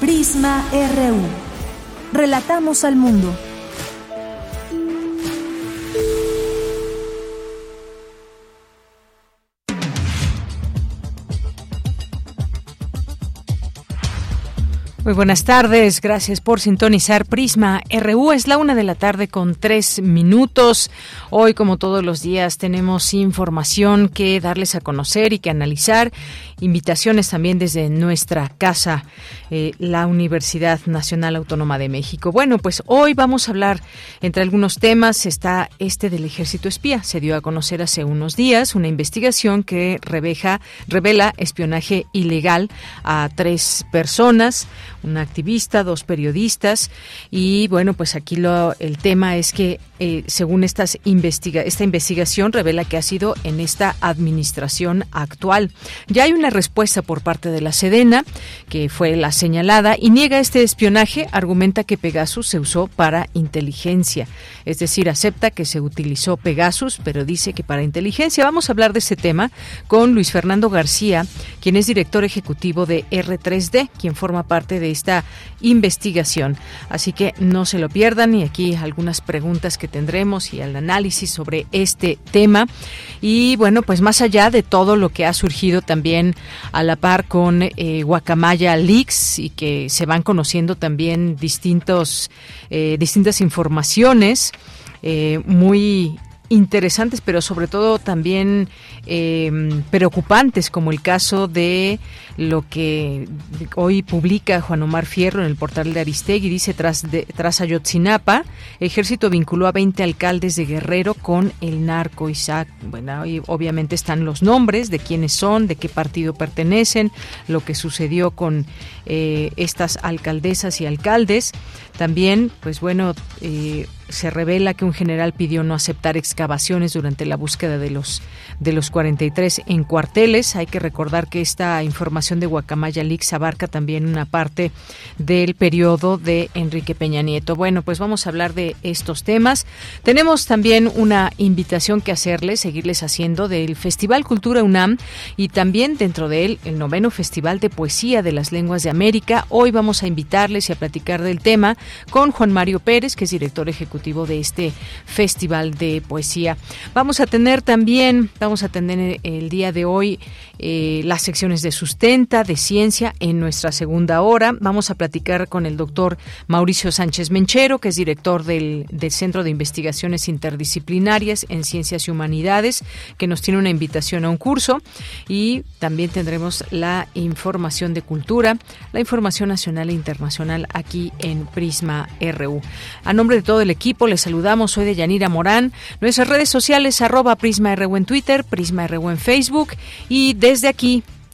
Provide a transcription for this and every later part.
Prisma RU. Relatamos al mundo. Muy buenas tardes, gracias por sintonizar Prisma RU. Es la una de la tarde con tres minutos. Hoy, como todos los días, tenemos información que darles a conocer y que analizar. Invitaciones también desde nuestra casa, eh, la Universidad Nacional Autónoma de México. Bueno, pues hoy vamos a hablar, entre algunos temas, está este del ejército espía. Se dio a conocer hace unos días una investigación que reveja, revela espionaje ilegal a tres personas una activista, dos periodistas y bueno, pues aquí lo, el tema es que eh, según estas investiga esta investigación revela que ha sido en esta administración actual. Ya hay una respuesta por parte de la Sedena, que fue la señalada, y niega este espionaje, argumenta que Pegasus se usó para inteligencia, es decir, acepta que se utilizó Pegasus, pero dice que para inteligencia. Vamos a hablar de este tema con Luis Fernando García, quien es director ejecutivo de R3D, quien forma parte de esta investigación. Así que no se lo pierdan y aquí algunas preguntas que tendremos y el análisis sobre este tema. Y bueno, pues más allá de todo lo que ha surgido también a la par con eh, Guacamaya Leaks y que se van conociendo también distintos, eh, distintas informaciones. Eh, muy interesantes, pero sobre todo también preocupantes, como el caso de lo que hoy publica Juan Omar Fierro en el portal de Aristegui. Dice, tras, de, tras Ayotzinapa, ejército vinculó a 20 alcaldes de Guerrero con el narco Isaac. Bueno, y obviamente están los nombres de quiénes son, de qué partido pertenecen, lo que sucedió con eh, estas alcaldesas y alcaldes. También, pues bueno, eh, se revela que un general pidió no aceptar excavaciones durante la búsqueda de los de los 43 en cuarteles. Hay que recordar que esta información de Guacamaya Leaks abarca también una parte del periodo de Enrique Peña Nieto. Bueno, pues vamos a hablar de estos temas. Tenemos también una invitación que hacerles, seguirles haciendo del Festival Cultura UNAM y también dentro de él el noveno Festival de Poesía de las Lenguas de América. Hoy vamos a invitarles y a platicar del tema con Juan Mario Pérez, que es director ejecutivo de este Festival de Poesía. Vamos a tener también, vamos a tener el día de hoy eh, las secciones de de ciencia en nuestra segunda hora. Vamos a platicar con el doctor Mauricio Sánchez Menchero, que es director del, del Centro de Investigaciones Interdisciplinarias en Ciencias y Humanidades, que nos tiene una invitación a un curso. Y también tendremos la información de cultura, la información nacional e internacional aquí en Prisma RU. A nombre de todo el equipo, les saludamos. Soy de Yanira Morán. Nuestras redes sociales, arroba Prisma RU en Twitter, Prisma RU en Facebook y desde aquí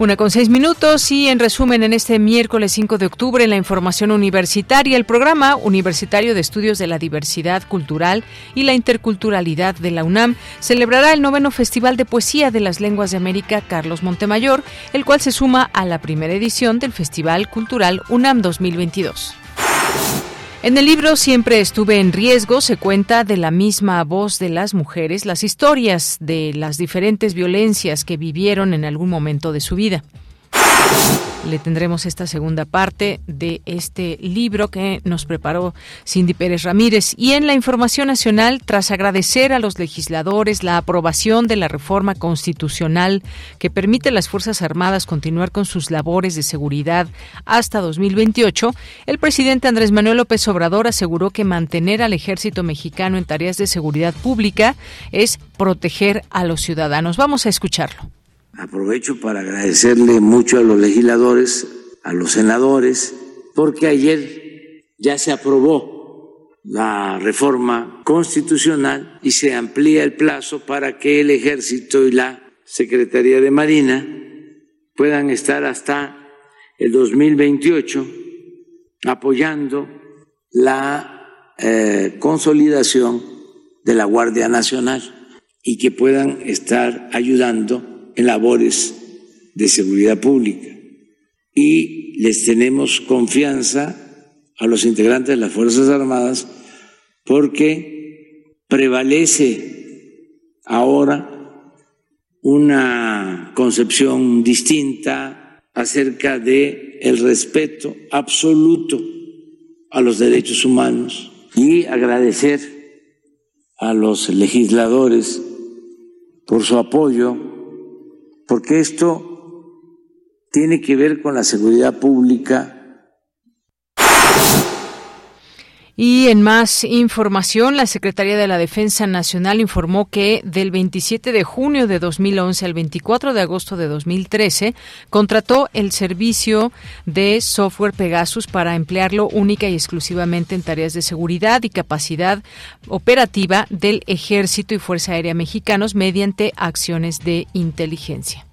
Una con seis minutos y en resumen en este miércoles 5 de octubre en la información universitaria, el programa universitario de estudios de la diversidad cultural y la interculturalidad de la UNAM celebrará el noveno Festival de Poesía de las Lenguas de América Carlos Montemayor, el cual se suma a la primera edición del Festival Cultural UNAM 2022. En el libro Siempre estuve en riesgo se cuenta de la misma voz de las mujeres las historias de las diferentes violencias que vivieron en algún momento de su vida le tendremos esta segunda parte de este libro que nos preparó Cindy Pérez Ramírez. Y en la información nacional, tras agradecer a los legisladores la aprobación de la reforma constitucional que permite a las Fuerzas Armadas continuar con sus labores de seguridad hasta 2028, el presidente Andrés Manuel López Obrador aseguró que mantener al ejército mexicano en tareas de seguridad pública es proteger a los ciudadanos. Vamos a escucharlo Aprovecho para agradecerle mucho a los legisladores, a los senadores, porque ayer ya se aprobó la reforma constitucional y se amplía el plazo para que el ejército y la Secretaría de Marina puedan estar hasta el 2028 apoyando la eh, consolidación de la Guardia Nacional y que puedan estar ayudando en labores de seguridad pública. Y les tenemos confianza a los integrantes de las Fuerzas Armadas porque prevalece ahora una concepción distinta acerca de el respeto absoluto a los derechos humanos y agradecer a los legisladores por su apoyo, porque esto tiene que ver con la seguridad pública Y en más información, la Secretaría de la Defensa Nacional informó que del 27 de junio de 2011 al 24 de agosto de 2013 contrató el servicio de software Pegasus para emplearlo única y exclusivamente en tareas de seguridad y capacidad operativa del Ejército y Fuerza Aérea Mexicanos mediante acciones de inteligencia.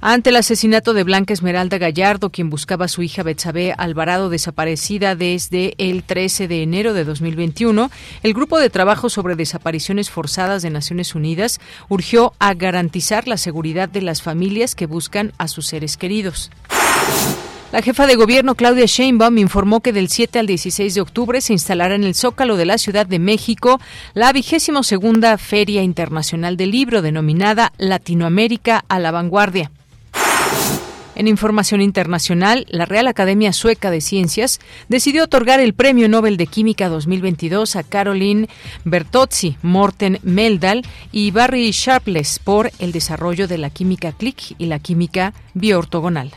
Ante el asesinato de Blanca Esmeralda Gallardo, quien buscaba a su hija Betsabe Alvarado desaparecida desde el 13 de enero de 2021, el Grupo de Trabajo sobre Desapariciones Forzadas de Naciones Unidas urgió a garantizar la seguridad de las familias que buscan a sus seres queridos. La jefa de gobierno Claudia Sheinbaum informó que del 7 al 16 de octubre se instalará en el Zócalo de la Ciudad de México la vigésimo segunda Feria Internacional del Libro denominada Latinoamérica a la Vanguardia. En información internacional, la Real Academia Sueca de Ciencias decidió otorgar el Premio Nobel de Química 2022 a Caroline Bertozzi, Morten Meldal y Barry Sharpless por el desarrollo de la química click y la química bioortogonal.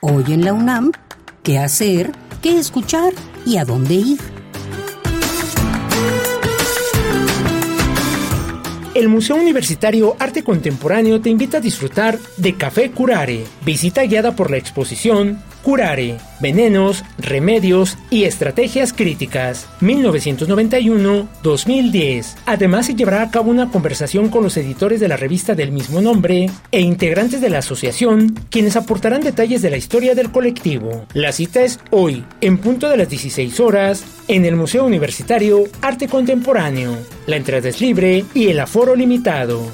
Hoy en la UNAM, ¿qué hacer? ¿Qué escuchar? ¿Y a dónde ir? El Museo Universitario Arte Contemporáneo te invita a disfrutar de Café Curare, visita guiada por la exposición Curare, Venenos, Remedios y Estrategias Críticas, 1991-2010. Además se llevará a cabo una conversación con los editores de la revista del mismo nombre e integrantes de la asociación, quienes aportarán detalles de la historia del colectivo. La cita es hoy, en punto de las 16 horas, en el Museo Universitario Arte Contemporáneo. La entrada es libre y el aforo limitado.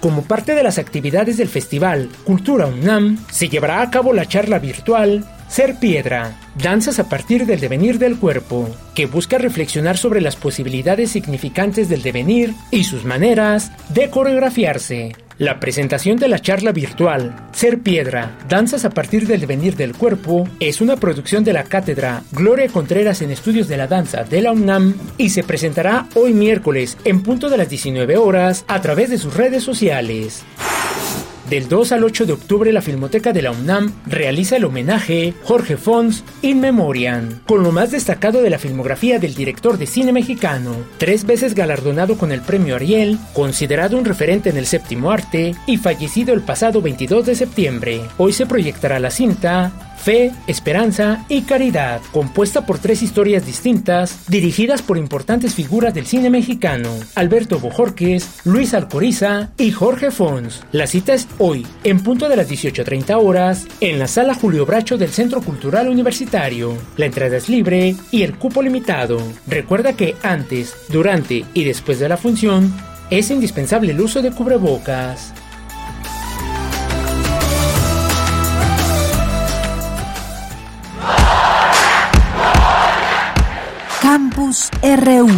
Como parte de las actividades del festival Cultura UNAM, se llevará a cabo la charla virtual Ser Piedra, Danzas a partir del devenir del cuerpo, que busca reflexionar sobre las posibilidades significantes del devenir y sus maneras de coreografiarse. La presentación de la charla virtual Ser Piedra, Danzas a partir del devenir del cuerpo es una producción de la cátedra Gloria Contreras en Estudios de la Danza de la UNAM y se presentará hoy miércoles en punto de las 19 horas a través de sus redes sociales. Del 2 al 8 de octubre, la Filmoteca de la UNAM realiza el homenaje Jorge Fons in Memoriam, con lo más destacado de la filmografía del director de cine mexicano, tres veces galardonado con el premio Ariel, considerado un referente en el séptimo arte y fallecido el pasado 22 de septiembre. Hoy se proyectará la cinta Fe, Esperanza y Caridad, compuesta por tres historias distintas, dirigidas por importantes figuras del cine mexicano, Alberto Bojorques, Luis Alcoriza y Jorge Fons. La cita es hoy, en punto de las 18.30 horas, en la sala Julio Bracho del Centro Cultural Universitario. La entrada es libre y el cupo limitado. Recuerda que antes, durante y después de la función, es indispensable el uso de cubrebocas. Campus RU.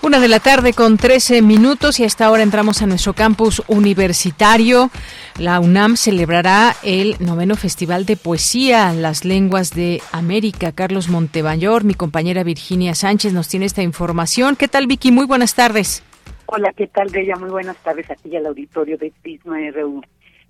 Una de la tarde con 13 minutos y hasta ahora entramos a nuestro campus universitario. La UNAM celebrará el noveno Festival de Poesía, Las Lenguas de América. Carlos Montemayor, mi compañera Virginia Sánchez nos tiene esta información. ¿Qué tal, Vicky? Muy buenas tardes. Hola, ¿qué tal, Bella? Muy buenas tardes aquí al auditorio de Prisma RU.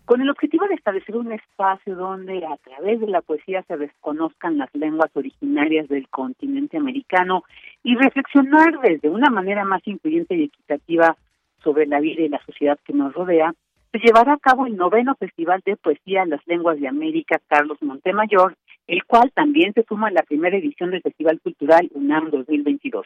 Con el objetivo de establecer un espacio donde a través de la poesía se desconozcan las lenguas originarias del continente americano y reflexionar desde una manera más incluyente y equitativa sobre la vida y la sociedad que nos rodea, se llevará a cabo el noveno Festival de Poesía Las Lenguas de América Carlos Montemayor, el cual también se suma a la primera edición del Festival Cultural UNAM 2022.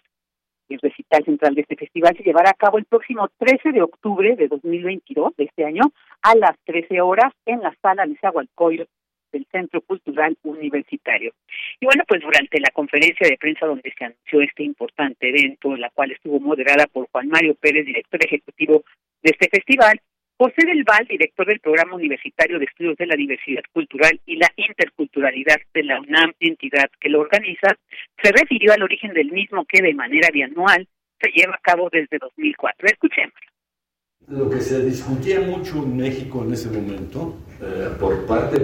El recital central de este festival se llevará a cabo el próximo 13 de octubre de 2022, de este año, a las 13 horas en la sala Nezahualcóyotl del Centro Cultural Universitario. Y bueno, pues durante la conferencia de prensa donde se anunció este importante evento, la cual estuvo moderada por Juan Mario Pérez, director ejecutivo de este festival, José del Val, director del Programa Universitario de Estudios de la Diversidad Cultural y la Interculturalidad de la UNAM, entidad que lo organiza, se refirió al origen del mismo que de manera bianual se lleva a cabo desde 2004. Escuchemos. Lo que se discutía mucho en México en ese momento, eh, por parte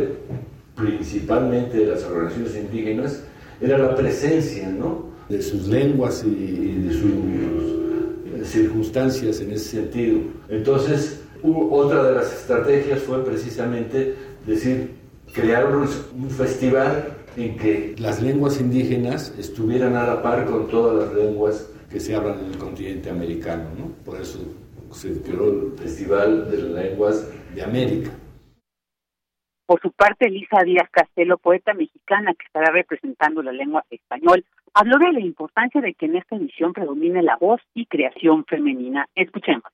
principalmente de las organizaciones indígenas, era la presencia ¿no? de sus lenguas y, y de sus circunstancias en ese sentido. Entonces, otra de las estrategias fue precisamente decir, crear un festival en que las lenguas indígenas estuvieran a la par con todas las lenguas que se hablan en el continente americano. ¿no? Por eso se creó el Festival de las Lenguas de América. Por su parte, Elisa Díaz Castelo, poeta mexicana que estará representando la lengua español, habló de la importancia de que en esta edición predomine la voz y creación femenina. Escuchemos.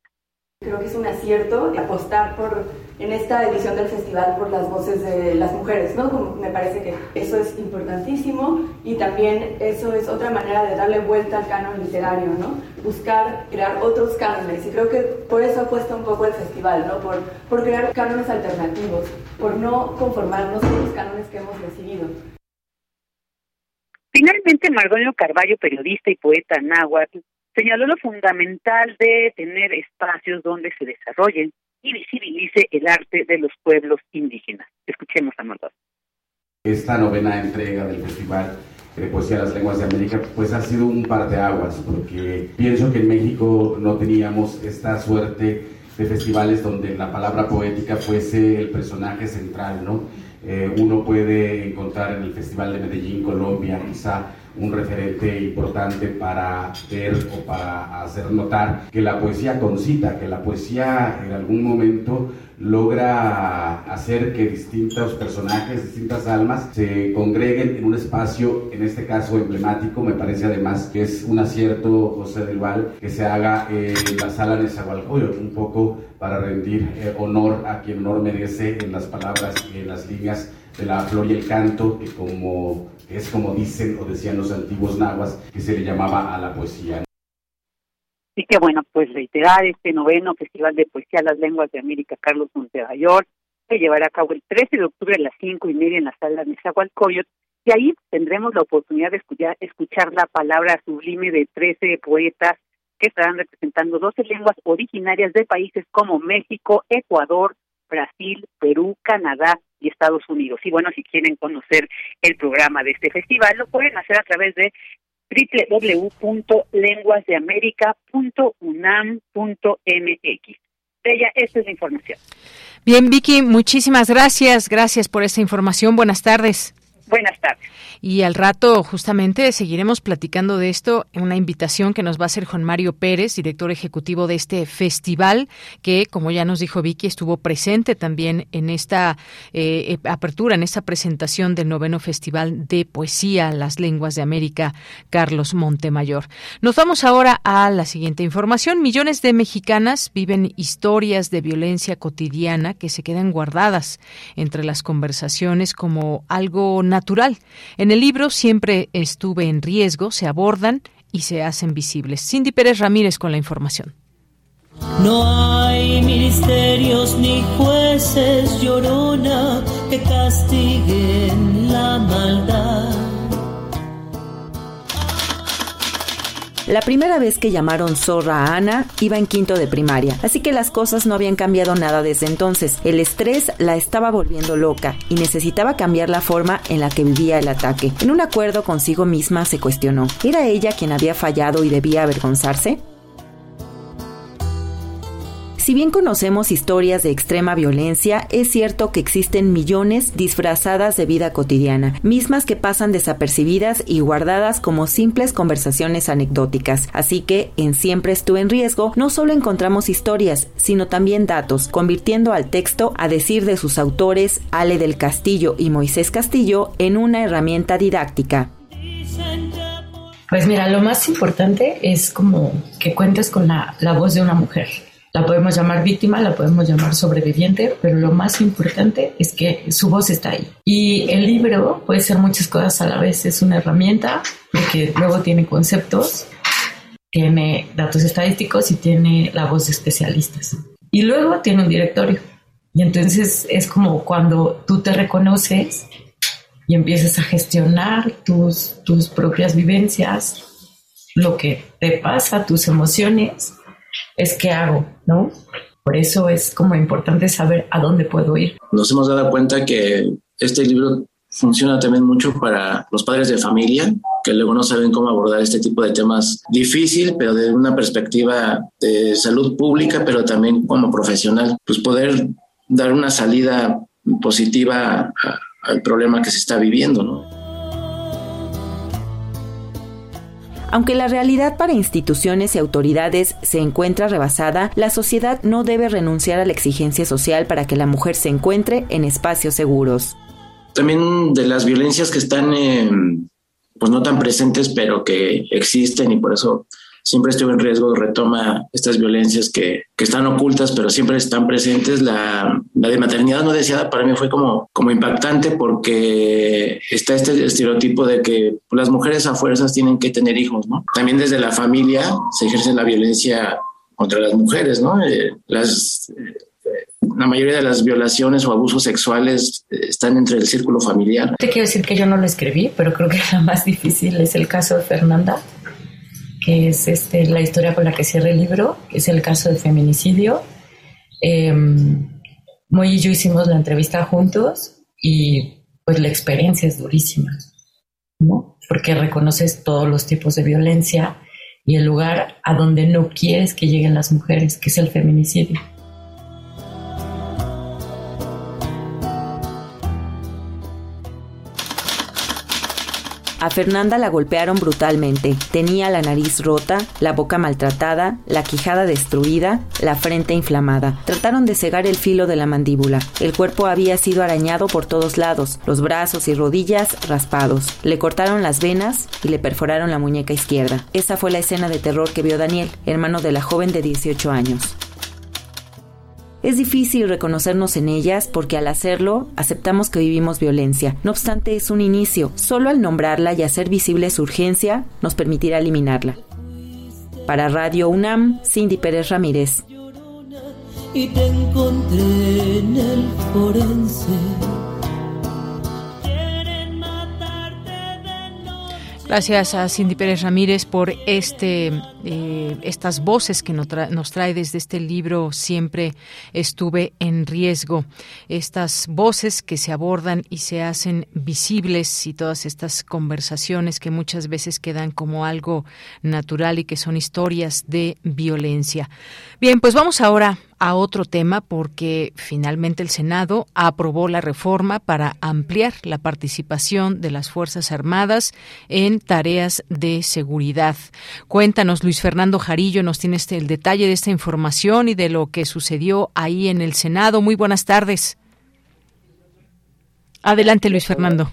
Creo que es un acierto apostar por en esta edición del festival por las voces de las mujeres, ¿no? me parece que eso es importantísimo y también eso es otra manera de darle vuelta al canon literario, ¿no? Buscar crear otros cánones y creo que por eso apuesta un poco el festival, ¿no? Por, por crear cánones alternativos, por no conformarnos con los cánones que hemos recibido. Finalmente, Margonio Carballo, periodista y poeta náhuatl, señaló lo fundamental de tener espacios donde se desarrollen y visibilice el arte de los pueblos indígenas. Escuchemos a Margot. Esta novena entrega del Festival de Poesía de las Lenguas de América, pues ha sido un par de aguas, porque pienso que en México no teníamos esta suerte de festivales donde la palabra poética fuese el personaje central, ¿no? Eh, uno puede encontrar en el Festival de Medellín, Colombia, quizá un referente importante para ver o para hacer notar que la poesía concita, que la poesía en algún momento logra hacer que distintos personajes, distintas almas se congreguen en un espacio, en este caso emblemático, me parece además que es un acierto, José del Val, que se haga en la sala de Zagualcoyo, un poco para rendir eh, honor a quien honor merece en las palabras y en las líneas de la flor y el canto, que como es como dicen o decían los antiguos nahuas, que se le llamaba a la poesía. Así que bueno, pues reiterar este noveno Festival de Poesía Las Lenguas de América Carlos Montebayor se llevará a cabo el 13 de octubre a las cinco y media en la sala Nezahualcóyotl y ahí tendremos la oportunidad de escuchar, escuchar la palabra sublime de 13 poetas que estarán representando 12 lenguas originarias de países como México, Ecuador, Brasil, Perú, Canadá y Estados Unidos. Y bueno, si quieren conocer el programa de este festival, lo pueden hacer a través de www.lenguasdeamerica.unam.mx. Ella, esta es la información. Bien, Vicky, muchísimas gracias. Gracias por esta información. Buenas tardes. Buenas tardes. Y al rato justamente seguiremos platicando de esto, una invitación que nos va a hacer Juan Mario Pérez, director ejecutivo de este festival, que como ya nos dijo Vicky, estuvo presente también en esta eh, apertura, en esta presentación del noveno Festival de Poesía Las Lenguas de América, Carlos Montemayor. Nos vamos ahora a la siguiente información. Millones de mexicanas viven historias de violencia cotidiana que se quedan guardadas entre las conversaciones como algo natural. En el libro Siempre estuve en riesgo se abordan y se hacen visibles. Cindy Pérez Ramírez con la información. No hay ministerios ni jueces llorona que castiguen la maldad. La primera vez que llamaron zorra a Ana iba en quinto de primaria, así que las cosas no habían cambiado nada desde entonces. El estrés la estaba volviendo loca y necesitaba cambiar la forma en la que vivía el ataque. En un acuerdo consigo misma se cuestionó, ¿era ella quien había fallado y debía avergonzarse? Si bien conocemos historias de extrema violencia, es cierto que existen millones disfrazadas de vida cotidiana, mismas que pasan desapercibidas y guardadas como simples conversaciones anecdóticas. Así que en Siempre estuve en riesgo no solo encontramos historias, sino también datos, convirtiendo al texto, a decir de sus autores, Ale del Castillo y Moisés Castillo, en una herramienta didáctica. Pues mira, lo más importante es como que cuentes con la, la, voz de una mujer. La podemos llamar víctima, la podemos llamar sobreviviente, pero lo más importante es que su voz está ahí. Y el libro puede ser muchas cosas a la vez. Es una herramienta que luego tiene conceptos, tiene datos estadísticos y tiene la voz de especialistas. Y luego tiene un directorio. Y entonces es como cuando tú te reconoces y empiezas a gestionar tus, tus propias vivencias, lo que te pasa, tus emociones, es qué hago, ¿no? Por eso es como importante saber a dónde puedo ir. Nos hemos dado cuenta que este libro funciona también mucho para los padres de familia, que luego no saben cómo abordar este tipo de temas difícil, pero de una perspectiva de salud pública, pero también como profesional, pues poder dar una salida positiva al problema que se está viviendo, ¿no? Aunque la realidad para instituciones y autoridades se encuentra rebasada, la sociedad no debe renunciar a la exigencia social para que la mujer se encuentre en espacios seguros. También de las violencias que están, eh, pues no tan presentes, pero que existen y por eso siempre estuvo en riesgo, retoma estas violencias que, que están ocultas, pero siempre están presentes. La, la, de maternidad no deseada para mí fue como, como impactante porque está este estereotipo de que las mujeres a fuerzas tienen que tener hijos, ¿no? También desde la familia se ejerce la violencia contra las mujeres, ¿no? Eh, las, eh, la mayoría de las violaciones o abusos sexuales eh, están entre el círculo familiar. Te quiero decir que yo no lo escribí, pero creo que la más difícil es el caso de Fernanda que es este, la historia con la que cierra el libro, que es el caso del feminicidio. Eh, Moy y yo hicimos la entrevista juntos y pues la experiencia es durísima, ¿no? Porque reconoces todos los tipos de violencia y el lugar a donde no quieres que lleguen las mujeres, que es el feminicidio. A Fernanda la golpearon brutalmente. Tenía la nariz rota, la boca maltratada, la quijada destruida, la frente inflamada. Trataron de cegar el filo de la mandíbula. El cuerpo había sido arañado por todos lados, los brazos y rodillas raspados. Le cortaron las venas y le perforaron la muñeca izquierda. Esa fue la escena de terror que vio Daniel, hermano de la joven de 18 años. Es difícil reconocernos en ellas porque al hacerlo aceptamos que vivimos violencia. No obstante, es un inicio. Solo al nombrarla y hacer visible su urgencia nos permitirá eliminarla. Para Radio UNAM, Cindy Pérez Ramírez. Y te encontré en el forense Gracias a Cindy Pérez Ramírez por este, eh, estas voces que nos trae, nos trae desde este libro Siempre estuve en riesgo. Estas voces que se abordan y se hacen visibles y todas estas conversaciones que muchas veces quedan como algo natural y que son historias de violencia. Bien, pues vamos ahora a otro tema porque finalmente el Senado aprobó la reforma para ampliar la participación de las Fuerzas Armadas en tareas de seguridad. Cuéntanos, Luis Fernando Jarillo, nos tienes el detalle de esta información y de lo que sucedió ahí en el Senado. Muy buenas tardes. Adelante, Luis Fernando.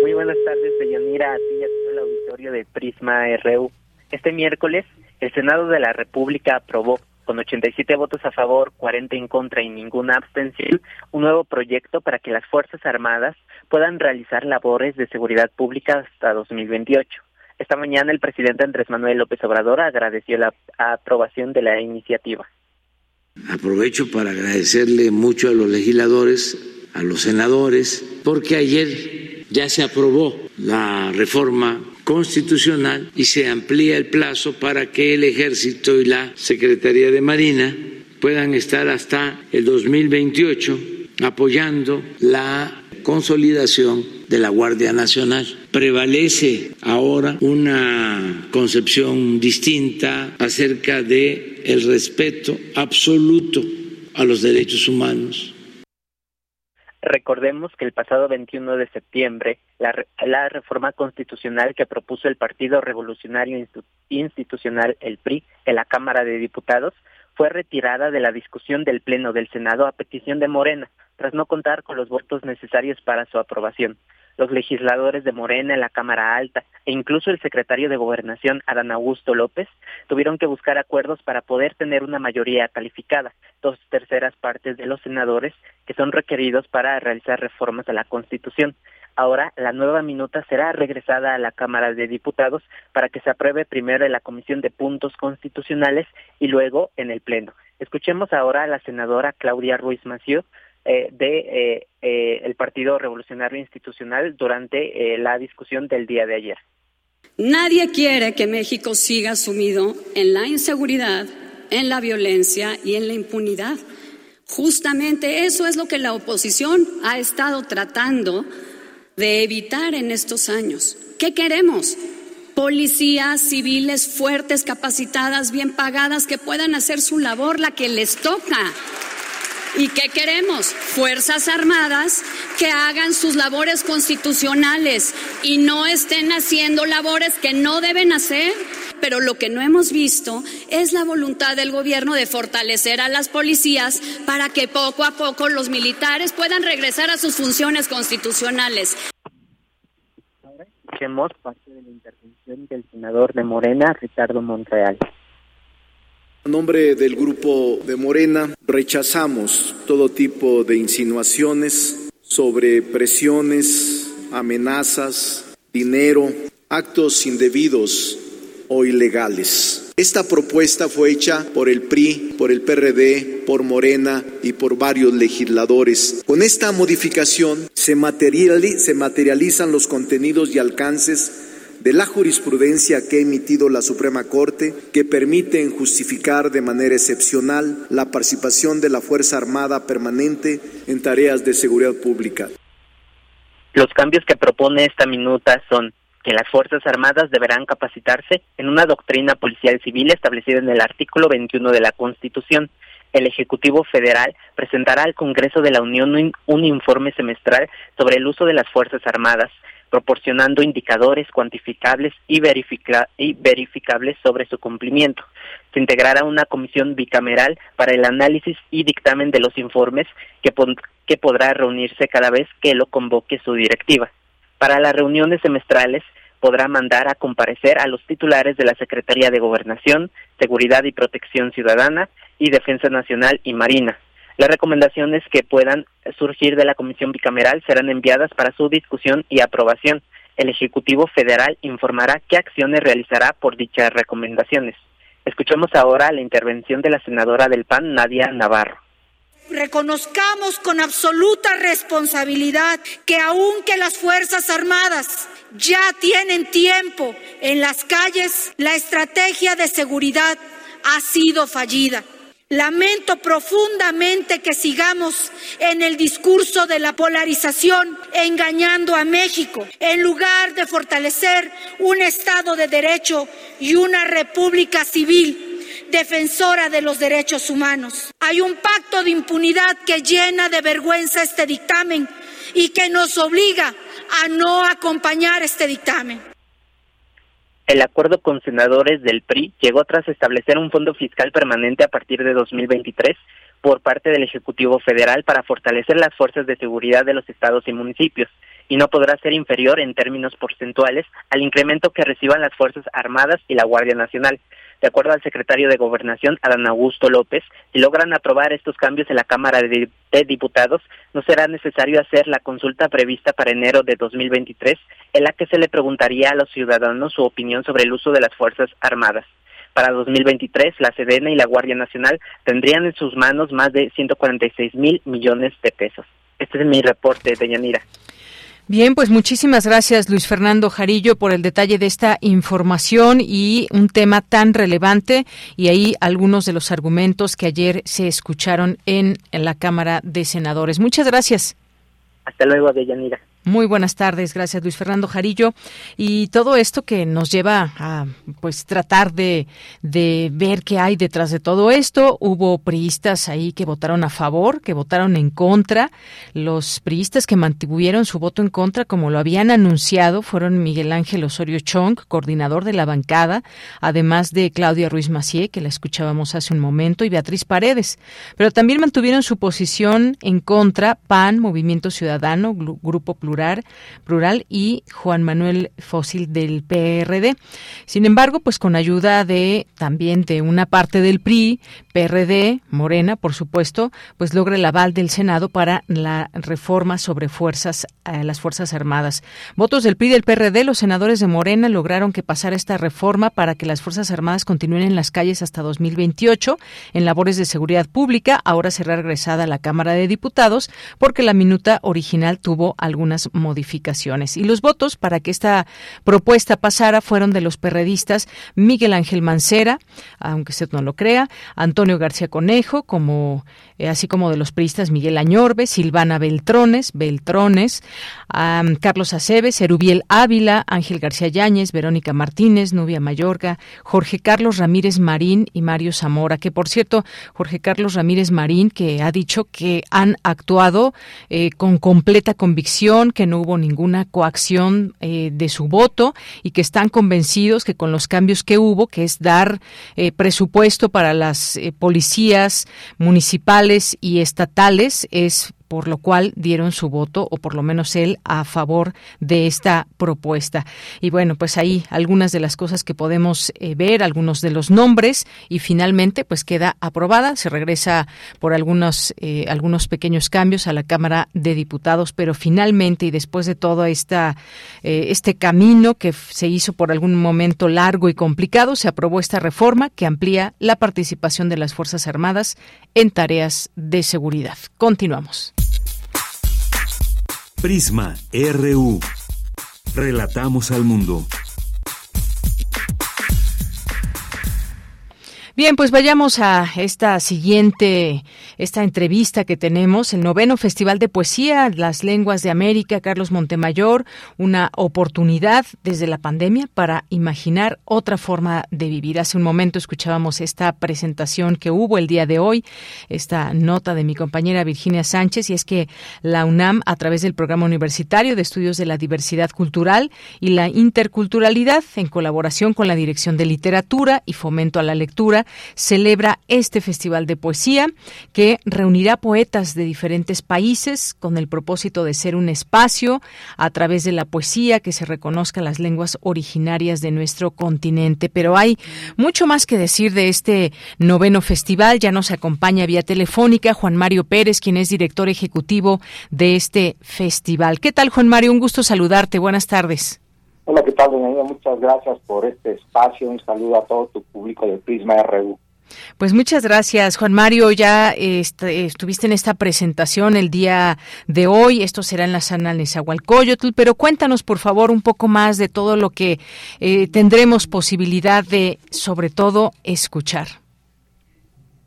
Muy buenas tardes, Deyanira, a ti y a todo el auditorio de Prisma RU. Este miércoles, el Senado de la República aprobó con 87 votos a favor, 40 en contra y ninguna abstención, un nuevo proyecto para que las Fuerzas Armadas puedan realizar labores de seguridad pública hasta 2028. Esta mañana el presidente Andrés Manuel López Obrador agradeció la aprobación de la iniciativa. Aprovecho para agradecerle mucho a los legisladores, a los senadores, porque ayer ya se aprobó la reforma constitucional y se amplía el plazo para que el ejército y la Secretaría de Marina puedan estar hasta el 2028 apoyando la consolidación de la Guardia Nacional. Prevalece ahora una concepción distinta acerca de el respeto absoluto a los derechos humanos. Recordemos que el pasado 21 de septiembre, la, la, reforma constitucional que propuso el Partido Revolucionario Institucional, el PRI, en la Cámara de Diputados, fue retirada de la discusión del Pleno del Senado a petición de Morena, tras no contar con los votos necesarios para su aprobación los legisladores de Morena en la Cámara Alta e incluso el secretario de Gobernación, Adán Augusto López, tuvieron que buscar acuerdos para poder tener una mayoría calificada, dos terceras partes de los senadores que son requeridos para realizar reformas a la Constitución. Ahora, la nueva minuta será regresada a la Cámara de Diputados para que se apruebe primero en la Comisión de Puntos Constitucionales y luego en el Pleno. Escuchemos ahora a la senadora Claudia Ruiz Mació eh, de eh, eh, el Partido Revolucionario Institucional durante la discusión del día de ayer. Nadie quiere que México siga sumido en la inseguridad, en la violencia y en la impunidad. Justamente eso es lo que la oposición ha estado tratando de evitar en estos años. ¿Qué queremos? Policías civiles fuertes, capacitadas, bien pagadas, que puedan hacer su labor, la que les toca. ¿Y qué queremos? Fuerzas Armadas que hagan sus labores constitucionales y no estén haciendo labores que no deben hacer. Pero lo que no hemos visto es la voluntad del gobierno de fortalecer a las policías para que poco a poco los militares puedan regresar a sus funciones constitucionales. Ahora escuchemos parte de la intervención del senador de Morena, Ricardo Monreal. En nombre del grupo de Morena, rechazamos todo tipo de insinuaciones sobre presiones, amenazas, dinero, actos indebidos o ilegales. Esta propuesta fue hecha por el PRI, por el PRD, por Morena y por varios legisladores. Con esta modificación se, materializan los contenidos y alcances de la jurisprudencia que ha emitido la Suprema Corte que permiten justificar de manera excepcional la participación de la Fuerza Armada permanente en tareas de seguridad pública. Los cambios que propone esta minuta son que las Fuerzas Armadas deberán capacitarse en una doctrina policial civil establecida en el artículo 21 de la Constitución. El Ejecutivo Federal presentará al Congreso de la Unión un informe semestral sobre el uso de las Fuerzas Armadas proporcionando indicadores cuantificables y, y, verificables sobre su cumplimiento. Se integrará una comisión bicameral para el análisis y dictamen de los informes que, que podrá reunirse cada vez que lo convoque su directiva. Para las reuniones semestrales podrá mandar a comparecer a los titulares de la Secretaría de Gobernación, Seguridad y Protección Ciudadana y Defensa Nacional y Marina, las recomendaciones que puedan surgir de la Comisión Bicameral serán enviadas para su discusión y aprobación. El Ejecutivo Federal informará qué acciones realizará por dichas recomendaciones. Escuchemos ahora la intervención de la senadora del PAN, Nadia Navarro. Reconozcamos con absoluta responsabilidad que aunque las Fuerzas Armadas ya tienen tiempo en las calles, la estrategia de seguridad ha sido fallida. Lamento profundamente que sigamos en el discurso de la polarización engañando a México en lugar de fortalecer un Estado de Derecho y una República Civil defensora de los derechos humanos. Hay un pacto de impunidad que llena de vergüenza este dictamen y que nos obliga a no acompañar este dictamen. El acuerdo con senadores del PRI llegó tras establecer un fondo fiscal permanente a partir de 2023 por parte del Ejecutivo Federal para fortalecer las fuerzas de seguridad de los estados y municipios y no podrá ser inferior en términos porcentuales al incremento que reciban las Fuerzas Armadas y la Guardia Nacional. De acuerdo al secretario de Gobernación, Adán Augusto López, si logran aprobar estos cambios en la Cámara de, Diputados, no será necesario hacer la consulta prevista para enero de 2023, en la que se le preguntaría a los ciudadanos su opinión sobre el uso de las Fuerzas Armadas. Para 2023, la Sedena y la Guardia Nacional tendrían en sus manos más de 146 mil millones de pesos. Este es mi reporte, de Yanira. Bien, pues muchísimas gracias Luis Fernando Jarillo por el detalle de esta información y un tema tan relevante y ahí algunos de los argumentos que ayer se escucharon en, la Cámara de Senadores. Muchas gracias. Hasta luego, Deyanira. Muy buenas tardes, gracias Luis Fernando Jarillo. Y todo esto que nos lleva a pues tratar de, de ver qué hay detrás de todo esto. Hubo priistas ahí que votaron a favor, que votaron en contra. Los priistas que mantuvieron su voto en contra, como lo habían anunciado, fueron Miguel Ángel Osorio Chong, coordinador de la bancada, además de Claudia Ruiz Macié, que la escuchábamos hace un momento, y Beatriz Paredes. Pero también mantuvieron su posición en contra PAN, Movimiento Ciudadano, Grupo Plural Plural, y Juan Manuel Fósil del PRD. Sin embargo, pues con ayuda de también de una parte del PRI, PRD, Morena, por supuesto, pues logra el aval del Senado para la reforma sobre fuerzas eh, las Fuerzas Armadas. Votos del PRI y del PRD, los senadores de Morena lograron que pasara esta reforma para que las Fuerzas Armadas continúen en las calles hasta 2028 en labores de seguridad pública. Ahora será regresada a la Cámara de Diputados porque la minuta original tuvo algunas modificaciones. Y los votos para que esta propuesta pasara fueron de los perredistas Miguel Ángel Mancera, aunque usted no lo crea, Antonio García Conejo, como eh, así como de los priistas Miguel Añorbe, Silvana Beltrones, Beltrones, Carlos Aceves, Erubiel Ávila, Ángel García Yáñez, Verónica Martínez, Nubia Mayorga, Jorge Carlos Ramírez Marín y Mario Zamora, que por cierto, Jorge Carlos Ramírez Marín, que ha dicho que han actuado eh, con completa convicción, que no hubo ninguna coacción eh, de su voto y que están convencidos que con los cambios que hubo, que es dar eh, presupuesto para las eh, policías municipales y estatales, es por lo cual dieron su voto, o por lo menos él, a favor de esta propuesta. Y bueno, pues ahí algunas de las cosas que podemos eh, ver, algunos de los nombres, y finalmente pues queda aprobada, se regresa por algunos, eh, algunos pequeños cambios a la Cámara de Diputados, pero finalmente y después de todo esta, eh, este camino que se hizo por algún momento largo y complicado, se aprobó esta reforma que amplía la participación de las Fuerzas Armadas en tareas de seguridad. Continuamos. Prisma RU. Relatamos al mundo. Bien, pues vayamos a esta siguiente, esta entrevista que tenemos, el noveno Festival de Poesía, Las Lenguas de América, Carlos Montemayor, una oportunidad desde la pandemia para imaginar otra forma de vivir. Hace un momento escuchábamos esta presentación que hubo el día de hoy, esta nota de mi compañera Virginia Sánchez, y es que la UNAM, a través del Programa Universitario de Estudios de la Diversidad Cultural y la Interculturalidad, en colaboración con la Dirección de Literatura y Fomento a la Lectura, celebra este Festival de Poesía que reunirá poetas de diferentes países con el propósito de ser un espacio a través de la poesía que se reconozcan las lenguas originarias de nuestro continente. Pero hay mucho más que decir de este noveno festival. Ya nos acompaña vía telefónica Juan Mario Pérez, quien es director ejecutivo de este festival. ¿Qué tal, Juan Mario? Un gusto saludarte. Buenas tardes. Hola, ¿qué tal, doña Muchas gracias por este espacio. Un saludo a todo tu público de Prisma RU. Pues muchas gracias, Juan Mario. Ya este, estuviste en esta presentación el día de hoy. Esto será en la sala Nezahualcóyotl, pero cuéntanos, por favor, un poco más de todo lo que eh, tendremos posibilidad de, sobre todo, escuchar.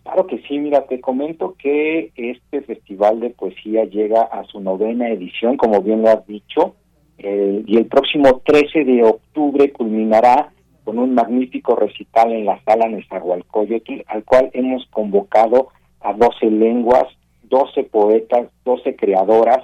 Claro que sí, mira, te comento que este Festival de Poesía llega a su novena edición, como bien lo has dicho eh, y el próximo 13 de octubre culminará con un magnífico recital en la sala Nezahualcóyotl, al cual hemos convocado a 12 lenguas, 12 poetas, 12 creadoras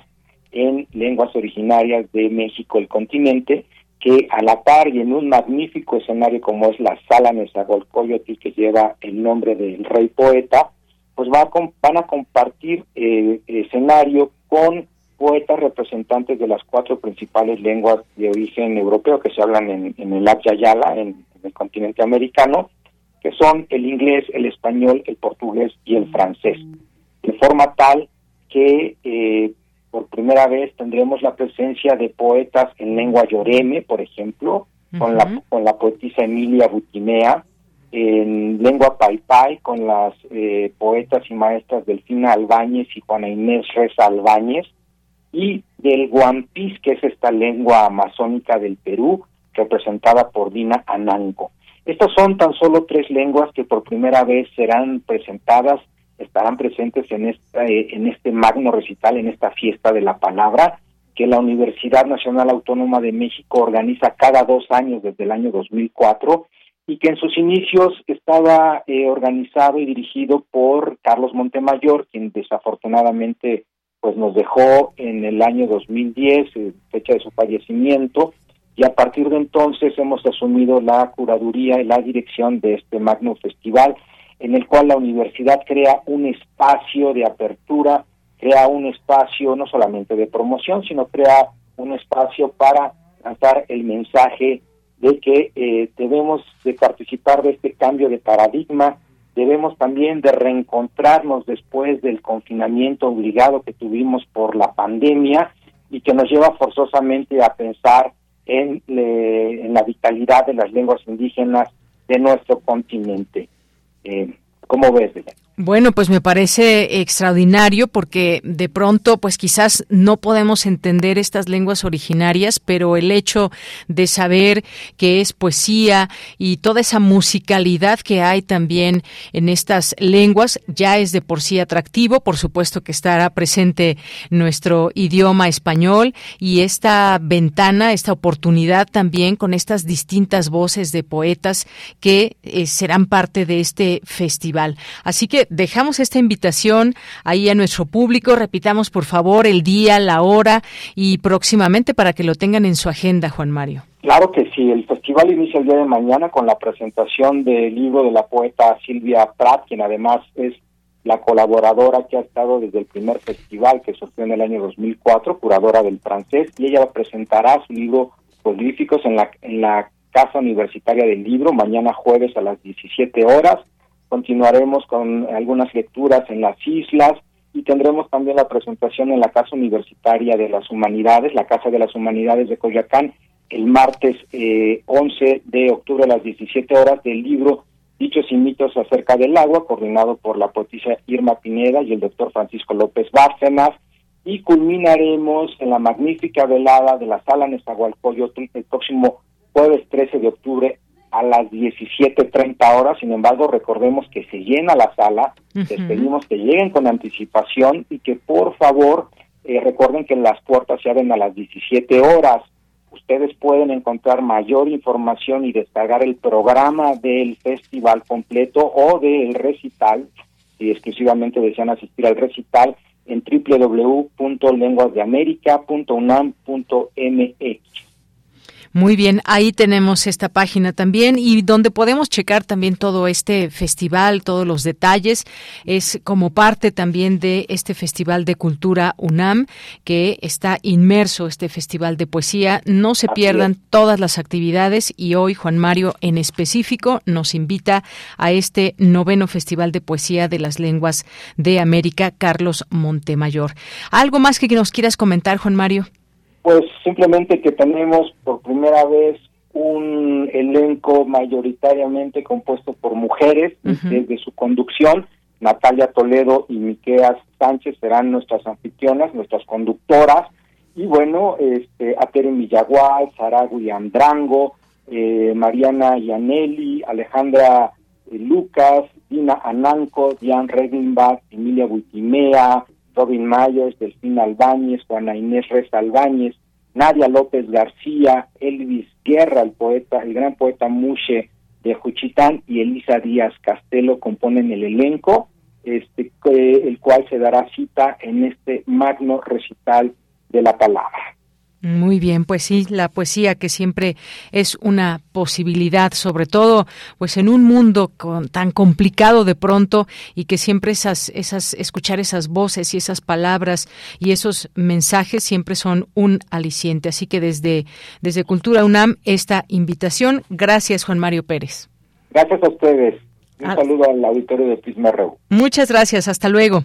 en lenguas originarias de México, el continente, que a la par y en un magnífico escenario como es la sala Nezahualcóyotl, que lleva el nombre del rey poeta, pues va van a compartir eh, escenario con poetas representantes de las cuatro principales lenguas de origen europeo que se hablan en, el Yala, en, en el continente americano, que son el inglés, el español, el portugués y el francés. De forma tal que eh, por primera vez tendremos la presencia de poetas en lengua yoreme, por ejemplo, con, la, con la poetisa Emilia Butinea, en lengua paipai con las eh, poetas y maestras Delfina Albáñez y Juana Inés Reza Albáñez, y del guampis, que es esta lengua amazónica del Perú, representada por Dina Anango. Estas son tan solo tres lenguas que por primera vez serán presentadas, estarán presentes en, esta, eh, en este magno recital, en esta fiesta de la palabra, que la Universidad Nacional Autónoma de México organiza cada dos años desde el año 2004 y que en sus inicios estaba eh, organizado y dirigido por Carlos Montemayor, quien desafortunadamente pues nos dejó en el año 2010, eh, fecha de su fallecimiento, y a partir de entonces hemos asumido la curaduría y la dirección de este magno festival, en el cual la universidad crea un espacio de apertura, crea un espacio no solamente de promoción, sino crea un espacio para lanzar el mensaje de que eh, debemos de participar de este cambio de paradigma, debemos también de reencontrarnos después del confinamiento obligado que tuvimos por la pandemia y que nos lleva forzosamente a pensar en, en la vitalidad de las lenguas indígenas de nuestro continente. Eh, ¿Cómo ves, bueno, pues me parece extraordinario porque de pronto, pues quizás no podemos entender estas lenguas originarias, pero el hecho de saber que es poesía y toda esa musicalidad que hay también en estas lenguas ya es de por sí atractivo. Por supuesto que estará presente nuestro idioma español y esta ventana, esta oportunidad también con estas distintas voces de poetas que eh, serán parte de este festival. Así que dejamos esta invitación ahí a nuestro público. Repitamos, por favor, el día, la hora y próximamente para que lo tengan en su agenda, Juan Mario. Claro que sí, el festival inicia el día de mañana con la presentación del libro de la poeta Silvia Pratt, quien además es la colaboradora que ha estado desde el primer festival que surgió en el año 2004, curadora del francés, y ella presentará su libro Prolíficos en la, en la Casa Universitaria del Libro mañana jueves a las 17 horas continuaremos con algunas lecturas en las islas y tendremos también la presentación en la Casa Universitaria de las Humanidades, la Casa de las Humanidades de Coyacán, el martes eh, 11 de octubre a las 17 horas del libro Dichos y mitos acerca del agua, coordinado por la poetisa Irma Pineda y el doctor Francisco López Bárcenas, y culminaremos en la magnífica velada de la Sala Nezahualcóyotl el próximo jueves 13 de octubre a las 17.30 horas, sin embargo, recordemos que se llena la sala, les pedimos que lleguen con anticipación y que por favor eh, recuerden que las puertas se abren a las 17 horas. Ustedes pueden encontrar mayor información y descargar el programa del festival completo o del recital, si exclusivamente desean asistir al recital, en www.lenguasdeamerica.unam.mx. Muy bien, ahí tenemos esta página también y donde podemos checar también todo este festival, todos los detalles, es como parte también de este Festival de Cultura UNAM que está inmerso este Festival de Poesía. No se pierdan todas las actividades y hoy Juan Mario en específico nos invita a este noveno Festival de Poesía de las Lenguas de América, Carlos Montemayor. ¿Algo más que nos quieras comentar, Juan Mario? Pues simplemente que tenemos por primera vez un elenco mayoritariamente compuesto por mujeres desde su conducción. Natalia Toledo y Miqueas Sánchez serán nuestras anfitrionas, nuestras conductoras. Y bueno, este, Atere Millagual, Saragui Andrango, eh, Mariana Yanelli, Alejandra eh, Lucas, Dina Ananco, Diane Regenbach, Emilia Buitimea, Robin Mayos, Delfín Albáñez, Juana Inés Reza Albáñez, Nadia López García, Elvis Guerra, el poeta, el gran poeta Mushe de Juchitán y Elisa Díaz Castelo componen el elenco, este, el cual se dará cita en este magno recital de la palabra. Muy bien, pues sí, la poesía que siempre es una posibilidad, sobre todo pues en un mundo tan complicado de pronto y que siempre esas esas escuchar esas voces y esas palabras y esos mensajes siempre son un aliciente. Así que desde desde Cultura UNAM esta invitación. Gracias, Juan Mario Pérez. Gracias a ustedes. Un ah. saludo al auditorio de Prisma Muchas gracias, hasta luego.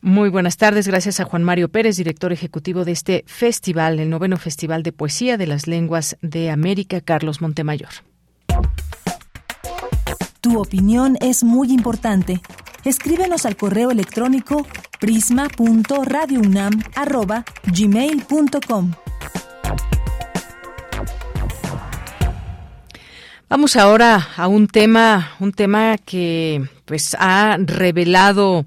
Muy buenas tardes. Gracias a Juan Mario Pérez, director ejecutivo de este festival, el noveno Festival de Poesía de las Lenguas de América, Carlos Montemayor. Tu opinión es muy importante. Escríbenos al correo electrónico prisma.radiounam@gmail.com. Vamos ahora a un tema, un tema que pues ha revelado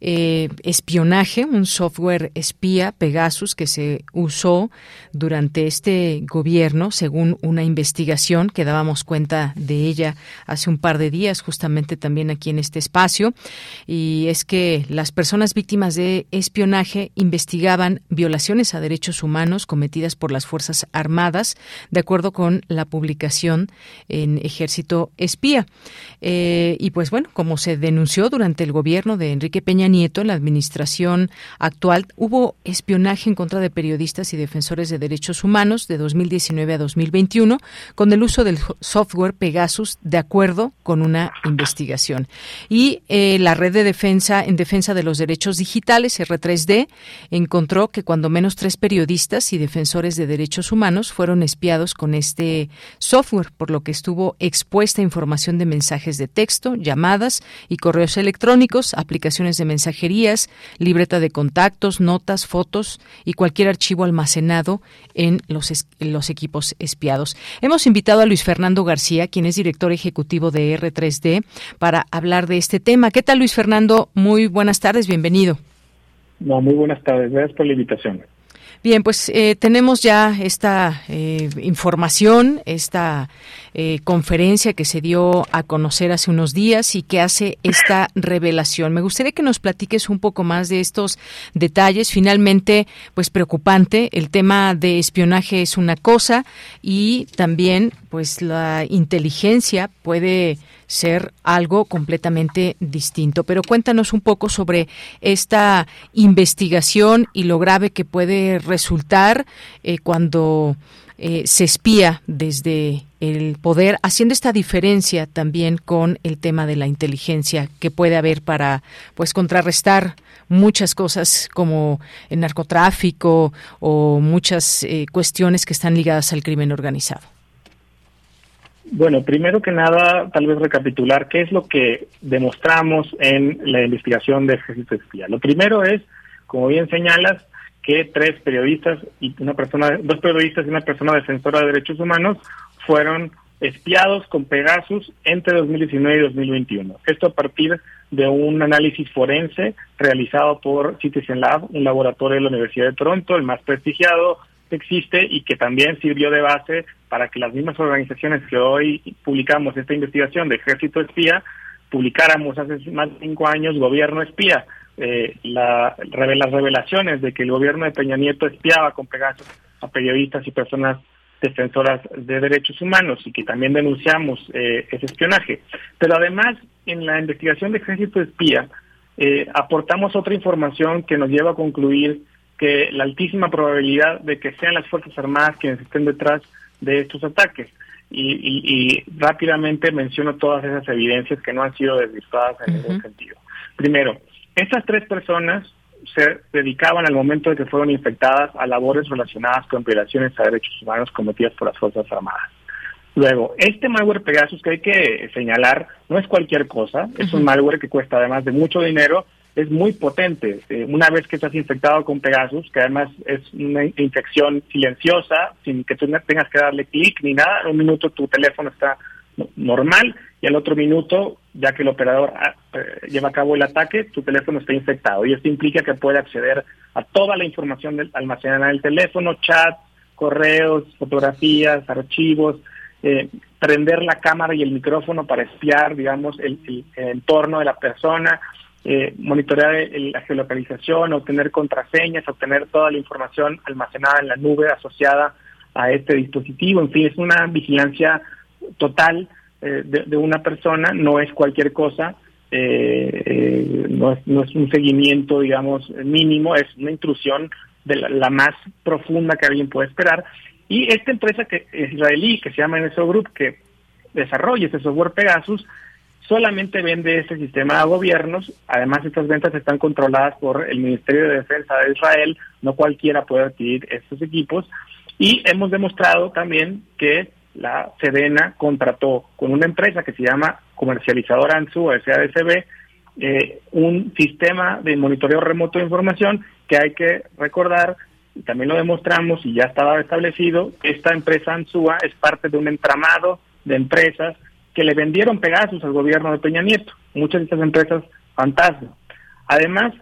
eh, espionaje, un software espía, Pegasus, que se usó durante este gobierno, según una investigación que dábamos cuenta de ella hace un par de días, justamente también aquí en este espacio. Y es que las personas víctimas de espionaje investigaban violaciones a derechos humanos cometidas por las Fuerzas Armadas, de acuerdo con la publicación en Ejército Espía. Eh, y pues bueno, como se denunció durante el gobierno de Enrique Peña Nieto, en la administración actual, hubo espionaje en contra de periodistas y defensores de derechos humanos de 2019 a 2021 con el uso del software Pegasus de acuerdo con una investigación. Y eh, la red de defensa en defensa de los derechos digitales, R3D, encontró que cuando menos tres periodistas y defensores de derechos humanos fueron espiados con este software, por lo que estuvo expuesta información de mensajes de texto, llamadas y correos electrónicos, aplicaciones de mensajerías, libreta de contactos, notas, fotos y cualquier archivo almacenado en los, en los equipos espiados. Hemos invitado a Luis Fernando García, quien es director ejecutivo de R3D, para hablar de este tema. ¿Qué tal, Luis Fernando? Muy buenas tardes, bienvenido. No, muy buenas tardes. Gracias por la invitación. Bien, pues eh, tenemos ya esta eh, información, esta eh, conferencia que se dio a conocer hace unos días y que hace esta revelación. Me gustaría que nos platiques un poco más de estos detalles. Finalmente, pues preocupante, el tema de espionaje es una cosa y también, pues la inteligencia puede ser algo completamente distinto. Pero cuéntanos un poco sobre esta investigación y lo grave que puede resultar eh, cuando eh, se espía desde el poder, haciendo esta diferencia también con el tema de la inteligencia que puede haber para pues contrarrestar muchas cosas como el narcotráfico o muchas eh, cuestiones que están ligadas al crimen organizado. Bueno, primero que nada, tal vez recapitular qué es lo que demostramos en la investigación de Ejército Espía. Lo primero es, como bien señalas, que tres periodistas y una persona, dos periodistas y una persona defensora de derechos humanos fueron espiados con Pegasus entre 2019 y 2021. Esto a partir de un análisis forense realizado por Citizen Lab, un laboratorio de la Universidad de Toronto, el más prestigiado existe y que también sirvió de base para que las mismas organizaciones que hoy publicamos esta investigación de Ejército Espía, publicáramos hace más de cinco años Gobierno Espía. Eh, la, las revelaciones de que el gobierno de Peña Nieto espiaba con Pegasus a periodistas y personas defensoras de derechos humanos y que también denunciamos eh, ese espionaje. Pero además, en la investigación de Ejército Espía, eh, aportamos otra información que nos lleva a concluir que la altísima probabilidad de que sean las Fuerzas Armadas quienes estén detrás de estos ataques. Y, rápidamente menciono todas esas evidencias que no han sido desvirtuadas en ningún sentido. Primero, estas tres personas se dedicaban al momento de que fueron infectadas a labores relacionadas con violaciones a derechos humanos cometidas por las Fuerzas Armadas. Luego, este malware Pegasus que hay que señalar no es cualquier cosa, es un malware que cuesta además de mucho dinero es muy potente. Eh, una vez que estás infectado con Pegasus, que además es una infección silenciosa, sin que tú tengas que darle clic ni nada, en un minuto tu teléfono está normal y al otro minuto, ya que el operador ah, eh, lleva a cabo el ataque, tu teléfono está infectado. Y esto implica que puede acceder a toda la información del, almacenada en el teléfono, chat, correos, fotografías, archivos, eh, prender la cámara y el micrófono para espiar, digamos, el entorno de la persona eh, monitorear la geolocalización, obtener contraseñas, obtener toda la información almacenada en la nube asociada a este dispositivo. En fin, es una vigilancia total eh, de, una persona, no es cualquier cosa, eh, no, es, no, es, un seguimiento, digamos, mínimo, es una intrusión de la, más profunda que alguien puede esperar. Y esta empresa que israelí, que se llama NSO Group, que desarrolla este software Pegasus, solamente vende este sistema a gobiernos. Además, estas ventas están controladas por el Ministerio de Defensa de Israel. No cualquiera puede adquirir estos equipos. Y hemos demostrado también que la Sedena contrató con una empresa que se llama Comercializadora ANSU, SADCB, eh, un sistema de monitoreo remoto de información que hay que recordar, y también lo demostramos y ya estaba establecido, esta empresa ANSUA es parte de un entramado de empresas que le vendieron Pegasus al gobierno de Peña Nieto, muchas de estas empresas fantasma. Además,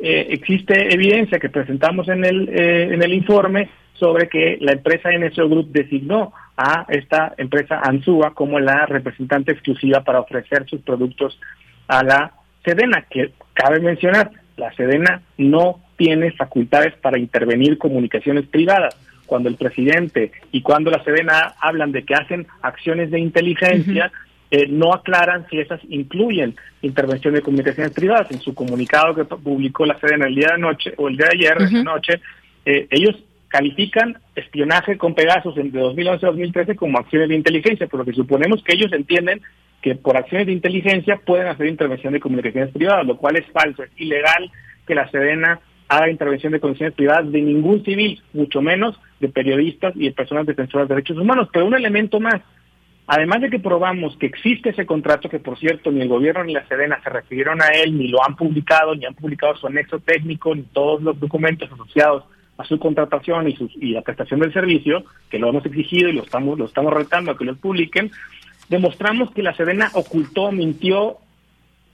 eh, existe evidencia que presentamos en el, eh, en el informe sobre que la empresa NSO Group designó a esta empresa Ansúa como la representante exclusiva para ofrecer sus productos a la Sedena, que cabe mencionar, la Sedena no tiene facultades para intervenir comunicaciones privadas. Cuando el presidente y cuando la Sedena hablan de que hacen acciones de inteligencia, eh, no aclaran si esas incluyen intervención de comunicaciones privadas. En su comunicado que publicó la Sedena el día de noche o el día de ayer, de noche, eh, ellos califican espionaje con Pegasus entre 2011 y 2013 como acciones de inteligencia, por lo que suponemos que ellos entienden que por acciones de inteligencia pueden hacer intervención de comunicaciones privadas, lo cual es falso, es ilegal que la Sedena haga intervención de comunicaciones privadas de ningún civil, mucho menos de periodistas y de personas defensoras de derechos humanos. Pero un elemento más, además de que probamos que existe ese contrato, que por cierto ni el gobierno ni la Sedena se refirieron a él, ni lo han publicado, ni han publicado su anexo técnico, ni todos los documentos asociados a su contratación y, su, y la prestación del servicio, que lo hemos exigido y lo estamos, lo estamos retando a que lo publiquen, demostramos que la Sedena ocultó, mintió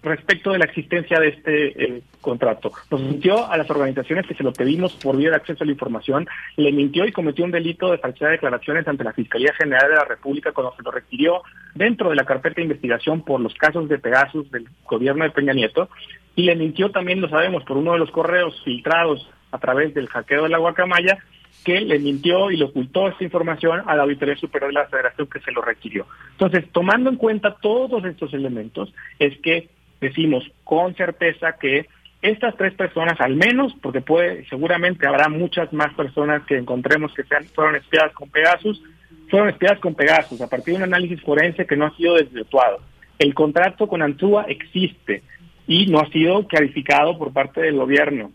respecto de la existencia de este eh, contrato. Nos mintió a las organizaciones que se lo pedimos por vía de acceso a la información, le mintió y cometió un delito de falsedad de declaraciones ante la Fiscalía General de la República cuando se lo requirió dentro de la carpeta de investigación por los casos de Pegasus del gobierno de Peña Nieto, y le mintió también, lo sabemos, por uno de los correos filtrados a través del hackeo de la guacamaya, que le mintió y le ocultó esta información a la Auditoría Superior de la Federación que se lo requirió. Entonces, tomando en cuenta todos estos elementos, es que decimos con certeza que estas tres personas, al menos, porque puede, seguramente habrá muchas más personas que encontremos que sean, fueron espiadas con Pegasus, fueron espiadas con Pegasus a partir de un análisis forense que no ha sido desvirtuado. El contrato con Antúa existe y no ha sido clarificado por parte del gobierno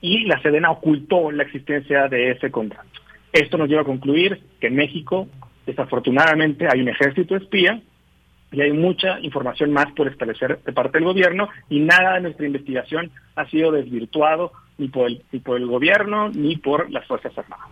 y la Sedena ocultó la existencia de ese contrato. Esto nos lleva a concluir que en México, desafortunadamente, hay un ejército espía y hay mucha información más por establecer de parte del gobierno y nada de nuestra investigación ha sido desvirtuado ni por el, ni por el gobierno ni por las Fuerzas Armadas.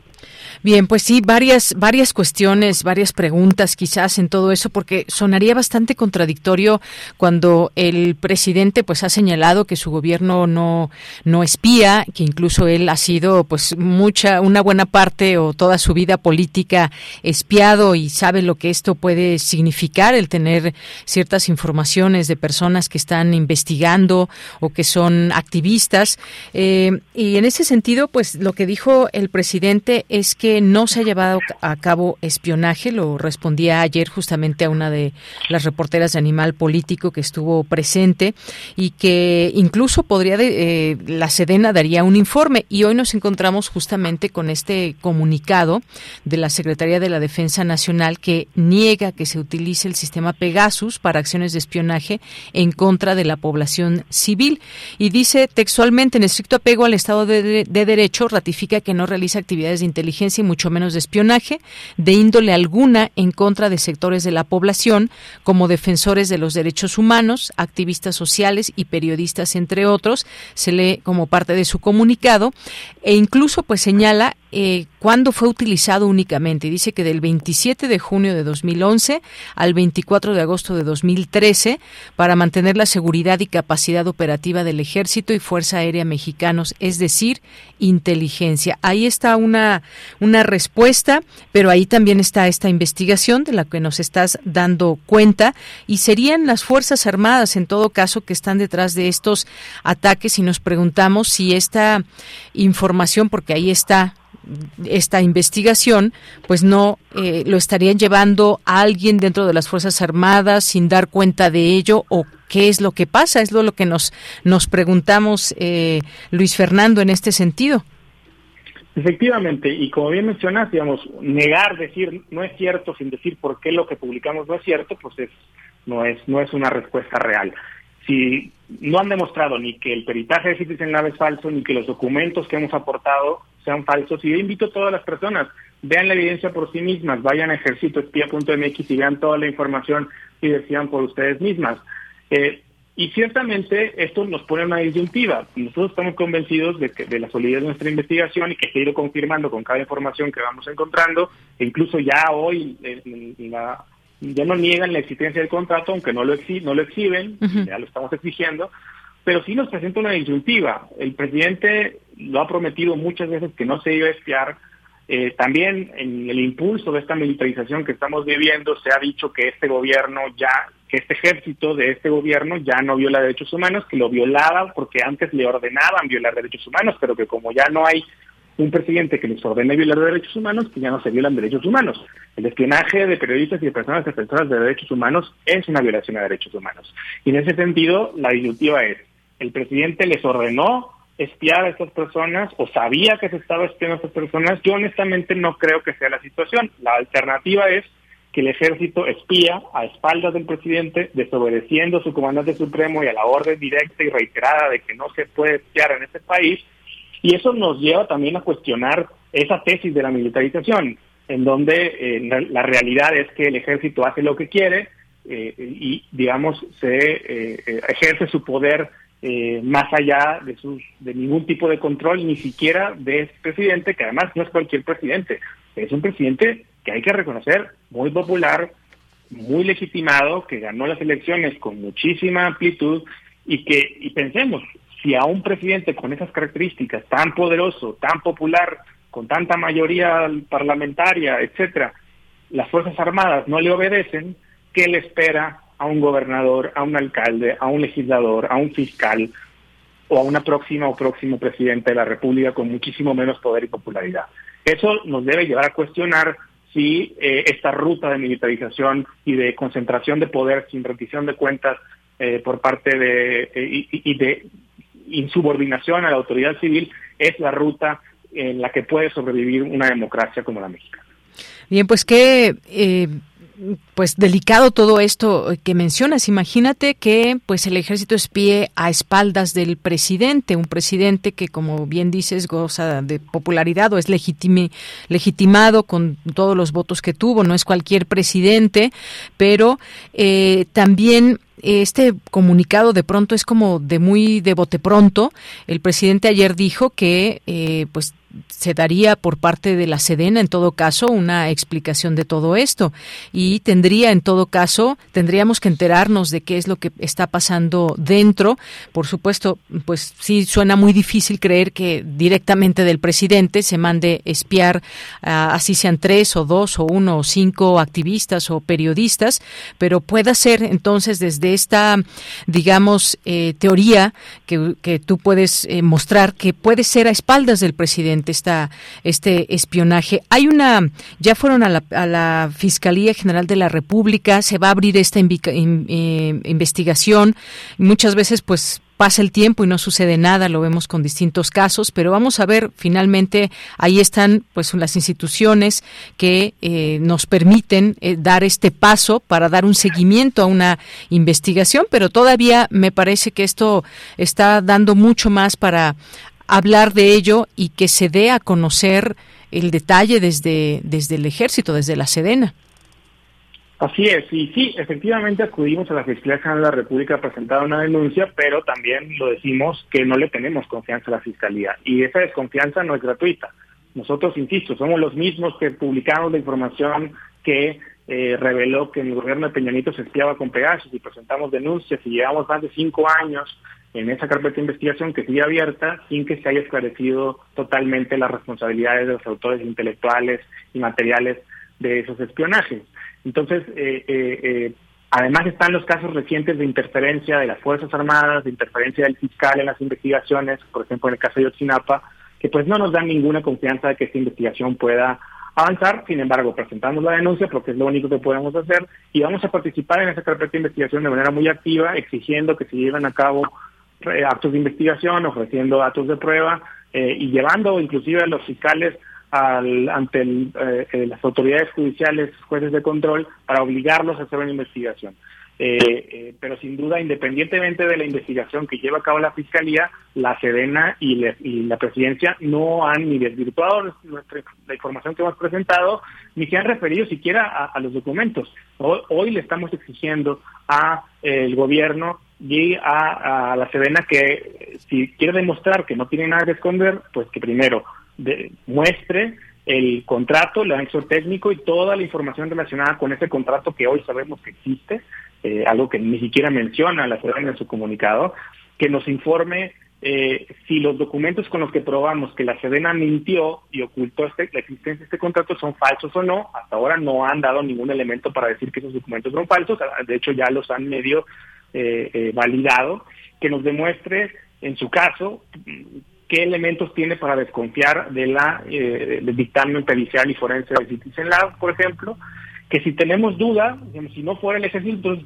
Bien, pues sí, varias, varias cuestiones, varias preguntas quizás en todo eso, porque sonaría bastante contradictorio cuando el presidente pues ha señalado que su gobierno no, no espía, que incluso él ha sido pues mucha, una buena parte o toda su vida política espiado y sabe lo que esto puede significar, el tener ciertas informaciones de personas que están investigando o que son activistas. Eh, y en ese sentido, pues lo que dijo el presidente es que no se ha llevado a cabo espionaje, lo respondía ayer justamente a una de las reporteras de Animal Político que estuvo presente y que incluso podría, eh, la Sedena daría un informe. Y hoy nos encontramos justamente con este comunicado de la Secretaría de la Defensa Nacional que niega que se utilice el sistema Pegasus para acciones de espionaje en contra de la población civil. Y dice textualmente en estricto apego al Estado de, de Derecho ratifica que no realiza actividades de inteligencia mucho menos de espionaje, de índole alguna en contra de sectores de la población, como defensores de los derechos humanos, activistas sociales y periodistas, entre otros, se lee como parte de su comunicado, e incluso pues señala eh, cuándo fue utilizado únicamente. Dice que del 27 de junio de 2011 al 24 de agosto de 2013 para mantener la seguridad y capacidad operativa del Ejército y Fuerza Aérea Mexicanos, es decir, inteligencia. Ahí está una, una respuesta, pero ahí también está esta investigación de la que nos estás dando cuenta y serían las Fuerzas Armadas en todo caso que están detrás de estos ataques y nos preguntamos si esta información, porque ahí está esta investigación, pues no eh, lo estarían llevando a alguien dentro de las Fuerzas Armadas sin dar cuenta de ello o qué es lo que pasa, es lo, que nos, nos preguntamos, eh, Luis Fernando, en este sentido. Efectivamente, y como bien mencionas, digamos, negar, decir no es cierto sin decir por qué lo que publicamos no es cierto, pues es, no es, no es una respuesta real. Si no han demostrado ni que el peritaje de Citizen Lab es falso, ni que los documentos que hemos aportado sean falsos. Y yo invito a todas las personas, vean la evidencia por sí mismas, vayan a ejercitoespía.mx y vean toda la información y decidan por ustedes mismas. Eh, y ciertamente esto nos pone una disyuntiva. Nosotros estamos convencidos de, que, de la solidez de nuestra investigación y que se ha ido confirmando con cada información que vamos encontrando. E incluso ya hoy ya no niegan la existencia del contrato, aunque no lo, no lo exhiben, ya lo estamos exigiendo pero sí nos presenta una disyuntiva. El presidente lo ha prometido muchas veces que no se iba a espiar. Eh, también en el impulso de esta militarización que estamos viviendo se ha dicho que este gobierno ya, que este ejército de este gobierno ya no viola derechos humanos, que lo violaba porque antes le ordenaban violar derechos humanos, pero que como ya no hay un presidente que les ordene violar derechos humanos, que ya no se violan derechos humanos. El espionaje de periodistas y de personas defensoras de derechos humanos es una violación de derechos humanos. Y en ese sentido, la disyuntiva es, el presidente les ordenó espiar a estas personas o sabía que se estaba espiando a estas personas, yo honestamente no creo que sea la situación. La alternativa es que el ejército espía a espaldas del presidente, desobedeciendo a su comandante supremo y a la orden directa y reiterada de que no se puede espiar en este país, y eso nos lleva también a cuestionar esa tesis de la militarización, en donde eh, la, realidad es que el ejército hace lo que quiere eh, y, digamos, se eh, ejerce su poder más allá de, sus, de ningún tipo de control, ni siquiera de ese presidente, que además no es cualquier presidente, es un presidente que hay que reconocer muy popular, muy legitimado, que ganó las elecciones con muchísima amplitud y que, y pensemos, si a un presidente con esas características, tan poderoso, tan popular, con tanta mayoría parlamentaria, etcétera, las Fuerzas Armadas no le obedecen, ¿qué le espera a un gobernador, a un alcalde, a un legislador, a un fiscal o a una próxima o próximo presidente de la República con muchísimo menos poder y popularidad? Eso nos debe llevar a cuestionar si eh, esta ruta de militarización y de concentración de poder sin rendición de cuentas eh, por parte de eh, y, de insubordinación a la autoridad civil es la ruta en la que puede sobrevivir una democracia como la mexicana. Bien, pues qué eh, pues delicado todo esto que mencionas. Imagínate que pues el ejército espíe a espaldas del presidente, un presidente que como bien dices goza de popularidad o es legitimado con todos los votos que tuvo, no es cualquier presidente, pero eh, también este comunicado de pronto es como de muy de bote pronto. El presidente ayer dijo que eh, pues se daría por parte de la Sedena en todo caso una explicación de todo esto y tendría en todo caso tendríamos que enterarnos de qué es lo que está pasando dentro por supuesto pues sí suena muy difícil creer que directamente del presidente se mande espiar así sean tres o dos o uno o cinco activistas o periodistas pero pueda ser entonces desde esta digamos eh, teoría que, que, tú puedes eh, mostrar que puede ser a espaldas del presidente esta, este espionaje. Hay una, ya fueron a la, a la Fiscalía General de la República, se va a abrir esta eh, investigación. Muchas veces, pues, pasa el tiempo y no sucede nada, lo vemos con distintos casos, pero vamos a ver, finalmente ahí están pues las instituciones que eh, nos permiten eh, dar este paso para dar un seguimiento a una investigación, pero todavía me parece que esto está dando mucho más para hablar de ello y que se dé a conocer el detalle desde, desde el ejército, desde la Sedena. Así es, y sí, efectivamente acudimos a la Fiscalía General de la República a presentar una denuncia, pero también lo decimos que no le tenemos confianza a la Fiscalía y esa desconfianza no es gratuita. Nosotros, insisto, somos los mismos que publicamos la información que eh, reveló que el gobierno de Peña Nieto se espiaba con Pegasus y presentamos denuncias y llevamos más de cinco años en esa carpeta de investigación que sigue abierta sin que se haya esclarecido totalmente las responsabilidades de los autores intelectuales y materiales de esos espionajes. Entonces, eh, eh, eh, además están los casos recientes de interferencia de las Fuerzas Armadas, de interferencia del fiscal en las investigaciones, por ejemplo en el caso de Otsinapa, que pues no nos dan ninguna confianza de que esta investigación pueda avanzar, sin embargo, presentamos la denuncia porque es lo único que podemos hacer y vamos a participar en esa carpeta de investigación de manera muy activa, exigiendo que se lleven a cabo actos de investigación, ofreciendo datos de prueba eh, y llevando inclusive a los fiscales al, ante eh, eh, las autoridades judiciales, jueces de control, para obligarlos a hacer una investigación. pero sin duda, independientemente de la investigación que lleva a cabo la Fiscalía, la Sedena y, la Presidencia no han ni desvirtuado nuestra, la información que hemos presentado, ni se han referido siquiera a, los documentos. Hoy, hoy, le estamos exigiendo a el gobierno y a, la Sedena que eh, si quiere demostrar que no tiene nada que esconder, pues que primero muestre el contrato, el anexo técnico y toda la información relacionada con ese contrato que hoy sabemos que existe, eh, algo que ni siquiera menciona la Sedena en su comunicado, que nos informe eh, si los documentos con los que probamos que la Sedena mintió y ocultó este, la existencia de este contrato son falsos o no. Hasta ahora no han dado ningún elemento para decir que esos documentos son falsos. De hecho, ya los han medio eh, eh, validado. Que nos demuestre, en su caso, qué elementos tiene para desconfiar de la del dictamen pericial y forense de Citizen Lab, por ejemplo. Que si tenemos duda, si no fuera el ejército,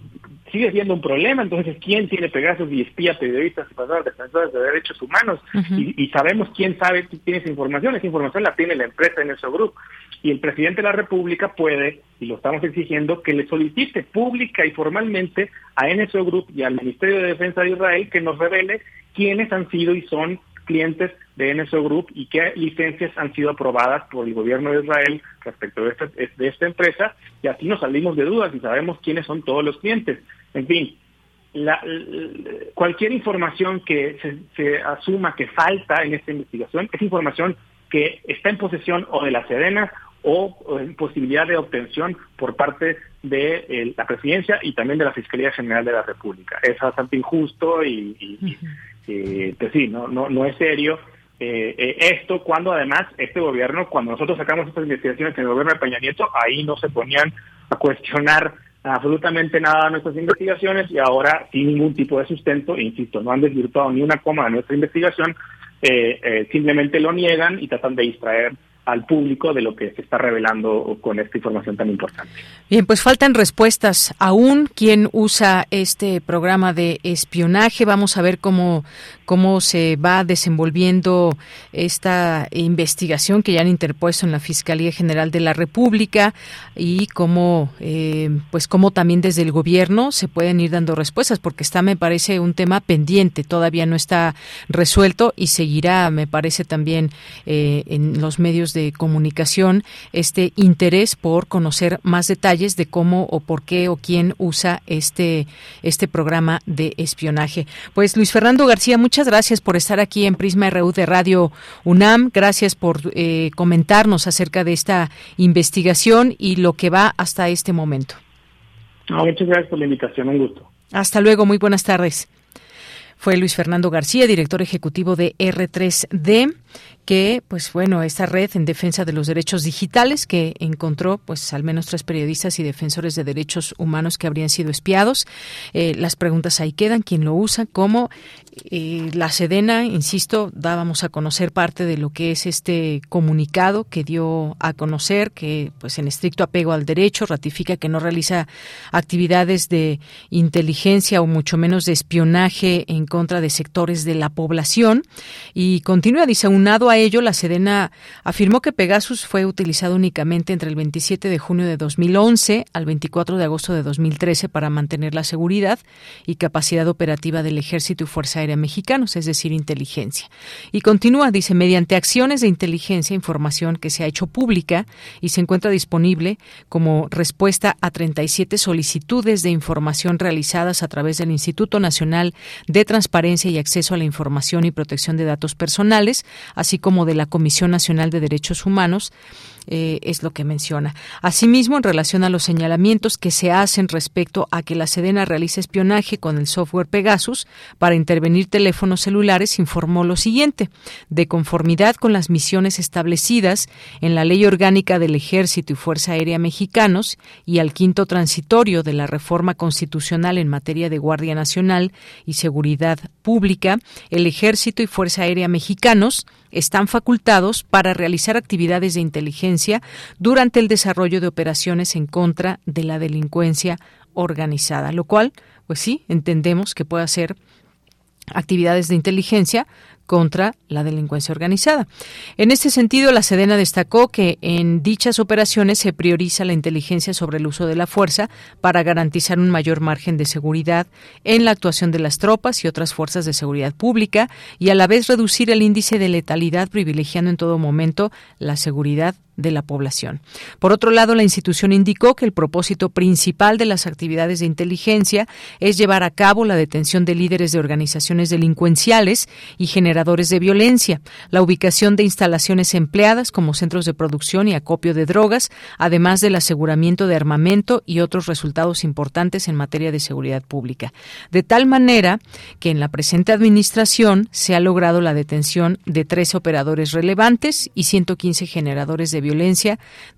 sigue siendo un problema. Entonces, ¿quién tiene Pegasus y espía periodistas y pasadas defensores de derechos humanos? y, sabemos quién sabe quién tiene esa información. Esa información la tiene la empresa en nuestro grupo. Y el presidente de la República puede, y lo estamos exigiendo, que le solicite pública y formalmente a NSO Group y al Ministerio de Defensa de Israel que nos revele quiénes han sido y son clientes de NSO Group y qué licencias han sido aprobadas por el gobierno de Israel respecto de esta, de esta empresa y así nos salimos de dudas y sabemos quiénes son todos los clientes. En fin, la, cualquier información que se, asuma que falta en esta investigación es información que está en posesión o de la Sedena o, en posibilidad de obtención por parte de eh, la presidencia y también de la Fiscalía General de la República. Es bastante injusto y, pues sí, no, no, no es serio. Eh, eh, esto cuando además este gobierno, cuando nosotros sacamos estas investigaciones en el gobierno de Peña Nieto, ahí no se ponían a cuestionar absolutamente nada de nuestras investigaciones y ahora sin ningún tipo de sustento, insisto, no han desvirtuado ni una coma de nuestra investigación, eh, eh, simplemente lo niegan y tratan de distraer al público de lo que se está revelando con esta información tan importante. Bien, pues faltan respuestas aún. ¿Quién usa este programa de espionaje? Vamos a ver cómo, cómo se va desenvolviendo esta investigación que ya han interpuesto en la Fiscalía General de la República y cómo, eh, pues cómo también desde el gobierno se pueden ir dando respuestas, porque está, me parece, un tema pendiente, todavía no está resuelto y seguirá, me parece, también eh, en los medios de comunicación este interés por conocer más detalles de cómo o por qué o quién usa este, este programa de espionaje. Pues Luis Fernando García, muchas muchas gracias por estar aquí en Prisma RU de Radio UNAM. Gracias por eh, comentarnos acerca de esta investigación y lo que va hasta este momento. muchas gracias por la invitación, un gusto. Hasta luego, muy buenas tardes. Fue Luis Fernando García, director ejecutivo de R3D que, pues bueno, esta red en defensa de los derechos digitales que encontró, pues al menos tres periodistas y defensores de derechos humanos que habrían sido espiados. Eh, las preguntas ahí quedan, quién lo usa, cómo. Eh, la Sedena, insisto, dábamos a conocer parte de lo que es este comunicado que dio a conocer, que pues en estricto apego al derecho ratifica que no realiza actividades de inteligencia o mucho menos de espionaje en contra de sectores de la población y continúa, dice, unado a ello, la Sedena afirmó que Pegasus fue utilizado únicamente entre el 27 de junio de 2011 al 24 de agosto de 2013 para mantener la seguridad y capacidad operativa del Ejército y Fuerza Aérea Mexicanos, es decir, inteligencia. Y continúa, dice, mediante acciones de inteligencia, información que se ha hecho pública y se encuentra disponible como respuesta a 37 solicitudes de información realizadas a través del Instituto Nacional de Transparencia y Acceso a la Información y Protección de Datos Personales, así como de la Comisión Nacional de Derechos Humanos, eh, es lo que menciona. Asimismo, en relación a los señalamientos que se hacen respecto a que la Sedena realice espionaje con el software Pegasus para intervenir teléfonos celulares, informó lo siguiente. De conformidad con las misiones establecidas en la Ley Orgánica del Ejército y Fuerza Aérea Mexicanos y al quinto transitorio de la reforma constitucional en materia de Guardia Nacional y Seguridad Pública, el Ejército y Fuerza Aérea Mexicanos están facultados para realizar actividades de inteligencia durante el desarrollo de operaciones en contra de la delincuencia organizada, lo cual, pues sí, entendemos que puede ser actividades de inteligencia contra la delincuencia organizada. En este sentido, la Sedena destacó que en dichas operaciones se prioriza la inteligencia sobre el uso de la fuerza para garantizar un mayor margen de seguridad en la actuación de las tropas y otras fuerzas de seguridad pública y a la vez reducir el índice de letalidad privilegiando en todo momento la seguridad de la población. Por otro lado, la institución indicó que el propósito principal de las actividades de inteligencia es llevar a cabo la detención de líderes de organizaciones delincuenciales y generadores de violencia, la ubicación de instalaciones empleadas como centros de producción y acopio de drogas, además del aseguramiento de armamento y otros resultados importantes en materia de seguridad pública. De tal manera que en la presente administración se ha logrado la detención de tres operadores relevantes y 115 generadores de violencia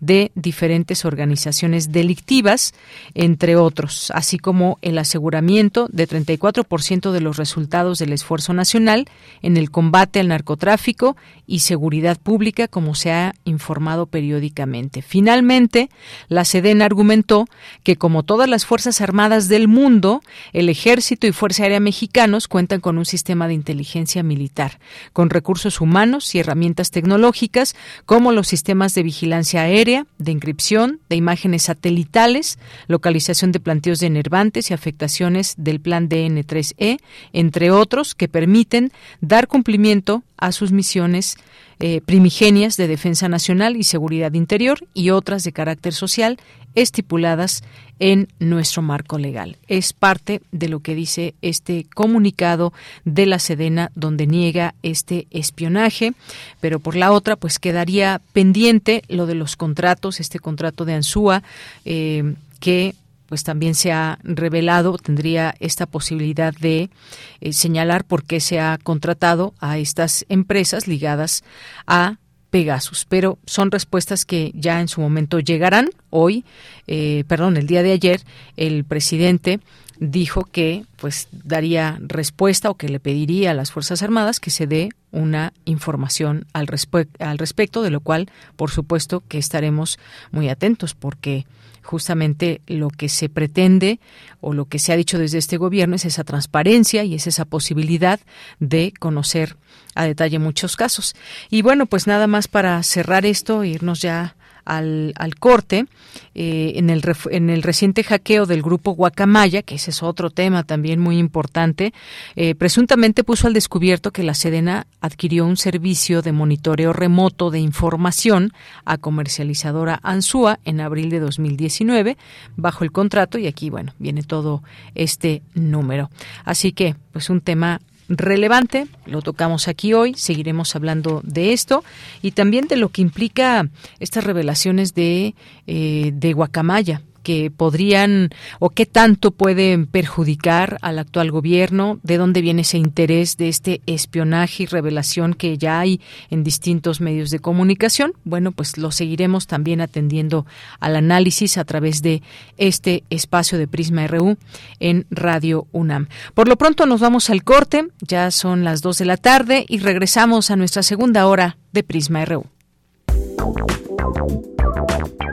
de diferentes organizaciones delictivas, entre otros, así como el aseguramiento de 34% de los resultados del esfuerzo nacional en el combate al narcotráfico y seguridad pública, como se ha informado periódicamente. Finalmente, la SEDEN argumentó que, como todas las Fuerzas Armadas del mundo, el Ejército y Fuerza Aérea mexicanos cuentan con un sistema de inteligencia militar, con recursos humanos y herramientas tecnológicas como los sistemas de vigilancia aérea, de inscripción, de imágenes satelitales, localización de planteos de enervantes y afectaciones del plan DN3E, entre otros, que permiten dar cumplimiento a sus misiones eh, primigenias de defensa nacional y seguridad interior y otras de carácter social estipuladas en nuestro marco legal. Es parte de lo que dice este comunicado de la Sedena donde niega este espionaje, pero por la otra pues quedaría pendiente lo de los contratos, este contrato de Ansúa eh, que pues también se ha revelado, tendría esta posibilidad de eh, señalar por qué se ha contratado a estas empresas ligadas a Pegasus. Pero son respuestas que ya en su momento llegarán. Hoy, eh, perdón, el día de ayer, el presidente dijo que pues daría respuesta o que le pediría a las Fuerzas Armadas que se dé una información al, al respecto, de lo cual, por supuesto, que estaremos muy atentos porque justamente lo que se pretende o lo que se ha dicho desde este gobierno es esa transparencia y es esa posibilidad de conocer a detalle muchos casos. Y bueno, pues nada más para cerrar esto, irnos ya al, al corte eh, en, el, en el reciente hackeo del grupo Guacamaya, que ese es otro tema también muy importante, eh, presuntamente puso al descubierto que la Sedena adquirió un servicio de monitoreo remoto de información a comercializadora Ansúa en abril de 2019 bajo el contrato y aquí, bueno, viene todo este número. Así que, pues un tema relevante, lo tocamos aquí hoy, seguiremos hablando de esto y también de lo que implica estas revelaciones de, eh, de Guacamaya, podrían o qué tanto pueden perjudicar al actual gobierno, de dónde viene ese interés de este espionaje y revelación que ya hay en distintos medios de comunicación. Bueno, pues lo seguiremos también atendiendo al análisis a través de este espacio de Prisma RU en Radio UNAM. Por lo pronto nos vamos al corte, ya son las dos de la tarde y regresamos a nuestra segunda hora de Prisma RU.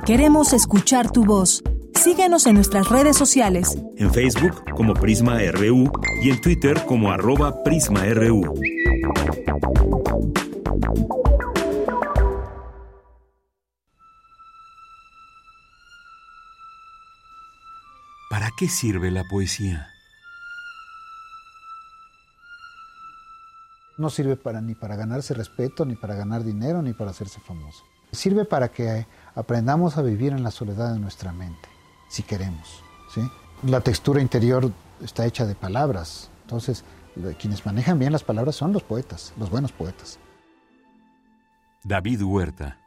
Queremos escuchar tu voz. Síguenos en nuestras redes sociales. En Facebook como Prisma RU y en Twitter como arroba PrismaRU. ¿Para qué sirve la poesía? No sirve para, ni para ganarse respeto, ni para ganar dinero, ni para hacerse famoso. Sirve para que aprendamos a vivir en la soledad de nuestra mente si queremos. ¿sí? La textura interior está hecha de palabras, entonces quienes manejan bien las palabras son los poetas, los buenos poetas. David Huerta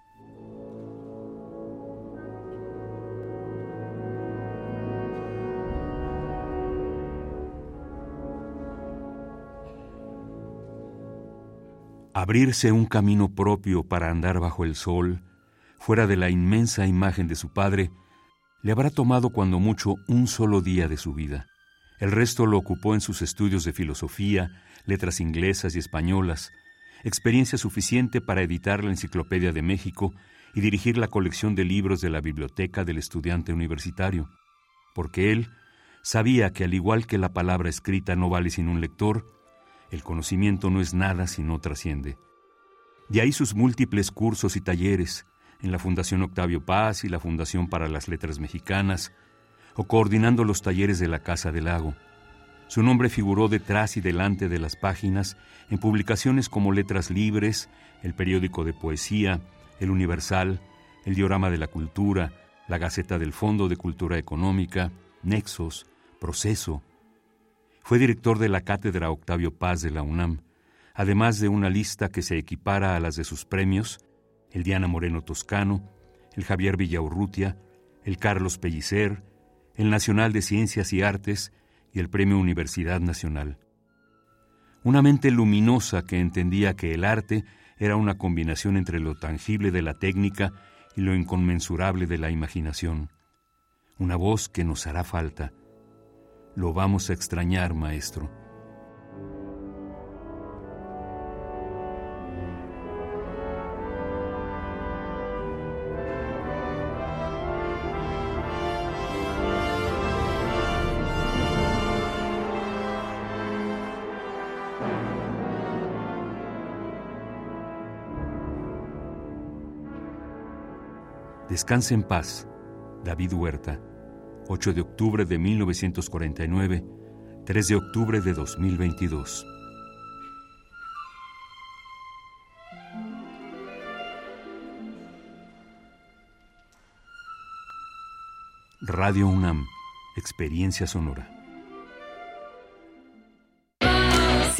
Abrirse un camino propio para andar bajo el sol, fuera de la inmensa imagen de su padre, le habrá tomado cuando mucho un solo día de su vida. El resto lo ocupó en sus estudios de filosofía, letras inglesas y españolas, experiencia suficiente para editar la Enciclopedia de México y dirigir la colección de libros de la biblioteca del estudiante universitario, porque él sabía que al igual que la palabra escrita no vale sin un lector, el conocimiento no es nada si no trasciende. De ahí sus múltiples cursos y talleres, en la Fundación Octavio Paz y la Fundación para las Letras Mexicanas, o coordinando los talleres de la Casa del Lago. Su nombre figuró detrás y delante de las páginas en publicaciones como Letras Libres, el periódico de poesía, El Universal, el Diorama de la Cultura, la Gaceta del Fondo de Cultura Económica, Nexos, Proceso. Fue director de la Cátedra Octavio Paz de la UNAM, además de una lista que se equipara a las de sus premios, el Diana Moreno Toscano, el Javier Villaurrutia, el Carlos Pellicer, el Nacional de Ciencias y Artes y el Premio Universidad Nacional. Una mente luminosa que entendía que el arte era una combinación entre lo tangible de la técnica y lo inconmensurable de la imaginación. Una voz que nos hará falta. Lo vamos a extrañar, maestro. Descanse en paz, David Huerta, 8 de octubre de 1949, 3 de octubre de 2022. Radio UNAM, Experiencia Sonora.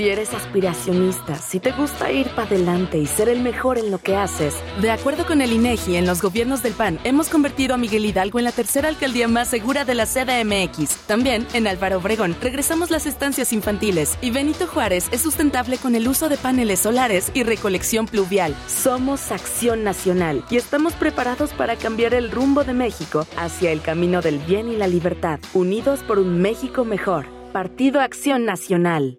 Si eres aspiracionista, si te gusta ir para adelante y ser el mejor en lo que haces. De acuerdo con el INEGI, en los gobiernos del PAN hemos convertido a Miguel Hidalgo en la tercera alcaldía más segura de la CDMX. También, en Álvaro Obregón, regresamos las estancias infantiles y Benito Juárez es sustentable con el uso de paneles solares y recolección pluvial. Somos Acción Nacional y estamos preparados para cambiar el rumbo de México hacia el camino del bien y la libertad. Unidos por un México mejor. Partido Acción Nacional.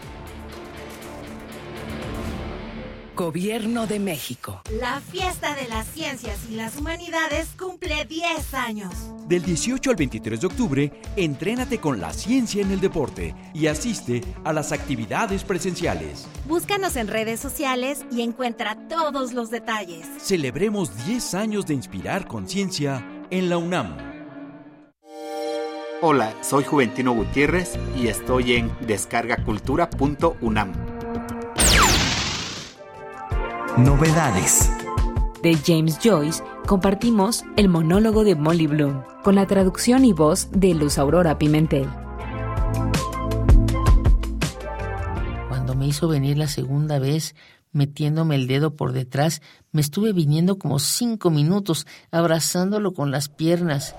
Gobierno de México. La fiesta de las ciencias y las humanidades cumple 10 años. Del 18 al 23 de octubre, entrénate con la ciencia en el deporte y asiste a las actividades presenciales. Búscanos en redes sociales y encuentra todos los detalles. Celebremos 10 años de inspirar conciencia en la UNAM. Hola, soy Juventino Gutiérrez y estoy en descargacultura.unam. Novedades. De James Joyce compartimos el monólogo de Molly Bloom, con la traducción y voz de Luz Aurora Pimentel. Cuando me hizo venir la segunda vez, metiéndome el dedo por detrás, me estuve viniendo como cinco minutos, abrazándolo con las piernas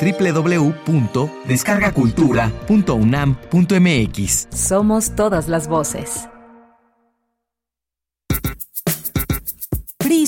www.descargacultura.unam.mx Somos todas las voces.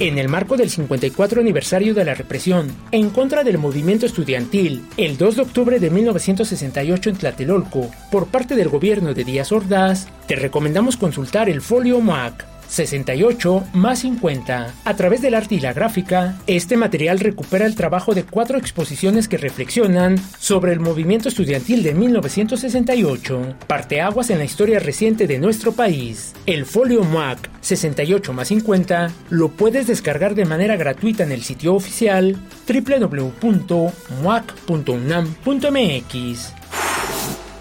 En el marco del 54 aniversario de la represión en contra del movimiento estudiantil, el 2 de octubre de 1968 en Tlatelolco, por parte del gobierno de Díaz Ordaz, te recomendamos consultar el folio MAC 68 más 50. A través del arte y la gráfica, este material recupera el trabajo de cuatro exposiciones que reflexionan sobre el movimiento estudiantil de 1968, parteaguas en la historia reciente de nuestro país. El folio MUAC 68 más 50 lo puedes descargar de manera gratuita en el sitio oficial www.muac.unam.mx.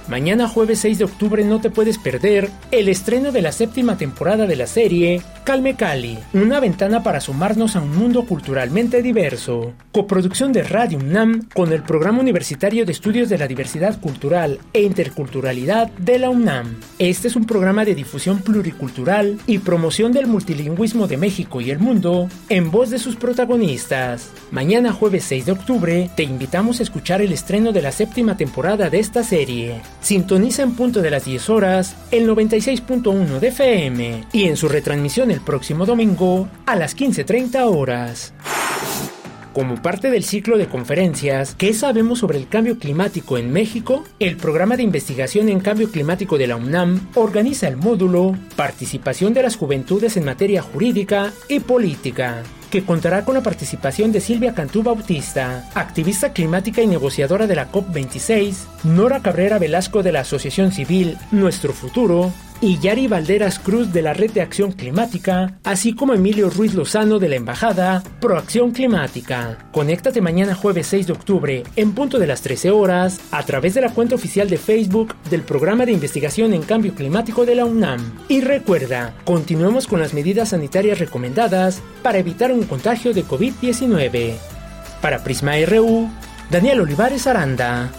Mañana jueves 6 de octubre no te puedes perder el estreno de la séptima temporada de la serie Calme Cali, una ventana para sumarnos a un mundo culturalmente diverso. Coproducción de Radio UNAM con el Programa Universitario de Estudios de la Diversidad Cultural e Interculturalidad de la UNAM. Este es un programa de difusión pluricultural y promoción del multilingüismo de México y el mundo en voz de sus protagonistas. Mañana jueves 6 de octubre te invitamos a escuchar el estreno de la séptima temporada de esta serie. Sintoniza en punto de las 10 horas el 96.1 de FM y en su retransmisión el próximo domingo a las 15.30 horas. Como parte del ciclo de conferencias ¿Qué sabemos sobre el cambio climático en México? El programa de investigación en cambio climático de la UNAM organiza el módulo Participación de las juventudes en materia jurídica y política que contará con la participación de Silvia Cantú Bautista, activista climática y negociadora de la COP26, Nora Cabrera Velasco de la Asociación Civil Nuestro Futuro, y Yari Valderas Cruz de la Red de Acción Climática, así como Emilio Ruiz Lozano de la Embajada Proacción Climática. Conéctate mañana jueves 6 de octubre en punto de las 13 horas a través de la cuenta oficial de Facebook del Programa de Investigación en Cambio Climático de la UNAM. Y recuerda, continuemos con las medidas sanitarias recomendadas para evitar un contagio de COVID-19. Para Prisma RU, Daniel Olivares Aranda.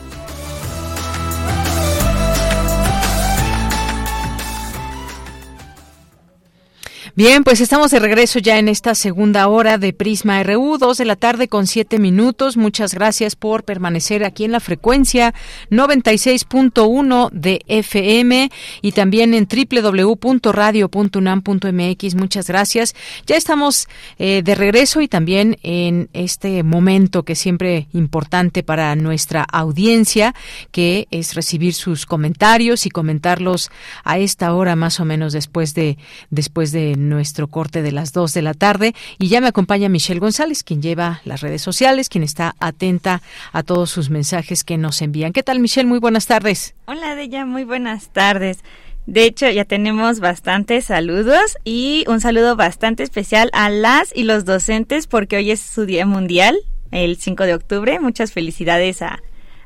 Bien, pues estamos de regreso ya en esta segunda hora de Prisma RU, dos de la tarde con siete minutos. Muchas gracias por permanecer aquí en la frecuencia 96.1 de FM y también en www.radio.unam.mx. Muchas gracias. Ya estamos eh, de regreso y también en este momento que es siempre importante para nuestra audiencia, que es recibir sus comentarios y comentarlos a esta hora más o menos después de después de nuestro corte de las 2 de la tarde. Y ya me acompaña Michelle González, quien lleva las redes sociales, quien está atenta a todos sus mensajes que nos envían. ¿Qué tal, Michelle? Muy buenas tardes. Hola, Deya, muy buenas tardes. De hecho, ya tenemos bastantes saludos y un saludo bastante especial a las y los docentes porque hoy es su Día Mundial, el 5 de octubre. Muchas felicidades a,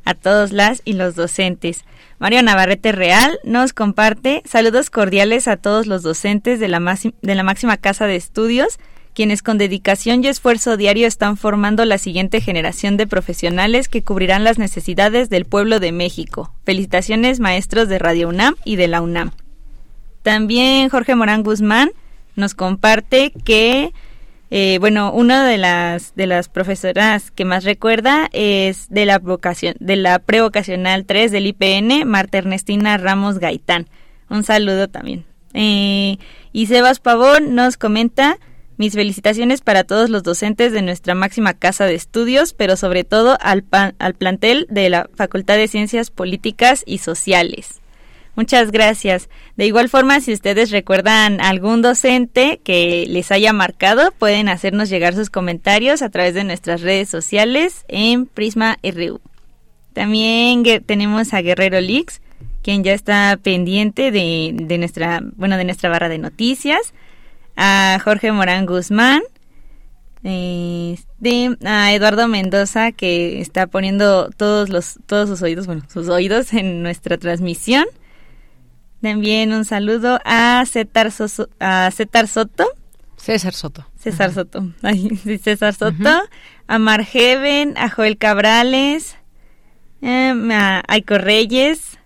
a todos las y los docentes. Mario Navarrete Real nos comparte saludos cordiales a todos los docentes de la, de la máxima casa de estudios, quienes con dedicación y esfuerzo diario están formando la siguiente generación de profesionales que cubrirán las necesidades del pueblo de México. Felicitaciones maestros de Radio UNAM y de la UNAM. También Jorge Morán Guzmán nos comparte que eh, bueno, una de las de las profesoras que más recuerda es de la vocación, de la prevocacional 3 del IPN, Marta Ernestina Ramos Gaitán. Un saludo también. Eh, y Sebas Pavón nos comenta mis felicitaciones para todos los docentes de nuestra máxima casa de estudios, pero sobre todo al, al plantel de la Facultad de Ciencias Políticas y Sociales. Muchas gracias. De igual forma, si ustedes recuerdan algún docente que les haya marcado, pueden hacernos llegar sus comentarios a través de nuestras redes sociales en Prisma RU. También tenemos a Guerrero Leaks, quien ya está pendiente de, de, nuestra, bueno, de nuestra barra de noticias. A Jorge Morán Guzmán, este, a Eduardo Mendoza que está poniendo todos los todos sus oídos, bueno, sus oídos en nuestra transmisión. También un saludo a César, a César Soto. César Soto. César Soto. César Soto. A Margeven, a Joel Cabrales, em, a Aiko Reyes.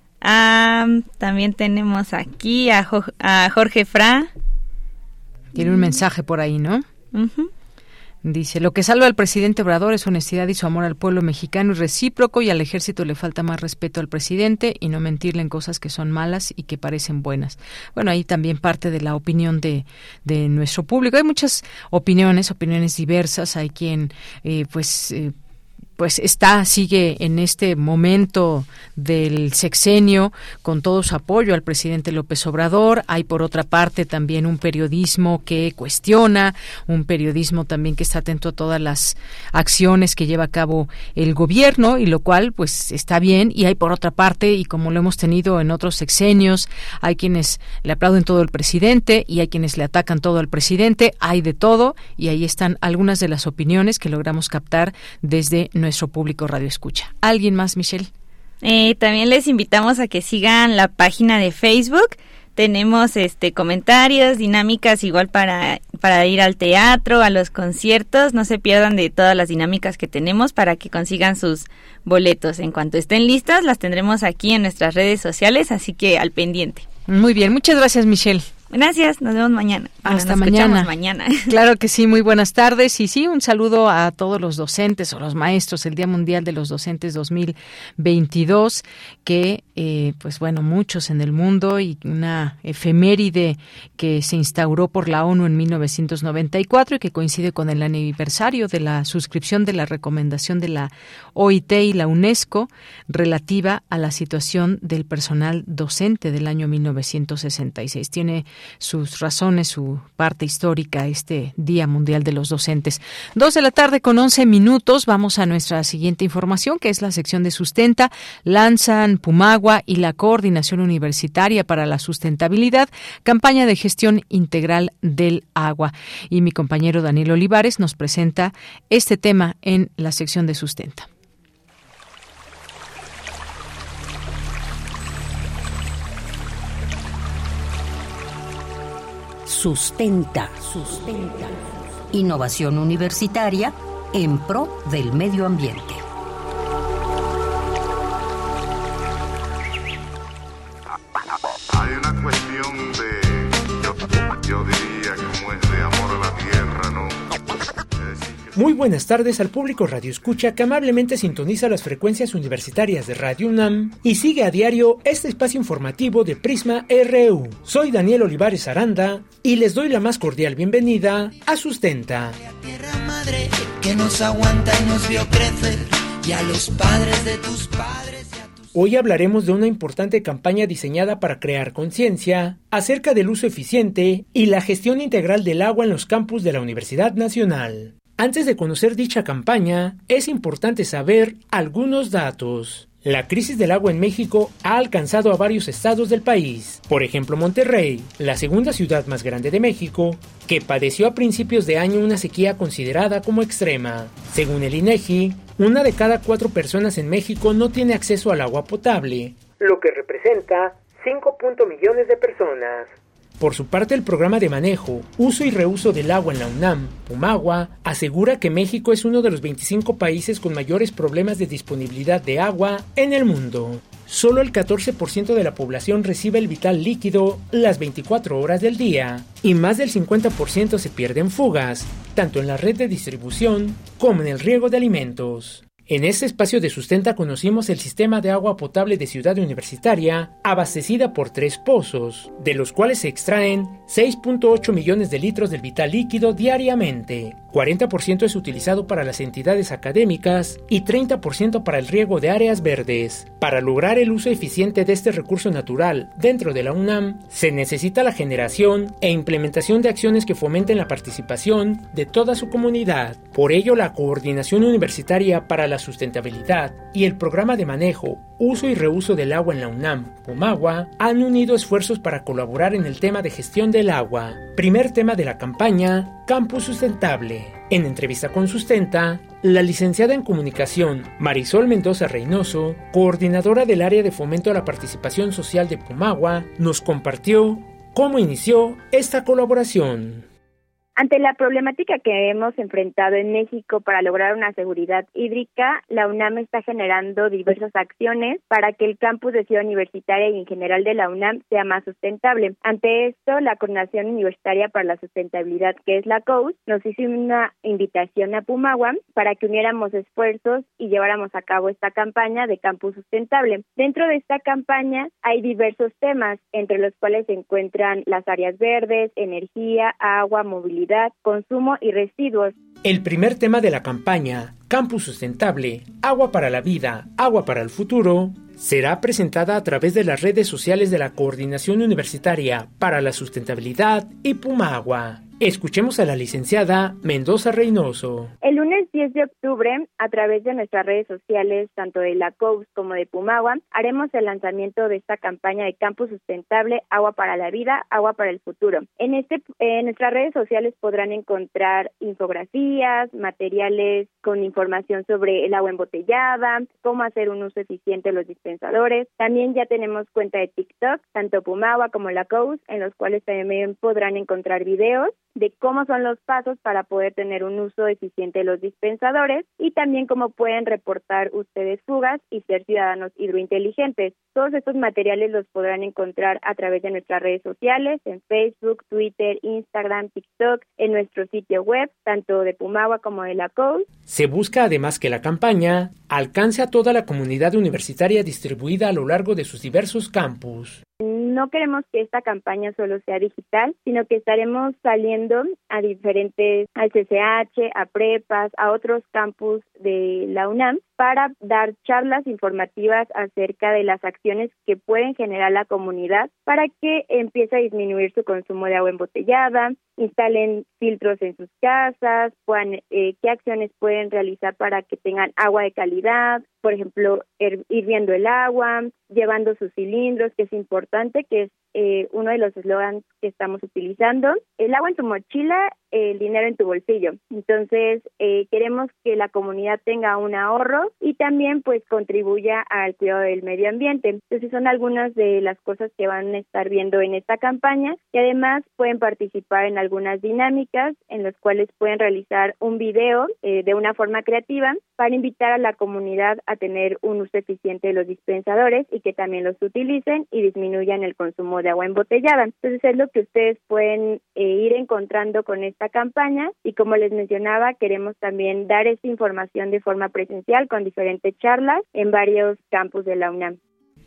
también tenemos aquí a, a Jorge Fra. Tiene un mensaje por ahí, ¿no? Dice, lo que salva al presidente Obrador es honestidad y su amor al pueblo mexicano y recíproco y al ejército le falta más respeto al presidente y no mentirle en cosas que son malas y que parecen buenas. Bueno, ahí también parte de la opinión de, de nuestro público. Hay muchas opiniones, opiniones diversas. Hay quien, eh, pues, eh, pues está, sigue en este momento del sexenio con todo su apoyo al presidente López Obrador. Hay por otra parte también un periodismo que cuestiona, un periodismo también que está atento a todas las acciones que lleva a cabo el gobierno y lo cual pues está bien. Y hay por otra parte, y como lo hemos tenido en otros sexenios, hay quienes le aplauden todo al presidente y hay quienes le atacan todo al presidente. Hay de todo y ahí están algunas de las opiniones que logramos captar desde nuestro público Radio Escucha. ¿Alguien más, Michelle? Eh, también les invitamos a que sigan la página de Facebook. Tenemos este comentarios, dinámicas igual para, para ir al teatro, a los conciertos. No se pierdan de todas las dinámicas que tenemos para que consigan sus boletos. En cuanto estén listas, las tendremos aquí en nuestras redes sociales, así que al pendiente. Muy bien, muchas gracias Michelle. Gracias, nos vemos mañana. Hasta mañana. mañana. Claro que sí, muy buenas tardes y sí, un saludo a todos los docentes o los maestros, el Día Mundial de los Docentes 2022, que eh, pues bueno, muchos en el mundo y una efeméride que se instauró por la ONU en 1994 y que coincide con el aniversario de la suscripción de la recomendación de la OIT y la UNESCO relativa a la situación del personal docente del año 1966. Tiene sus razones, su parte histórica este Día Mundial de los Docentes. Dos de la tarde con once minutos. Vamos a nuestra siguiente información, que es la sección de sustenta. Lanzan Pumag y la Coordinación Universitaria para la Sustentabilidad, campaña de gestión integral del agua. Y mi compañero Daniel Olivares nos presenta este tema en la sección de Sustenta. Sustenta, sustenta. Innovación universitaria en pro del medio ambiente. Muy buenas tardes al público Radio Escucha que amablemente sintoniza las frecuencias universitarias de Radio UNAM y sigue a diario este espacio informativo de Prisma RU. Soy Daniel Olivares Aranda y les doy la más cordial bienvenida a Sustenta. Tierra madre que nos aguanta y nos vio crecer y a los padres de tus padres. Hoy hablaremos de una importante campaña diseñada para crear conciencia acerca del uso eficiente y la gestión integral del agua en los campus de la Universidad Nacional. Antes de conocer dicha campaña, es importante saber algunos datos. La crisis del agua en México ha alcanzado a varios estados del país. Por ejemplo, Monterrey, la segunda ciudad más grande de México, que padeció a principios de año una sequía considerada como extrema. Según el INEGI, una de cada cuatro personas en México no tiene acceso al agua potable, lo que representa 5 millones de personas. Por su parte, el programa de manejo, uso y reuso del agua en la UNAM, Pumagua, asegura que México es uno de los 25 países con mayores problemas de disponibilidad de agua en el mundo. Solo el 14% de la población recibe el vital líquido las 24 horas del día y más del 50% se pierde en fugas, tanto en la red de distribución como en el riego de alimentos. En este espacio de sustenta conocimos el sistema de agua potable de Ciudad Universitaria, abastecida por tres pozos, de los cuales se extraen 6.8 millones de litros del vital líquido diariamente. 40% es utilizado para las entidades académicas y 30% para el riego de áreas verdes. Para lograr el uso eficiente de este recurso natural dentro de la UNAM, se necesita la generación e implementación de acciones que fomenten la participación de toda su comunidad. Por ello, la Coordinación Universitaria para la Sustentabilidad y el Programa de Manejo, Uso y Reuso del Agua en la UNAM, PUMAGUA, han unido esfuerzos para colaborar en el tema de gestión del agua. Primer tema de la campaña, Campus Sustentable. En entrevista con Sustenta, la licenciada en comunicación Marisol Mendoza Reynoso, coordinadora del área de fomento a la participación social de Pumagua, nos compartió cómo inició esta colaboración. Ante la problemática que hemos enfrentado en México para lograr una seguridad hídrica, la UNAM está generando diversas acciones para que el campus de Ciudad Universitaria y en general de la UNAM sea más sustentable. Ante esto, la Coordinación Universitaria para la Sustentabilidad, que es la COUS, nos hizo una invitación a Pumagua para que uniéramos esfuerzos y lleváramos a cabo esta campaña de campus sustentable. Dentro de esta campaña hay diversos temas, entre los cuales se encuentran las áreas verdes, energía, agua, movilidad, El primer tema de la campaña, Campus Sustentable, Agua para la Vida, Agua para el Futuro, será presentada a través de las redes sociales de la Coordinación Universitaria para la Sustentabilidad y Puma Agua. Escuchemos a la licenciada Mendoza Reynoso. El lunes 10 de octubre, a través de nuestras redes sociales, tanto de la COUS como de Pumagua, haremos el lanzamiento de esta campaña de Campus Sustentable, Agua para la Vida, Agua para el Futuro. En, este, en nuestras redes sociales podrán encontrar infografías, materiales con información sobre el agua embotellada, cómo hacer un uso eficiente de los dispensadores. También ya tenemos cuenta de TikTok, tanto Pumagua como la COUS, en los cuales también podrán encontrar videos de cómo son los pasos para poder tener un uso eficiente de los dispensadores y también cómo pueden reportar ustedes fugas y ser ciudadanos hidrointeligentes. Todos estos materiales los podrán encontrar a través de nuestras redes sociales, en Facebook, Twitter, Instagram, TikTok, en nuestro sitio web, tanto de Pumagua como de la COUS. Se busca además que la campaña alcance a toda la comunidad universitaria distribuida a lo largo de sus diversos campus. No queremos que esta campaña solo sea digital, sino que estaremos saliendo a diferentes, al a prepas, a otros campus de la UNAM para dar charlas informativas acerca de las acciones que pueden generar la comunidad para que empiece a disminuir su consumo de agua embotellada, instalen filtros en sus casas, puedan, eh, qué acciones pueden realizar para que tengan agua de calidad, por ejemplo, hirviendo el agua, llevando sus cilindros, que es importante, que es eh, uno de los eslogans que estamos utilizando. El agua en tu mochila, el dinero en tu bolsillo. Entonces, eh, queremos que la comunidad tenga un ahorro y también pues contribuya al cuidado del medio ambiente. Entonces, son algunas de las cosas que van a estar viendo en esta campaña y además pueden participar en algunas dinámicas en las cuales pueden realizar un video eh, de una forma creativa para invitar a la comunidad a tener un uso eficiente de los dispensadores y que también los utilicen y disminuyan el consumo de agua embotellada. Entonces es lo que ustedes pueden eh, ir encontrando con esta campaña y como les mencionaba, queremos también dar esta información de forma presencial con diferentes charlas en varios campus de la UNAM.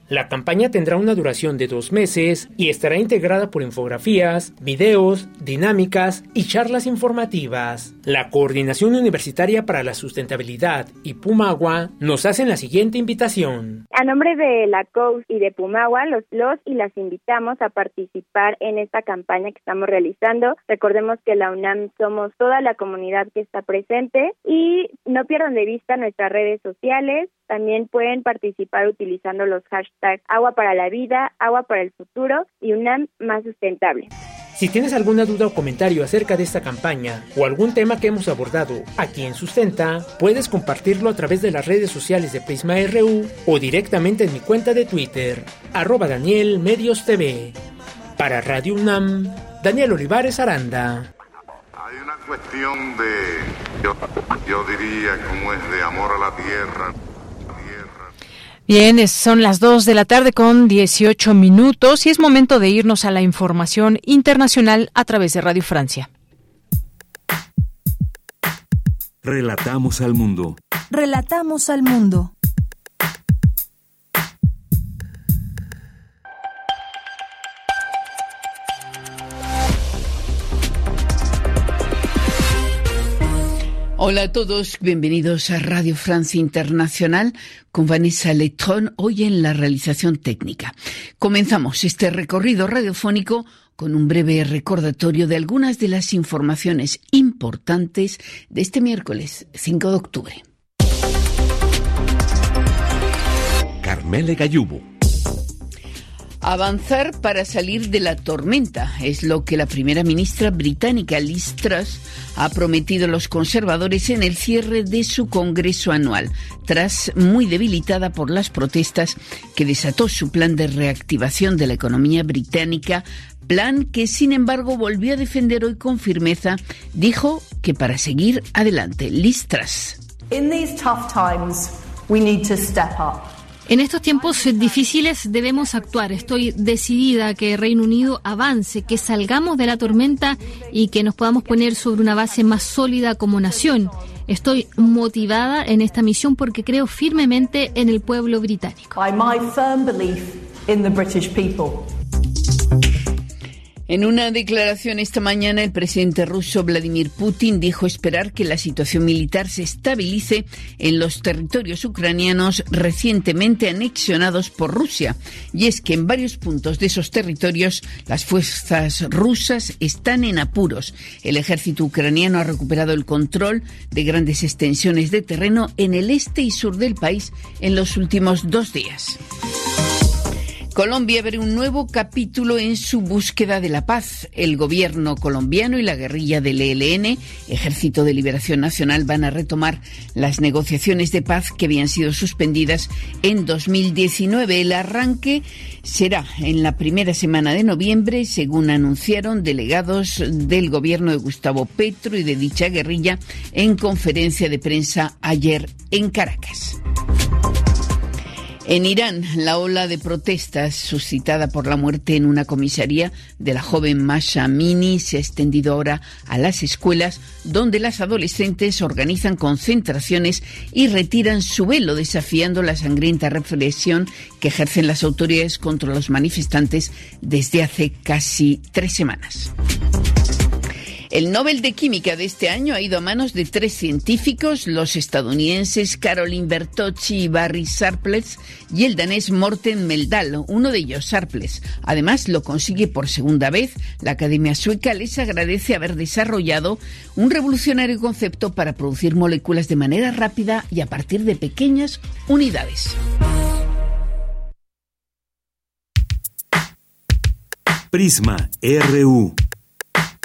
La campaña tendrá una duración de dos meses y estará integrada por infografías, videos, dinámicas y charlas informativas. La Coordinación Universitaria para la Sustentabilidad y Pumagua nos hacen la siguiente invitación. A nombre de la COUS y de Pumagua, los, los y las invitamos a participar en esta campaña que estamos realizando. Recordemos que la UNAM somos toda la comunidad que está presente y no pierdan de vista nuestras redes sociales. También pueden participar utilizando los hashtags agua para la vida, agua para el futuro y UNAM más sustentable. Si tienes alguna duda o comentario acerca de esta campaña o algún tema que hemos abordado aquí en Sustenta, puedes compartirlo a través de las redes sociales de Prisma RU o directamente en mi cuenta de Twitter, arroba Daniel Medios TV. Para Radio UNAM, Daniel Olivares Aranda. Hay una cuestión de, yo, yo diría, como es de amor a la tierra. Bien, son las 2 de la tarde con 18 minutos y es momento de irnos a la información internacional a través de Radio Francia. Relatamos al mundo. Relatamos al mundo. Hola a todos, bienvenidos a Radio Francia Internacional con Vanessa Letrón, hoy en la realización técnica. Comenzamos este recorrido radiofónico con un breve recordatorio de algunas de las informaciones importantes de este miércoles 5 de octubre. Carmele Gallubo Avanzar para salir de la tormenta es lo que la primera ministra británica Liz Truss ha prometido a los conservadores en el cierre de su Congreso anual, tras muy debilitada por las protestas que desató su plan de reactivación de la economía británica plan que sin embargo volvió a defender hoy con firmeza, dijo que para seguir adelante, Liz Truss. In these tough times, we. En estos tiempos difíciles debemos actuar. Estoy decidida a que Reino Unido avance, que salgamos de la tormenta y que nos podamos poner sobre una base más sólida como nación. Estoy motivada en esta misión porque creo firmemente en el pueblo británico. En una declaración esta mañana, el presidente ruso Vladimir Putin dijo esperar que la situación militar se estabilice en los territorios ucranianos recientemente anexionados por Rusia. Y es que en varios puntos de esos territorios las fuerzas rusas están en apuros. El ejército ucraniano ha recuperado el control de grandes extensiones de terreno en el este y sur del país en los últimos dos días. Colombia abre un nuevo capítulo en su búsqueda de la paz. El gobierno colombiano y la guerrilla del ELN, Ejército de Liberación Nacional, van a retomar las negociaciones de paz que habían sido suspendidas en 2019. El arranque será en la primera semana de noviembre, según anunciaron delegados del gobierno de Gustavo Petro y de dicha guerrilla en conferencia de prensa ayer en Caracas. En Irán, la ola de protestas suscitada por la muerte en una comisaría de la joven Masha Mini se ha extendido ahora a las escuelas donde las adolescentes organizan concentraciones y retiran su velo desafiando la sangrienta represión que ejercen las autoridades contra los manifestantes desde hace casi tres semanas. El Nobel de Química de este año ha ido a manos de tres científicos, los estadounidenses Caroline Bertocci y Barry Sarples y el danés Morten Meldal, uno de ellos Sarples. Además, lo consigue por segunda vez. La Academia Sueca les agradece haber desarrollado un revolucionario concepto para producir moléculas de manera rápida y a partir de pequeñas unidades. Prisma RU.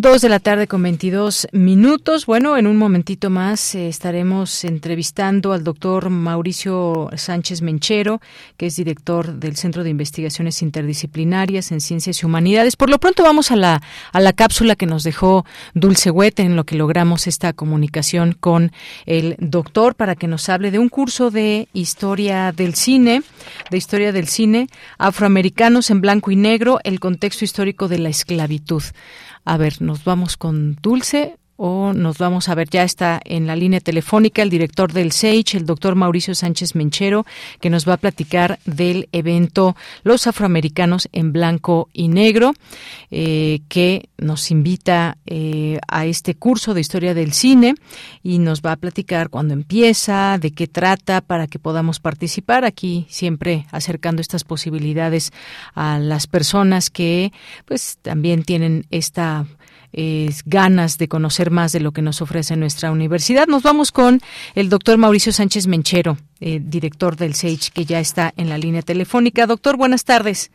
Dos de la tarde con 22 minutos. Bueno, en un momentito más eh, estaremos entrevistando al doctor Mauricio Sánchez Menchero, que es director del Centro de Investigaciones Interdisciplinarias en Ciencias y Humanidades. Por lo pronto vamos a la, a la cápsula que nos dejó Dulce Huete, en lo que logramos esta comunicación con el doctor para que nos hable de un curso de historia del cine, de historia del cine, afroamericanos en blanco y negro, el contexto histórico de la esclavitud. A ver, nos vamos con Dulce o nos vamos a ver, ya está en la línea telefónica el director del SAGE, el doctor Mauricio Sánchez Menchero, que nos va a platicar del evento Los Afroamericanos en Blanco y Negro, eh, que nos invita eh, a este curso de historia del cine y nos va a platicar cuándo empieza, de qué trata, para que podamos participar aquí, siempre acercando estas posibilidades a las personas que pues también tienen esta ganas de conocer más de lo que nos ofrece nuestra universidad. Nos vamos con el doctor Mauricio Sánchez Menchero, eh, director del SAGE, que ya está en la línea telefónica. Doctor, buenas tardes.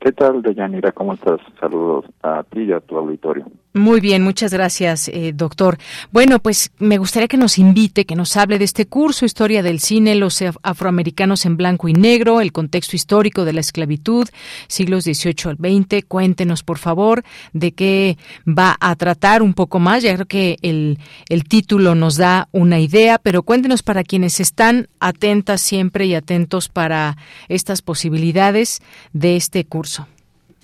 ¿Qué tal, Deyanira? ¿Cómo estás? Saludos a ti y a tu auditorio. Muy bien, muchas gracias, eh, doctor. Bueno, pues me gustaría que nos invite, que nos hable de este curso Historia del Cine, los afroamericanos en blanco y negro, el contexto histórico de la esclavitud, siglos XVIII al XX. Cuéntenos, por favor, de qué va a tratar un poco más. Ya creo que el, el título nos da una idea, pero cuéntenos para quienes están atentas siempre y atentos para estas posibilidades de este curso.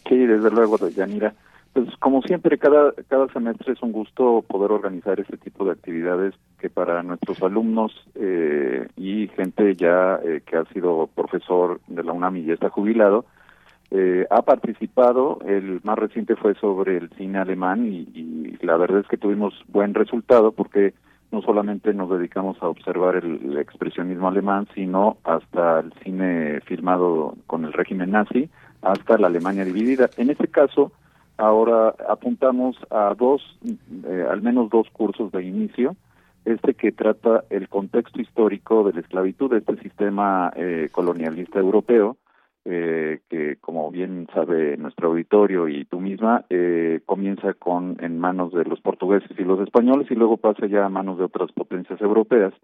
Sí, desde luego, Yanira. Pues como siempre, cada, cada semestre es un gusto poder organizar este tipo de actividades que para nuestros alumnos eh, y gente ya eh, que ha sido profesor de la UNAM y ya está jubilado, eh, ha participado. El más reciente fue sobre el cine alemán y, la verdad es que tuvimos buen resultado porque no solamente nos dedicamos a observar el, el expresionismo alemán, sino hasta el cine filmado con el régimen nazi, hasta la Alemania dividida. En este caso, ahora apuntamos a dos, eh, al menos dos cursos de inicio, este que trata el contexto histórico de la esclavitud, de este sistema eh, colonialista europeo, eh, que como bien sabe nuestro auditorio y tú misma, eh, comienza con en manos de los portugueses y los españoles y luego pasa ya a manos de otras potencias europeas.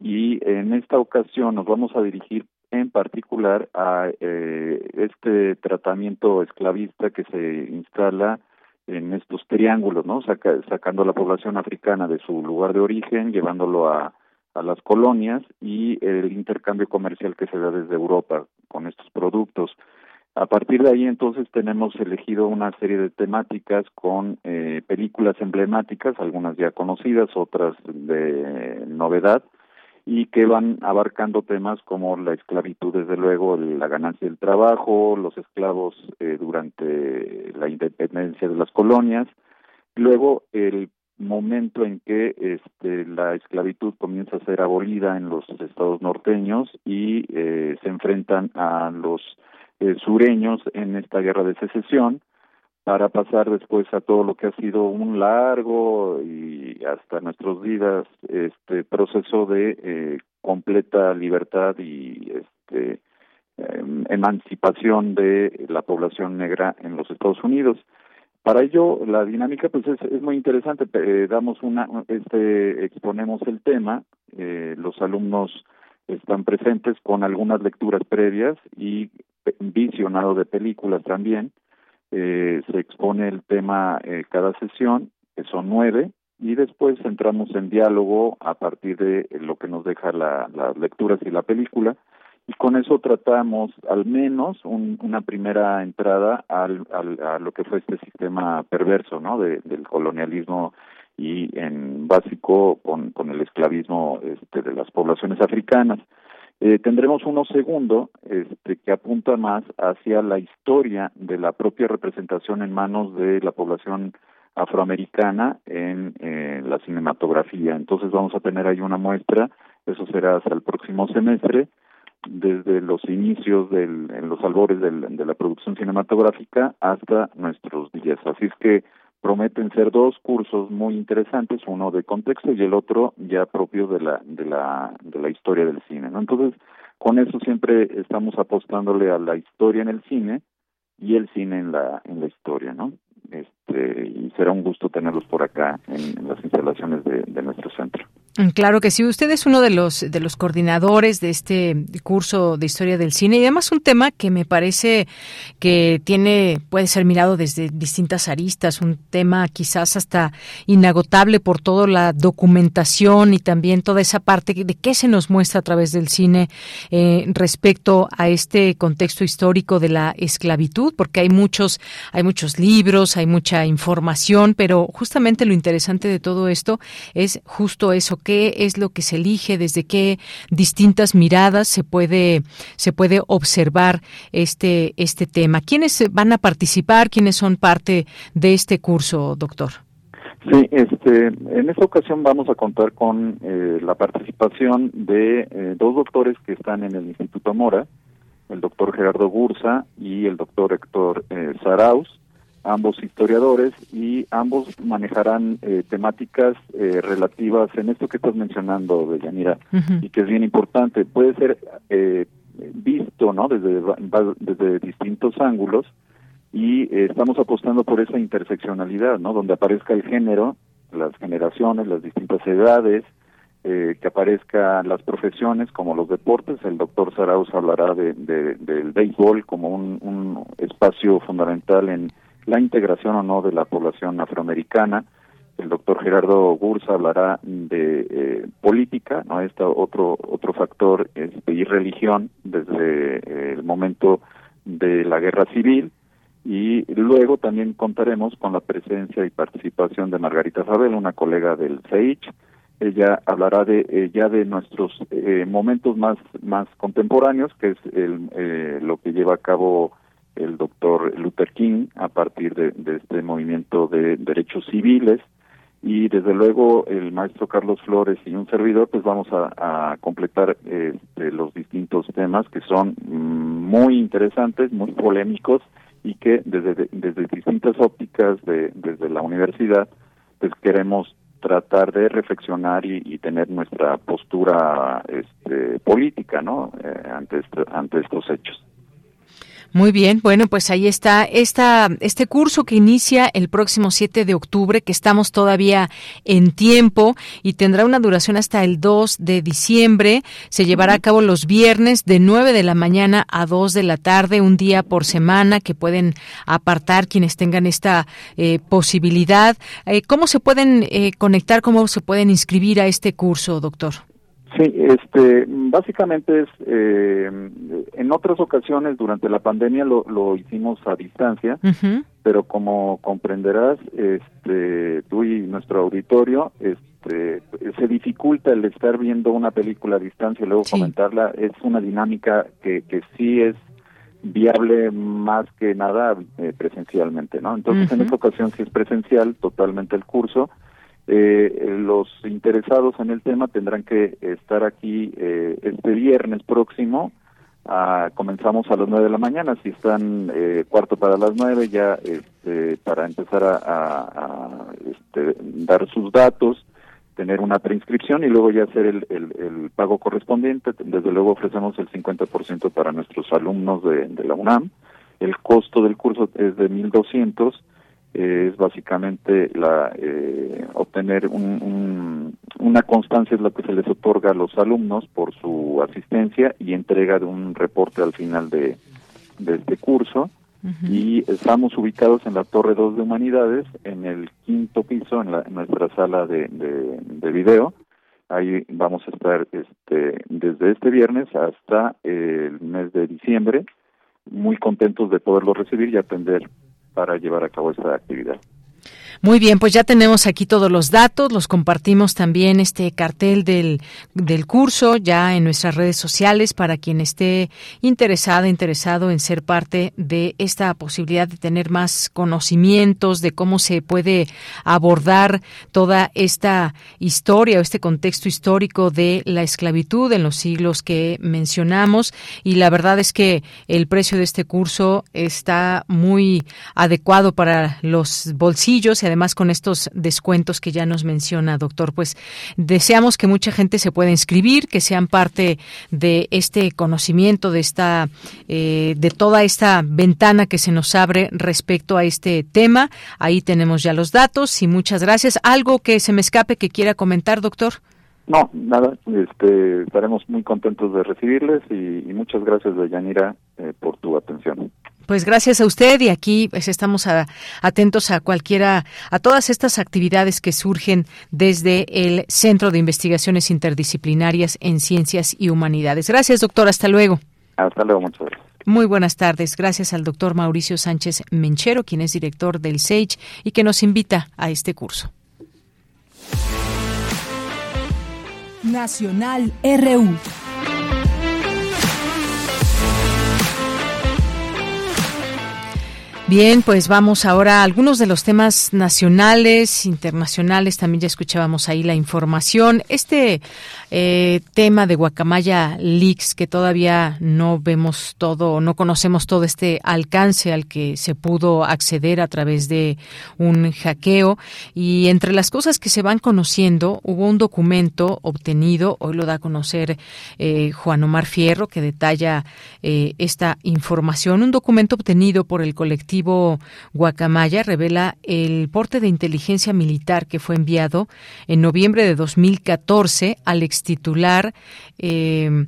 Y en esta ocasión nos vamos a dirigir en particular a eh, este tratamiento esclavista que se instala en estos triángulos, ¿no? Saca, sacando a la población africana de su lugar de origen, llevándolo a, a las colonias y el intercambio comercial que se da desde Europa con estos productos. A partir de ahí entonces tenemos elegido una serie de temáticas con eh, películas emblemáticas, algunas ya conocidas, otras de novedad, y que van abarcando temas como la esclavitud, desde luego, la ganancia del trabajo, los esclavos eh, durante la independencia de las colonias, luego el momento en que este, la esclavitud comienza a ser abolida en los estados norteños y eh, se enfrentan a los eh, sureños en esta guerra de secesión para pasar después a todo lo que ha sido un largo y hasta nuestros días este proceso de eh, completa libertad y este em, emancipación de la población negra en los Estados Unidos. Para ello, la dinámica pues es, es muy interesante. Eh, damos una, este, exponemos el tema, eh, los alumnos están presentes con algunas lecturas previas y visionado de películas también. Eh, se expone el tema eh, cada sesión, que son nueve, y después entramos en diálogo a partir de lo que nos deja la, las lecturas y la película y con eso tratamos al menos una primera entrada al, a lo que fue este sistema perverso no de, del colonialismo y en básico con, con el esclavismo este, de las poblaciones africanas eh, tendremos uno segundo este, que apunta más hacia la historia de la propia representación en manos de la población afroamericana en la cinematografía. Entonces vamos a tener ahí una muestra, eso será hasta el próximo semestre, desde los inicios del, en los albores del, de la producción cinematográfica hasta nuestros días. Así es que prometen ser dos cursos muy interesantes, uno de contexto y el otro ya propio de la de la de la historia del cine, ¿no? Entonces, con eso siempre estamos apostándole a la historia en el cine y el cine en la en la historia, ¿no? Este, y será un gusto tenerlos por acá en, las instalaciones de nuestro centro. Mm, claro que sí, usted es uno de los de los coordinadores de este curso de historia del cine y además un tema que me parece que tiene puede ser mirado desde distintas aristas, un tema quizás hasta inagotable por toda la documentación y también toda esa parte de qué se nos muestra a través del cine eh, respecto a este contexto histórico de la esclavitud, porque hay muchos hay muchos libros, hay mucha información, pero justamente lo interesante de todo esto es justo eso qué es lo que se elige, desde qué distintas miradas se puede se puede observar este este tema. ¿Quiénes van a participar? ¿Quiénes son parte de este curso, doctor? Sí, este, en esta ocasión vamos a contar con eh, la participación de eh, dos doctores que están en el Instituto Mora, el doctor Gerardo Gursa y el doctor Héctor eh, Saraus ambos historiadores y ambos manejarán eh, temáticas eh, relativas en esto que estás mencionando, Deyanira, y que es bien importante. Puede ser eh, visto no desde, desde distintos ángulos y estamos apostando por esa interseccionalidad, ¿no? donde aparezca el género, las generaciones, las distintas edades, que aparezcan las profesiones como los deportes. El doctor Saraus hablará de, del béisbol como un, un espacio fundamental en la integración o no de la población afroamericana. El doctor Gerardo Gursa hablará de eh, política, no este otro otro factor es y religión desde eh, el momento de la guerra civil y luego también contaremos con la presencia y participación de Margarita Fabel, una colega del CEICH. Ella hablará de eh, ya de nuestros momentos más más contemporáneos, que es el, lo que lleva a cabo el doctor Luther King a partir de, este movimiento de derechos civiles. Y desde luego el maestro Carlos Flores y un servidor pues vamos a, completar este, los distintos temas que son mm, muy interesantes, muy polémicos y que desde, desde distintas ópticas de, desde la universidad pues queremos tratar de reflexionar y, tener nuestra postura este, política no eh, ante ante estos hechos muy bien, bueno, pues ahí está esta, este curso que inicia el próximo 7 de octubre, que estamos todavía en tiempo y tendrá una duración hasta el 2 de diciembre. Se llevará a cabo los viernes de 9 de la mañana a 2 de la tarde, un día por semana que pueden apartar quienes tengan esta eh, posibilidad. Eh, ¿Cómo se pueden eh, conectar, cómo se pueden inscribir a este curso, doctor? Sí, este, básicamente es, eh, en otras ocasiones durante la pandemia lo, lo hicimos a distancia, pero como comprenderás, este, tú y nuestro auditorio, este, se dificulta el estar viendo una película a distancia y luego comentarla, es una dinámica que, que sí es viable más que nada eh, presencialmente, ¿no? Entonces en esta ocasión sí es presencial totalmente el curso, Eh, los interesados en el tema tendrán que estar aquí eh, este viernes próximo. Ah, comenzamos a las nueve de la mañana. Si están eh, cuarto para las nueve, ya este, para empezar a, este, dar sus datos, tener una preinscripción y luego ya hacer el, el, pago correspondiente. Desde luego ofrecemos el 50% para nuestros alumnos de, la UNAM. El costo del curso es de 1.200 es básicamente la eh, obtener una constancia es lo que se les otorga a los alumnos por su asistencia y entrega de un reporte al final de, este curso. Y estamos ubicados en la Torre 2 de Humanidades en el quinto piso en, nuestra sala de, de, video. Ahí vamos a estar este desde este viernes hasta el mes de diciembre. Muy contentos de poderlo recibir y atender para llevar a cabo esta actividad. Muy bien, pues ya tenemos aquí todos los datos, los compartimos también este cartel del, del curso ya en nuestras redes sociales para quien esté interesada, interesado en ser parte de esta posibilidad de tener más conocimientos de cómo se puede abordar toda esta historia o este contexto histórico de la esclavitud en los siglos que mencionamos. Y la verdad es que el precio de este curso está muy adecuado para los bolsillos además con estos descuentos que ya nos menciona, doctor, pues deseamos que mucha gente se pueda inscribir, que sean parte de este conocimiento, de esta, eh, de toda esta ventana que se nos abre respecto a este tema. Ahí tenemos ya los datos y muchas gracias. ¿Algo que se me escape que quiera comentar, doctor? No, nada, este, estaremos muy contentos de recibirles y, muchas gracias, Yanira, eh, por tu atención. Pues gracias a usted y aquí pues, estamos atentos a cualquiera, a todas estas actividades que surgen desde el Centro de Investigaciones Interdisciplinarias en Ciencias y Humanidades. Gracias, doctor. Hasta luego. Hasta luego, muchas gracias. Muy buenas tardes. Gracias al doctor Mauricio Sánchez Menchero, quien es director del SAGE y que nos invita a este curso. Nacional RU. Bien, pues vamos ahora a algunos de los temas nacionales, internacionales. También ya escuchábamos ahí la información. Este eh, tema de Guacamaya Leaks, que todavía no vemos todo, no conocemos todo este alcance al que se pudo acceder a través de un hackeo. Y entre las cosas que se van conociendo, hubo un documento obtenido, hoy lo da a conocer eh, Juan Omar Fierro, que detalla eh, esta información. Un documento obtenido por el colectivo Guacamaya revela el porte de inteligencia militar que fue enviado en noviembre de 2014 al extitular eh,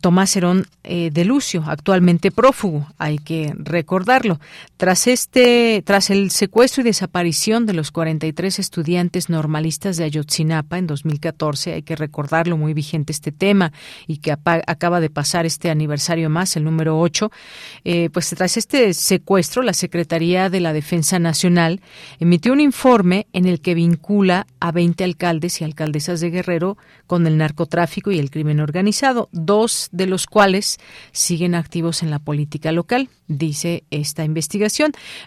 Tomás Herón eh, de Lucio, actualmente prófugo, hay que recordarlo. Tras este, tras el secuestro y desaparición de los 43 estudiantes normalistas de Ayotzinapa en 2014, hay que recordarlo muy vigente este tema y que acaba de pasar este aniversario más, el número 8, eh, pues tras este secuestro, la Secretaría de la Defensa Nacional emitió un informe en el que vincula a 20 alcaldes y alcaldesas de Guerrero con el narcotráfico y el crimen organizado. Dos de los cuales siguen activos en la política local, dice esta investigación.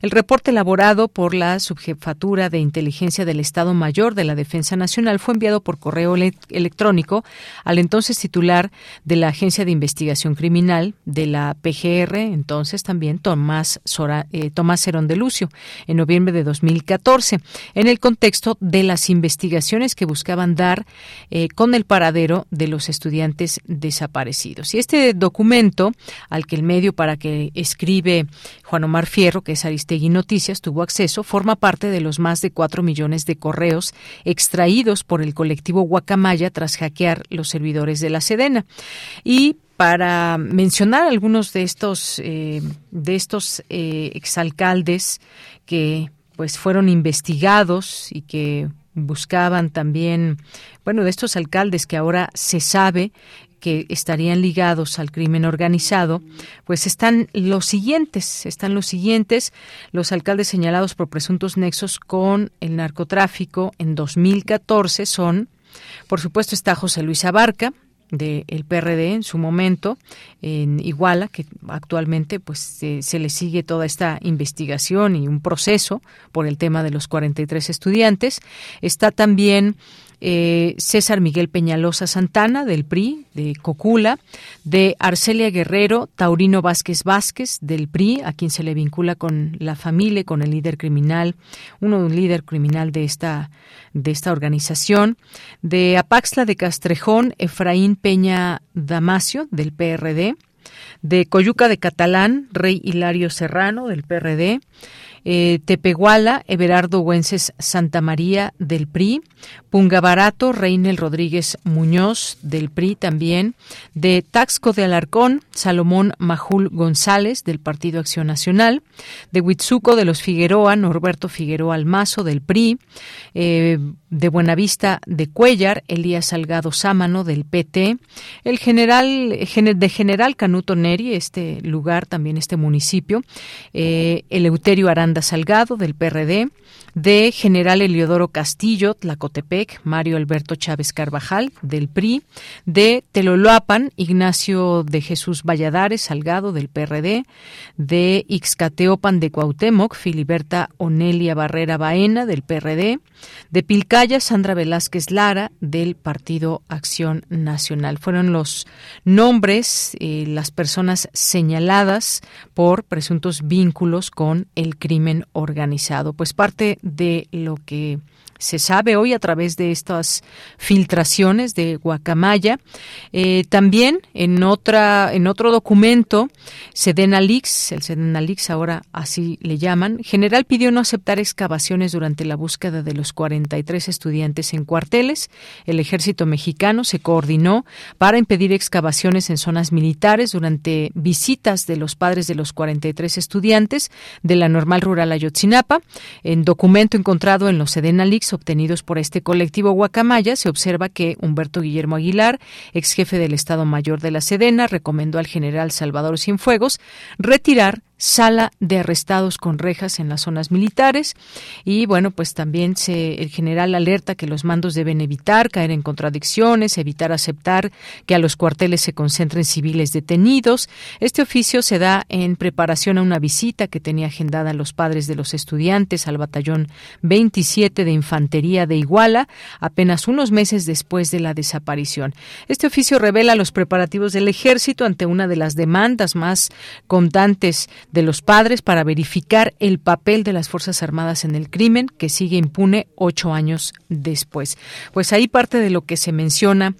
El reporte elaborado por la Subjefatura de Inteligencia del Estado Mayor de la Defensa Nacional fue enviado por correo electrónico al entonces titular de la Agencia de Investigación Criminal de la PGR, entonces también Tomás, Sora, eh, Tomás de Lucio, en noviembre de 2014, en el contexto de las investigaciones que buscaban dar eh, con el paradero de los estudiantes desaparecidos. Y este documento, al que el medio para que escribe Juan Omar Fierro, que es Aristegui Noticias, tuvo acceso, forma parte de los más de cuatro millones de correos extraídos por el colectivo Guacamaya tras hackear los servidores de la Sedena. Y para mencionar algunos de estos eh, de estos eh, exalcaldes que pues fueron investigados y que buscaban también, bueno, de estos alcaldes que ahora se sabe que estarían ligados al crimen organizado, pues están los siguientes, están los siguientes, los alcaldes señalados por presuntos nexos con el narcotráfico en 2014 son, por supuesto está José Luis Abarca, del PRD en su momento en Iguala, que actualmente pues se le sigue toda esta investigación y un proceso por el tema de los 43 estudiantes. Está también eh, César Miguel Peñalosa Santana del PRI, de Cocula, de Arcelia Guerrero, Taurino Vázquez Vázquez del PRI, a quien se le vincula con la familia, con el líder criminal, uno de un líder criminal de esta, de esta organización, de Apaxla de Castrejón, Efraín Peña Damasio del PRD, de Coyuca de Catalán, Rey Hilario Serrano del PRD, eh, Tepehuala, Everardo Güences Santa María del PRI, Pungabarato, Reinel Rodríguez Muñoz del PRI también, de Taxco de Alarcón, Salomón Majul González del Partido Acción Nacional, de Huitzuco de los Figueroa, Norberto Figueroa Almazo del PRI, eh, de Buenavista de Cuellar, Elías Salgado Sámano del PT, el general de General Canuto Neri, este lugar, también este municipio, eh, Eleuterio Aranda Salgado del PRD, de General Eliodoro Castillo, Tlacotepec, Mario Alberto Chávez Carvajal, del PRI, de Teloloapan, Ignacio de Jesús Valladares Salgado, del PRD, de Ixcateopan de Cuauhtémoc, Filiberta Onelia Barrera Baena, del PRD, de Sandra Velázquez Lara, del Partido Acción Nacional. Fueron los nombres, eh, las personas señaladas por presuntos vínculos con el crimen organizado. Pues parte de lo que se sabe hoy a través de estas filtraciones de Guacamaya. Eh, también en otra en otro documento, Sedena Leaks, el Sedena Leaks ahora así le llaman, general pidió no aceptar excavaciones durante la búsqueda de los 43 estudiantes en cuarteles. El ejército mexicano se coordinó para impedir excavaciones en zonas militares durante visitas de los padres de los 43 estudiantes de la normal rural Ayotzinapa. En documento encontrado en los Sedena Leaks obtenidos por este colectivo Guacamaya, se observa que Humberto Guillermo Aguilar, ex jefe del Estado Mayor de la Sedena, recomendó al general Salvador Cienfuegos retirar sala de arrestados con rejas en las zonas militares. Y bueno pues también se el general alerta que los mandos deben evitar caer en contradicciones evitar aceptar que a los cuarteles se concentren civiles detenidos. Este oficio se da en preparación a una visita que tenía agendada los padres de los estudiantes al batallón 27 de infantería de Iguala apenas unos meses después de la desaparición. Este oficio revela los preparativos del ejército ante una de las demandas más contantes de los padres para verificar el papel de las Fuerzas Armadas en el crimen que sigue impune ocho años después. Pues ahí parte de lo que se menciona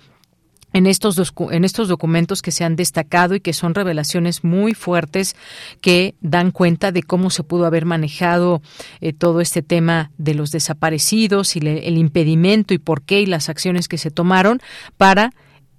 en estos, en estos documentos que se han destacado y que son revelaciones muy fuertes que dan cuenta de cómo se pudo haber manejado eh, todo este tema de los desaparecidos y el impedimento y por qué y las acciones que se tomaron para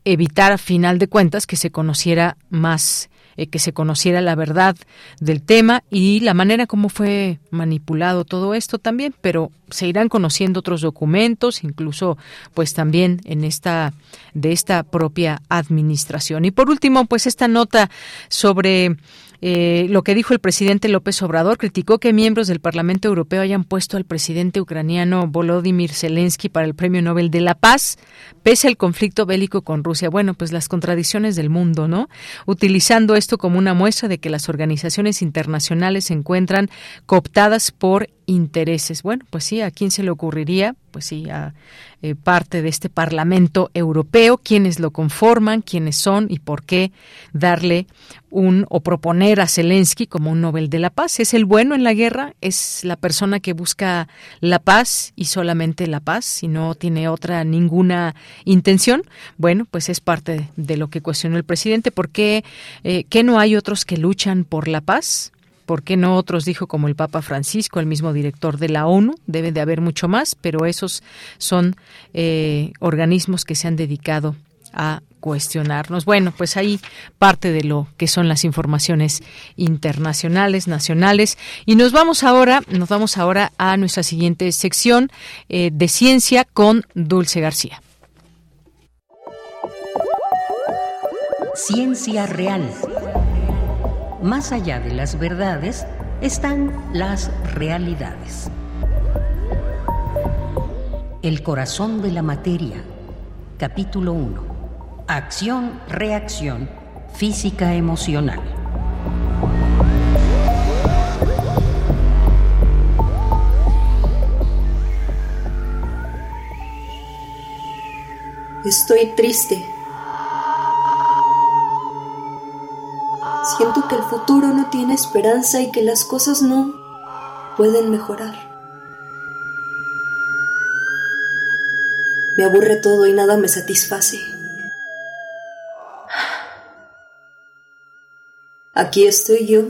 evitar a final de cuentas que se conociera más eh, que se conociera la verdad del tema y la manera como fue manipulado todo esto también, pero se irán conociendo otros documentos, incluso pues también en esta de esta propia administración. Y por último, pues esta nota sobre eh, lo que dijo el presidente López Obrador, criticó que miembros del Parlamento Europeo hayan puesto al presidente ucraniano Volodymyr Zelensky para el Premio Nobel de la Paz, pese al conflicto bélico con Rusia. Bueno, pues las contradicciones del mundo, ¿no? Utilizando esto como una muestra de que las organizaciones internacionales se encuentran cooptadas por intereses. Bueno, pues sí, ¿a quién se le ocurriría? Pues sí, a eh, parte de este Parlamento Europeo, quiénes lo conforman, quiénes son y por qué darle un o proponer a Zelensky como un Nobel de la Paz. ¿Es el bueno en la guerra? ¿Es la persona que busca la paz y solamente la paz y no tiene otra ninguna intención? Bueno, pues es parte de lo que cuestionó el presidente. ¿Por qué, eh, ¿qué no hay otros que luchan por la paz? ¿Por qué no otros? Dijo como el Papa Francisco, el mismo director de la ONU. Debe de haber mucho más, pero esos son eh, organismos que se han dedicado a cuestionarnos. Bueno, pues ahí parte de lo que son las informaciones internacionales, nacionales. Y nos vamos ahora, nos vamos ahora a nuestra siguiente sección eh, de ciencia con Dulce García. Ciencia real. Más allá de las verdades están las realidades. El corazón de la materia. Capítulo 1. acción-reacción física emocional. Estoy triste. Siento que el futuro no tiene esperanza y que las cosas no pueden mejorar. Me aburre todo y nada me satisface. Aquí estoy yo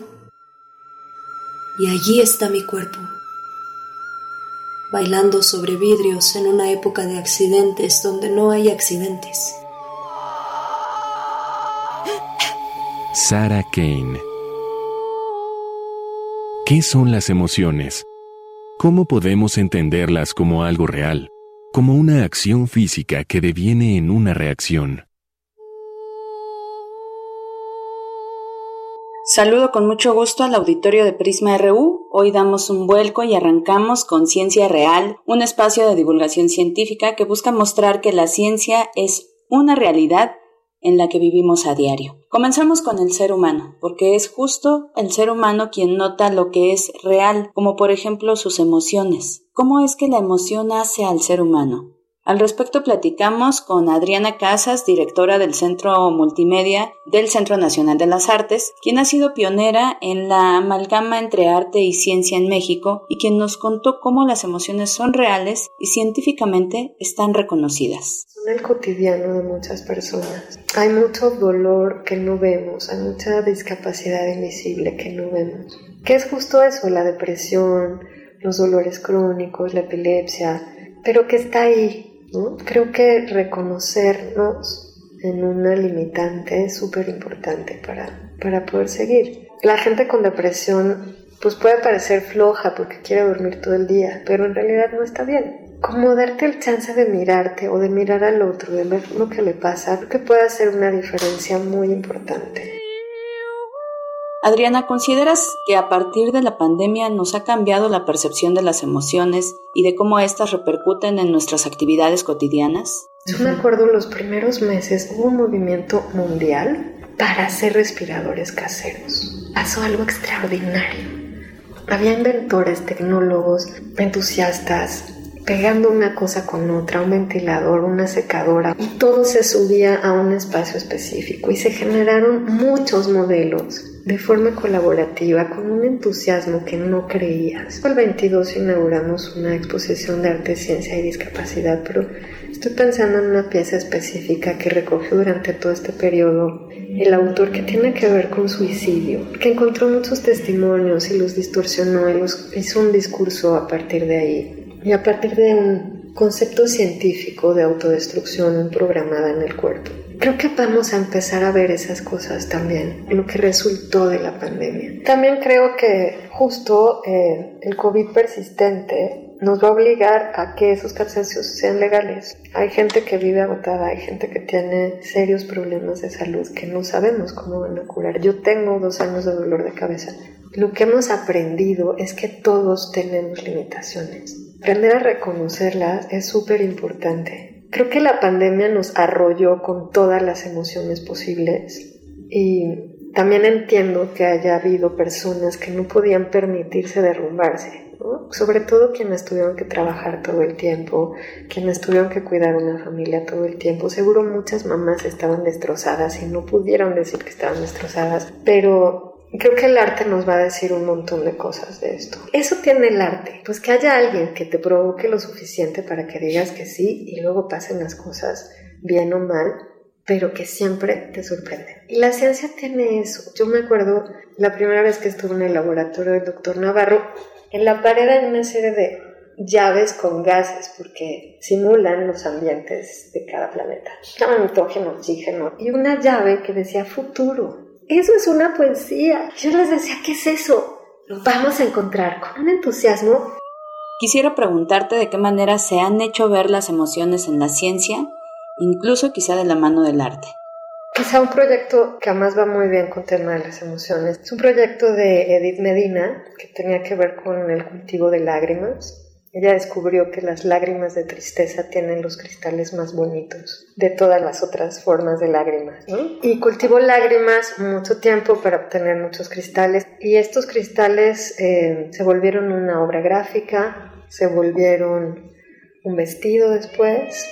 y allí está mi cuerpo, bailando sobre vidrios en una época de accidentes donde no hay accidentes. Sarah Kane ¿Qué son las emociones? ¿Cómo podemos entenderlas como algo real, como una acción física que deviene en una reacción? Saludo con mucho gusto al auditorio de Prisma RU. Hoy damos un vuelco y arrancamos con Ciencia Real, un espacio de divulgación científica que busca mostrar que la ciencia es una realidad en la que vivimos a diario. Comenzamos con el ser humano, porque es justo el ser humano quien nota lo que es real, como por ejemplo sus emociones. ¿Cómo es que la emoción hace al ser humano? Al respecto platicamos con Adriana Casas, directora del Centro Multimedia del Centro Nacional de las Artes, quien ha sido pionera en la amalgama entre arte y ciencia en México y quien nos contó cómo las emociones son reales y científicamente están reconocidas. Son el cotidiano de muchas personas. Hay mucho dolor que no vemos, hay mucha discapacidad invisible que no vemos. ¿Qué es justo eso? La depresión, los dolores crónicos, la epilepsia, pero que está ahí, Creo que reconocernos en una limitante es súper importante para, para poder seguir. La gente con depresión pues puede parecer floja porque quiere dormir todo el día, pero en realidad no está bien. Como darte el chance de mirarte o de mirar al otro, de ver lo que le pasa, creo que puede hacer una diferencia muy importante. Adriana, ¿consideras que a partir de la pandemia nos ha cambiado la percepción de las emociones y de cómo éstas repercuten en nuestras actividades cotidianas? Yo me acuerdo los primeros meses hubo un movimiento mundial para hacer respiradores caseros. Pasó algo extraordinario. Había inventores, tecnólogos, entusiastas, pegando una cosa con otra, un ventilador, una secadora, y todo se subía a un espacio específico y se generaron muchos modelos de forma colaborativa, con un entusiasmo que no creías. El 22 inauguramos una exposición de arte, ciencia y discapacidad, pero estoy pensando en una pieza específica que recogió durante todo este periodo el autor que tiene que ver con suicidio, que encontró muchos testimonios y los distorsionó y hizo un discurso a partir de ahí. Y a partir de un concepto científico de autodestrucción programada en el cuerpo. Creo que vamos a empezar a ver esas cosas también, lo que resultó de la pandemia. También creo que justo eh, el COVID persistente nos va a obligar a que esos cansancios sean legales. Hay gente que vive agotada, hay gente que tiene serios problemas de salud que no sabemos cómo van a curar. Yo tengo dos años de dolor de cabeza. Lo que hemos aprendido es que todos tenemos limitaciones. Aprender a reconocerlas es súper importante Creo que la pandemia nos arrolló con todas las emociones posibles y también entiendo que haya habido personas que no podían permitirse derrumbarse, sobre todo quienes tuvieron que trabajar todo el tiempo, quienes tuvieron que cuidar una familia todo el tiempo. Seguro muchas mamás estaban destrozadas y no pudieron decir que estaban destrozadas, pero Creo que el arte nos va a decir un montón de cosas de esto. Eso tiene el arte, pues que haya alguien que te provoque lo suficiente para que digas que sí y luego pasen las cosas bien o mal, pero que siempre te sorprenden. Y la ciencia tiene eso. Yo me acuerdo la primera vez que estuve en el laboratorio del doctor Navarro, en la pared hay una serie de llaves con gases porque simulan los ambientes de cada planeta. Nitrógeno, oxígeno y una llave que decía futuro. Eso es una poesía. Yo les decía, ¿qué es eso? Lo vamos a encontrar con un entusiasmo. Quisiera preguntarte de qué manera se han hecho ver las emociones en la ciencia, incluso quizá de la mano del arte. Quizá un proyecto que además va muy bien con el tema de las emociones. Es un proyecto de Edith Medina que tenía que ver con el cultivo de lágrimas ella descubrió que las lágrimas de tristeza tienen los cristales más bonitos de todas las otras formas de lágrimas. Y cultivó lágrimas mucho tiempo para obtener muchos cristales. Y estos cristales eh, se volvieron una obra gráfica, se volvieron un vestido después.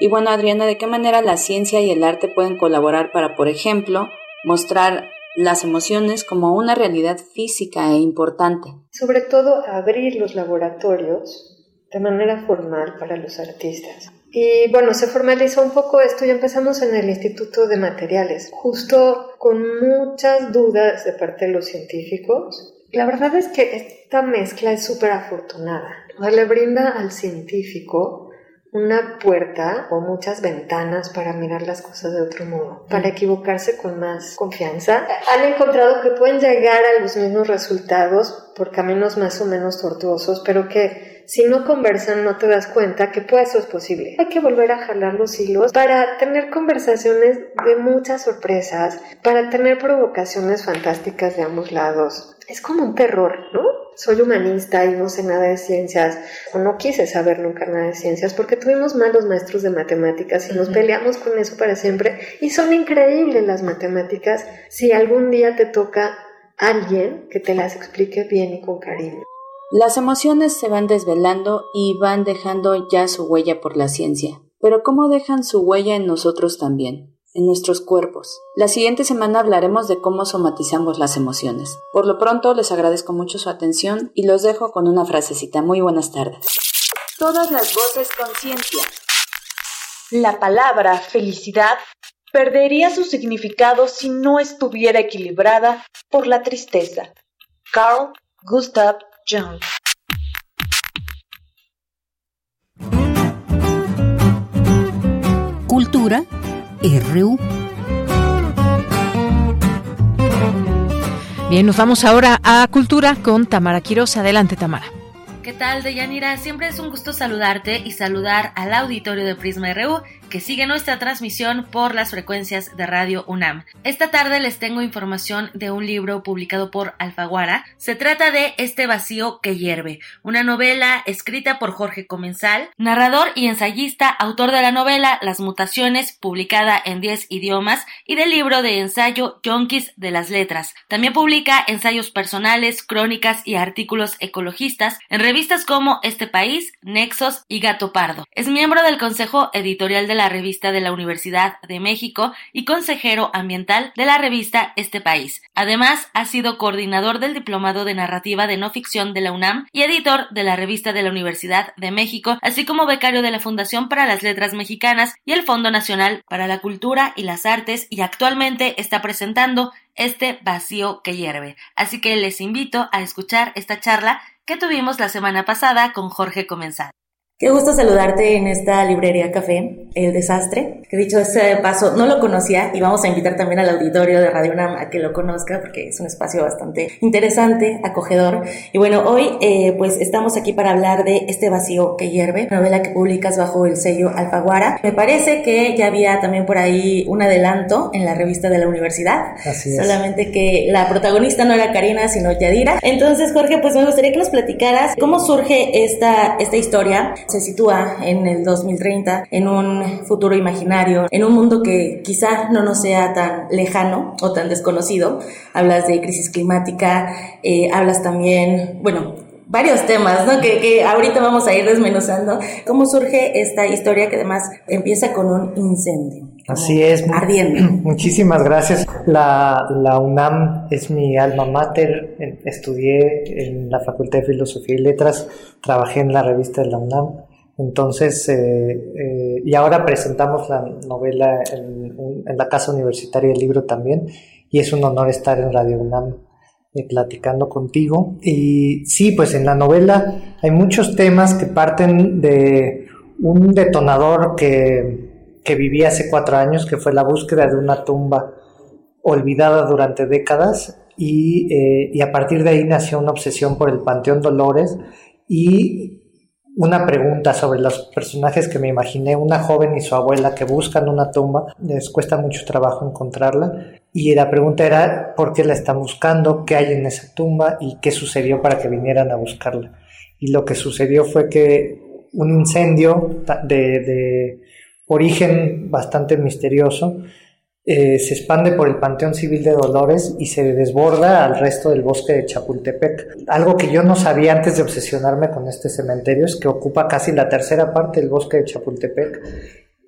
Y bueno, Adriana, ¿de qué manera la ciencia y el arte pueden colaborar para, por ejemplo, mostrar las emociones como una realidad física e importante. Sobre todo abrir los laboratorios de manera formal para los artistas. Y bueno, se formalizó un poco esto y empezamos en el Instituto de Materiales, justo con muchas dudas de parte de los científicos. La verdad es que esta mezcla es súper afortunada. Le brinda al científico una puerta o muchas ventanas para mirar las cosas de otro modo, para equivocarse con más confianza. Han encontrado que pueden llegar a los mismos resultados por caminos más o menos tortuosos, pero que si no conversan no te das cuenta que pues eso es posible. Hay que volver a jalar los hilos para tener conversaciones de muchas sorpresas, para tener provocaciones fantásticas de ambos lados. Es como un terror, ¿no? soy humanista y no sé nada de ciencias, o no quise saber nunca nada de ciencias, porque tuvimos malos maestros de matemáticas y nos peleamos con eso para siempre. Y son increíbles las matemáticas si algún día te toca alguien que te las explique bien y con cariño. Las emociones se van desvelando y van dejando ya su huella por la ciencia. Pero ¿cómo dejan su huella en nosotros también? En nuestros cuerpos. La siguiente semana hablaremos de cómo somatizamos las emociones. Por lo pronto les agradezco mucho su atención y los dejo con una frasecita. Muy buenas tardes. Todas las voces conciencia. La palabra felicidad perdería su significado si no estuviera equilibrada por la tristeza. Carl Gustav Jung. Cultura RU. Bien, nos vamos ahora a Cultura con Tamara Quiroz. Adelante, Tamara. ¿Qué tal, Deyanira? Siempre es un gusto saludarte y saludar al auditorio de Prisma RU que sigue nuestra transmisión por las frecuencias de Radio UNAM. Esta tarde les tengo información de un libro publicado por Alfaguara. Se trata de Este vacío que hierve, una novela escrita por Jorge Comensal, narrador y ensayista, autor de la novela Las mutaciones, publicada en 10 idiomas, y del libro de ensayo Yonkis de las letras. También publica ensayos personales, crónicas y artículos ecologistas en revistas como Este País, Nexos y Gato Pardo. Es miembro del Consejo Editorial de la revista de la Universidad de México y consejero ambiental de la revista Este País. Además, ha sido coordinador del Diplomado de Narrativa de No Ficción de la UNAM y editor de la revista de la Universidad de México, así como becario de la Fundación para las Letras Mexicanas y el Fondo Nacional para la Cultura y las Artes y actualmente está presentando este vacío que hierve. Así que les invito a escuchar esta charla que tuvimos la semana pasada con Jorge Comensal. Qué gusto saludarte en esta librería café, El Desastre. Que dicho ese paso, no lo conocía y vamos a invitar también al auditorio de Radio UNAM a que lo conozca porque es un espacio bastante interesante, acogedor. Y bueno, hoy eh, pues estamos aquí para hablar de Este vacío que hierve, novela que publicas bajo el sello Alfaguara. Me parece que ya había también por ahí un adelanto en la revista de la universidad. Así es. Solamente que la protagonista no era Karina, sino Yadira. Entonces, Jorge, pues me gustaría que nos platicaras cómo surge esta, esta historia se sitúa en el 2030, en un futuro imaginario, en un mundo que quizá no nos sea tan lejano o tan desconocido. Hablas de crisis climática, eh, hablas también, bueno, varios temas, ¿no? Que, que, ahorita vamos a ir desmenuzando. ¿Cómo surge esta historia que además empieza con un incendio? Así es. Ardiendo. Muchísimas gracias. La, la, UNAM es mi alma mater. Estudié en la Facultad de Filosofía y Letras, trabajé en la revista de la UNAM. Entonces, eh, eh, y ahora presentamos la novela en, en, la Casa Universitaria del Libro también, y es un honor estar en Radio UNAM eh, platicando contigo. Y sí, pues en la novela hay muchos temas que parten de un detonador que, que viví hace cuatro años, que fue la búsqueda de una tumba olvidada durante décadas, y, y a partir de ahí nació una obsesión por el Panteón Dolores y una pregunta sobre los personajes que me imaginé, una joven y su abuela que buscan una tumba, les cuesta mucho trabajo encontrarla y la pregunta era por qué la están buscando, qué hay en esa tumba y qué sucedió para que vinieran a buscarla. y lo que sucedió fue que un incendio de, origen bastante misterioso eh, se expande por el Panteón Civil de Dolores y se desborda al resto del bosque de Chapultepec. Algo que yo no sabía antes de obsesionarme con este cementerio es que ocupa casi la tercera parte del bosque de Chapultepec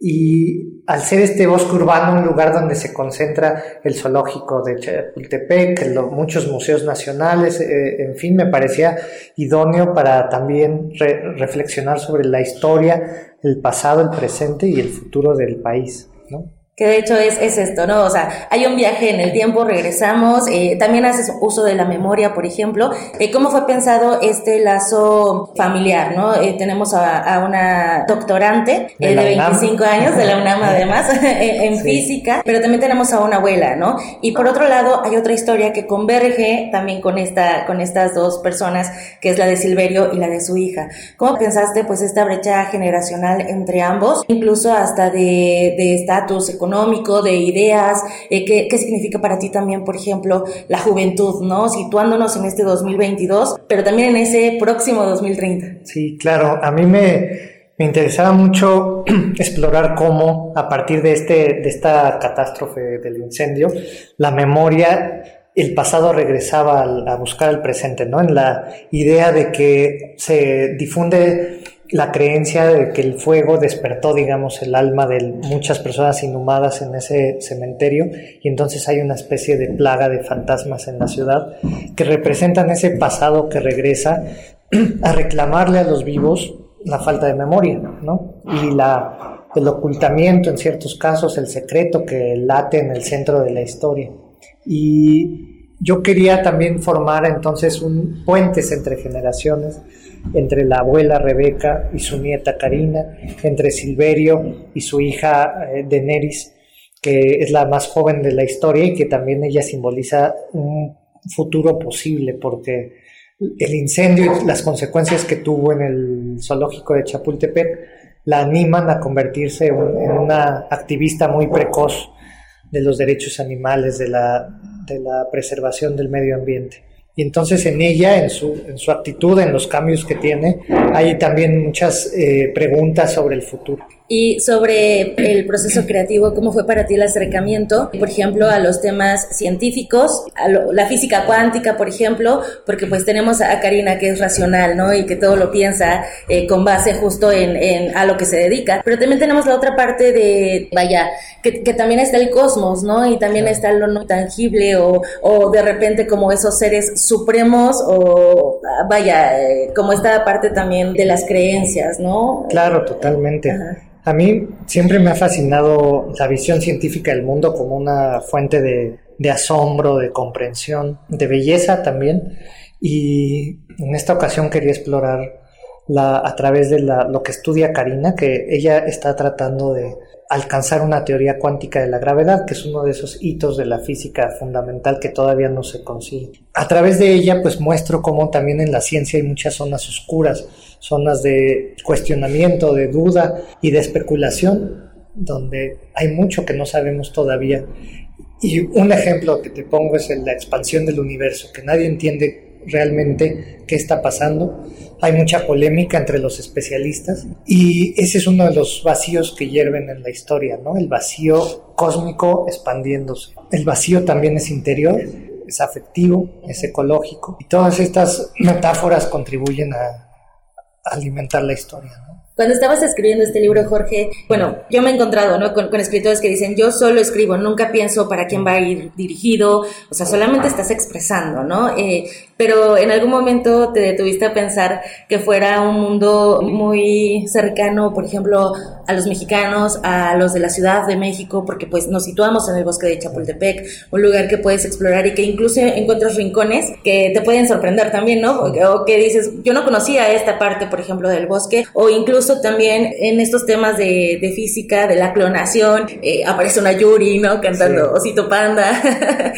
y al ser este bosque urbano un lugar donde se concentra el zoológico de Chapultepec, muchos museos nacionales, eh, en fin, me parecía idóneo para también reflexionar sobre la historia, el pasado, el presente y el futuro del país. ¿no? Que de hecho es, es esto, ¿no? O sea, hay un viaje en el tiempo, regresamos, eh, también haces uso de la memoria, por ejemplo. Eh, ¿Cómo fue pensado este lazo familiar, no? Eh, tenemos a, una doctorante de, 25 años, de la UNAM además, en, física, pero también tenemos a una abuela, ¿no? Y por otro lado, hay otra historia que converge también con, esta, con estas dos personas, que es la de Silverio y la de su hija. ¿Cómo pensaste, pues, esta brecha generacional entre ambos, incluso hasta de estatus económico? Económico, de ideas, eh, ¿qué, ¿qué, significa para ti también, por ejemplo, la juventud, ¿no? Situándonos en este 2022, pero también en ese próximo 2030. Sí, claro, a mí me, me interesaba mucho explorar cómo, a partir de, este, de esta catástrofe del incendio, la memoria el pasado regresaba a buscar el presente, ¿no? En la idea de que se difunde la creencia de que el fuego despertó, digamos, el alma de muchas personas inhumadas en ese cementerio y entonces hay una especie de plaga de fantasmas en la ciudad que representan ese pasado que regresa a reclamarle a los vivos la falta de memoria, ¿no? Y la, el ocultamiento en ciertos casos, el secreto que late en el centro de la historia. Y yo quería también formar entonces un puentes entre generaciones entre la abuela Rebeca y su nieta Karina, entre Silverio y su hija eh, que es la más joven de la historia y que también ella simboliza un futuro posible, porque el incendio y las consecuencias que tuvo en el zoológico de Chapultepec la animan a convertirse en una activista muy precoz de los derechos animales, de la, de la preservación del medio ambiente y entonces en ella, en su, en su actitud, en los cambios que tiene, hay también muchas eh, preguntas sobre el futuro. Y sobre el proceso creativo, ¿cómo fue para ti el acercamiento, por ejemplo, a los temas científicos, a la física cuántica, por ejemplo, porque pues tenemos a Karina que es racional, ¿no? Y que todo lo piensa eh, con base justo en, en, a lo que se dedica, pero también tenemos la otra parte de, vaya, que, que también está el cosmos, ¿no? Y también está lo no tangible o, o de repente como esos seres supremos o, vaya, eh, como esta parte también de las creencias, ¿no? Claro, totalmente. A mí siempre me ha fascinado la visión científica del mundo como una fuente de, asombro, de comprensión, de belleza también. Y en esta ocasión quería explorar la, a través de la, lo que estudia Karina, que ella está tratando de alcanzar una teoría cuántica de la gravedad, que es uno de esos hitos de la física fundamental que todavía no se consigue. A través de ella, pues muestro cómo también en la ciencia hay muchas zonas oscuras, zonas de cuestionamiento, de duda y de especulación, donde hay mucho que no sabemos todavía. Y un ejemplo que te pongo es la expansión del universo, que nadie entiende realmente qué está pasando. Hay mucha polémica entre los especialistas y ese es uno de los vacíos que hierven en la historia, ¿no? El vacío cósmico expandiéndose. El vacío también es interior, es afectivo, es ecológico y todas estas metáforas contribuyen a alimentar la historia, ¿no? Cuando estabas escribiendo este libro, Jorge, bueno, yo me he encontrado ¿no? con, escritores que dicen, yo solo escribo, nunca pienso para quién va a ir dirigido, o sea, solamente estás expresando, ¿no? Eh, pero en algún momento te detuviste a pensar que fuera un mundo muy cercano, por ejemplo, a los mexicanos, a los de la Ciudad de México, porque pues nos situamos en el bosque de Chapultepec, un lugar que puedes explorar y que incluso encuentras rincones que te pueden sorprender también, ¿no? O, que dices, yo no conocía esta parte, por ejemplo, del bosque, o incluso también en estos temas de, de física, de la clonación, eh, aparece una Yuri, ¿no? Cantando Osito Panda,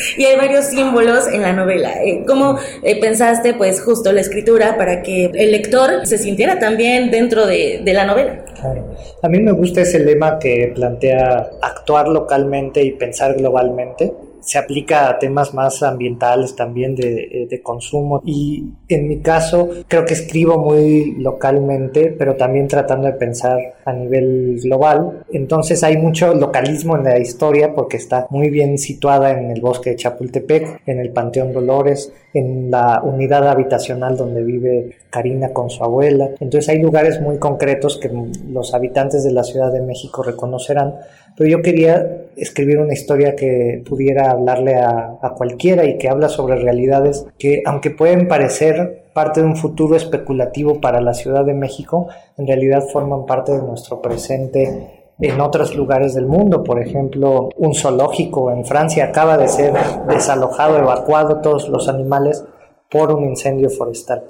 y hay varios símbolos en la novela. Eh, ¿Cómo eh, pensaste pues justo la escritura para que el lector se sintiera también dentro de, de la novela. Claro. A mí me gusta ese lema que plantea actuar localmente y pensar globalmente se aplica a temas más ambientales también de, eh, de, consumo. Y en mi caso creo que escribo muy localmente pero también tratando de pensar a nivel global. Entonces hay mucho localismo en la historia porque está muy bien situada en el bosque de Chapultepec en el Panteón Dolores en la unidad habitacional donde vive Karina con su abuela. Entonces hay lugares muy concretos que los habitantes de la Ciudad de México reconocerán pero yo quería escribir una historia que pudiera hablarle a, cualquiera y que habla sobre realidades que, aunque pueden parecer parte de un futuro especulativo para la Ciudad de México, en realidad forman parte de nuestro presente en otros lugares del mundo. Por ejemplo, un zoológico en Francia acaba de ser desalojado, evacuado todos los animales por un incendio forestal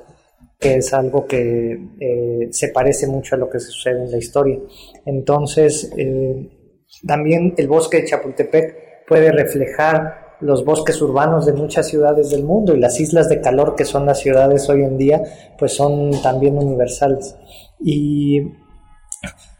que es algo que eh, se parece mucho a lo que sucede en la historia. Entonces, eh, también el bosque de Chapultepec puede reflejar los bosques urbanos de muchas ciudades del mundo y las islas de calor que son las ciudades hoy en día, pues son también universales. Y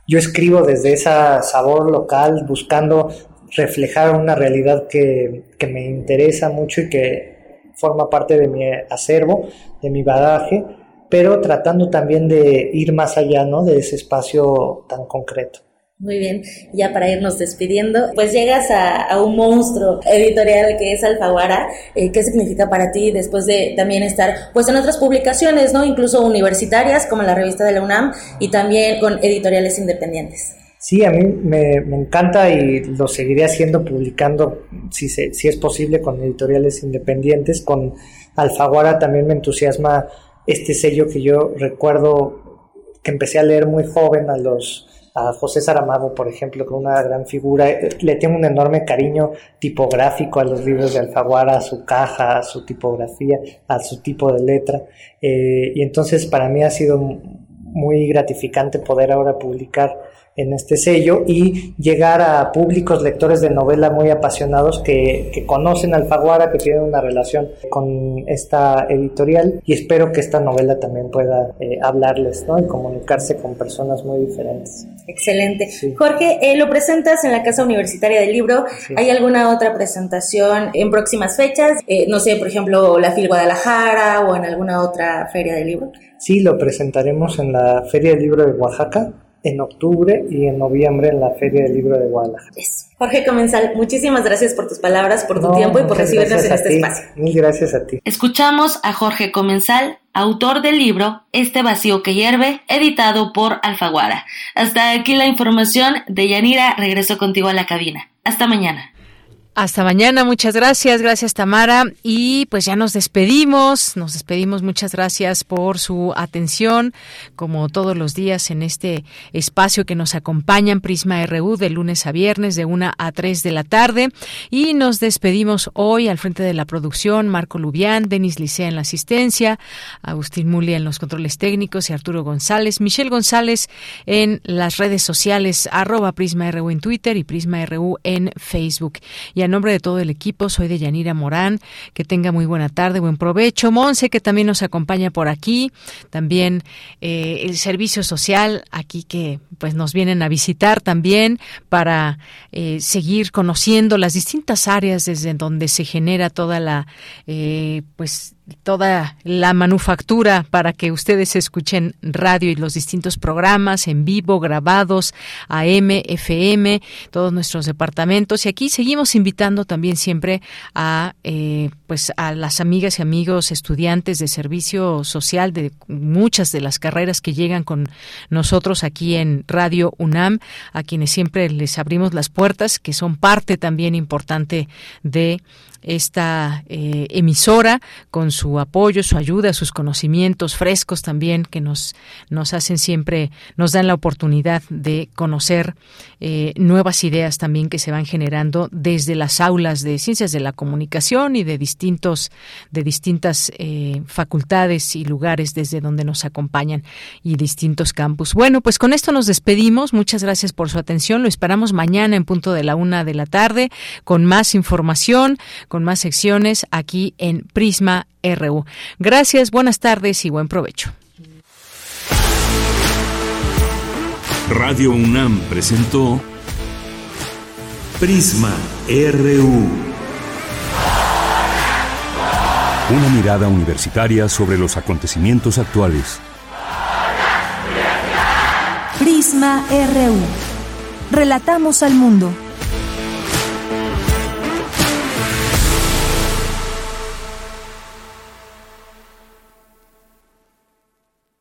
yo escribo desde ese sabor local buscando reflejar una realidad que, que me interesa mucho y que forma parte de mi acervo, de mi bagaje, pero tratando también de ir más allá ¿no? de ese espacio tan concreto. Muy bien, ya para irnos despidiendo, pues llegas a, un monstruo editorial que es Alfaguara. Eh, ¿Qué significa para ti después de también estar pues en otras publicaciones, no incluso universitarias como la revista de la UNAM y también con editoriales independientes? Sí, a mí me, encanta y lo seguiré haciendo publicando, si, si es posible, con editoriales independientes. Con Alfaguara también me entusiasma este sello que yo recuerdo que empecé a leer muy joven, a los a José Saramago, por ejemplo, con una gran figura. Le tengo un enorme cariño tipográfico a los libros de Alfaguara, a su caja, a su tipografía, a su tipo de letra. Eh, y entonces para mí ha sido muy gratificante poder ahora publicar en este sello y llegar a públicos lectores de novela muy apasionados que, que, conocen Alfaguara, que tienen una relación con esta editorial y espero que esta novela también pueda eh, hablarles ¿no? y comunicarse con personas muy diferentes. Excelente. Jorge, eh, lo presentas en la Casa Universitaria del Libro. ¿Hay alguna otra presentación en próximas fechas? Eh, no sé, por ejemplo, la FIL Guadalajara o en alguna otra feria del libro. Sí, lo presentaremos en la Feria del Libro de Oaxaca en octubre y en noviembre en la Feria del Libro de Guadalajara. Jorge Comensal, muchísimas gracias por tus palabras, por tu tiempo y por recibirnos en este espacio. Mil gracias a ti. Escuchamos a Jorge Comensal, autor del libro Este vacío que hierve, editado por Alfaguara. Hasta aquí la información de Yanira. Regreso contigo a la cabina. Hasta mañana. Hasta mañana, muchas gracias, gracias Tamara. Y pues ya nos despedimos, nos despedimos, muchas gracias por su atención, como todos los días en este espacio que nos acompaña en Prisma RU de lunes a viernes de 1 a 3 de la tarde. Y nos despedimos hoy al frente de la producción, Marco Lubián, Denis Licea en la asistencia, Agustín Mulia en los controles técnicos y Arturo González, Michelle González en las redes sociales, arroba Prisma RU en Twitter y Prisma RU en Facebook. Y en nombre de todo el equipo, soy de Yanira Morán. Que tenga muy buena tarde, buen provecho. Monse, que también nos acompaña por aquí. También eh, el servicio social, aquí que pues nos vienen a visitar también para eh, seguir conociendo las distintas áreas desde donde se genera toda la eh, pues toda la manufactura para que ustedes escuchen radio y los distintos programas en vivo, grabados, AM, FM, todos nuestros departamentos. Y aquí seguimos invitando también siempre a, eh, pues a las amigas y amigos estudiantes de servicio social de muchas de las carreras que llegan con nosotros aquí en Radio UNAM, a quienes siempre les abrimos las puertas, que son parte también importante de esta eh, emisora con su apoyo, su ayuda, sus conocimientos frescos también que nos, nos hacen siempre, nos dan la oportunidad de conocer eh, nuevas ideas también que se van generando desde las aulas de ciencias de la comunicación y de distintos, de distintas eh, facultades y lugares desde donde nos acompañan y distintos campus. Bueno, pues con esto nos despedimos. Muchas gracias por su atención. Lo esperamos mañana en punto de la una de la tarde con más información con más secciones aquí en Prisma RU. Gracias, buenas tardes y buen provecho. Radio UNAM presentó Prisma RU. Una mirada universitaria sobre los acontecimientos actuales. Prisma RU. Relatamos al mundo.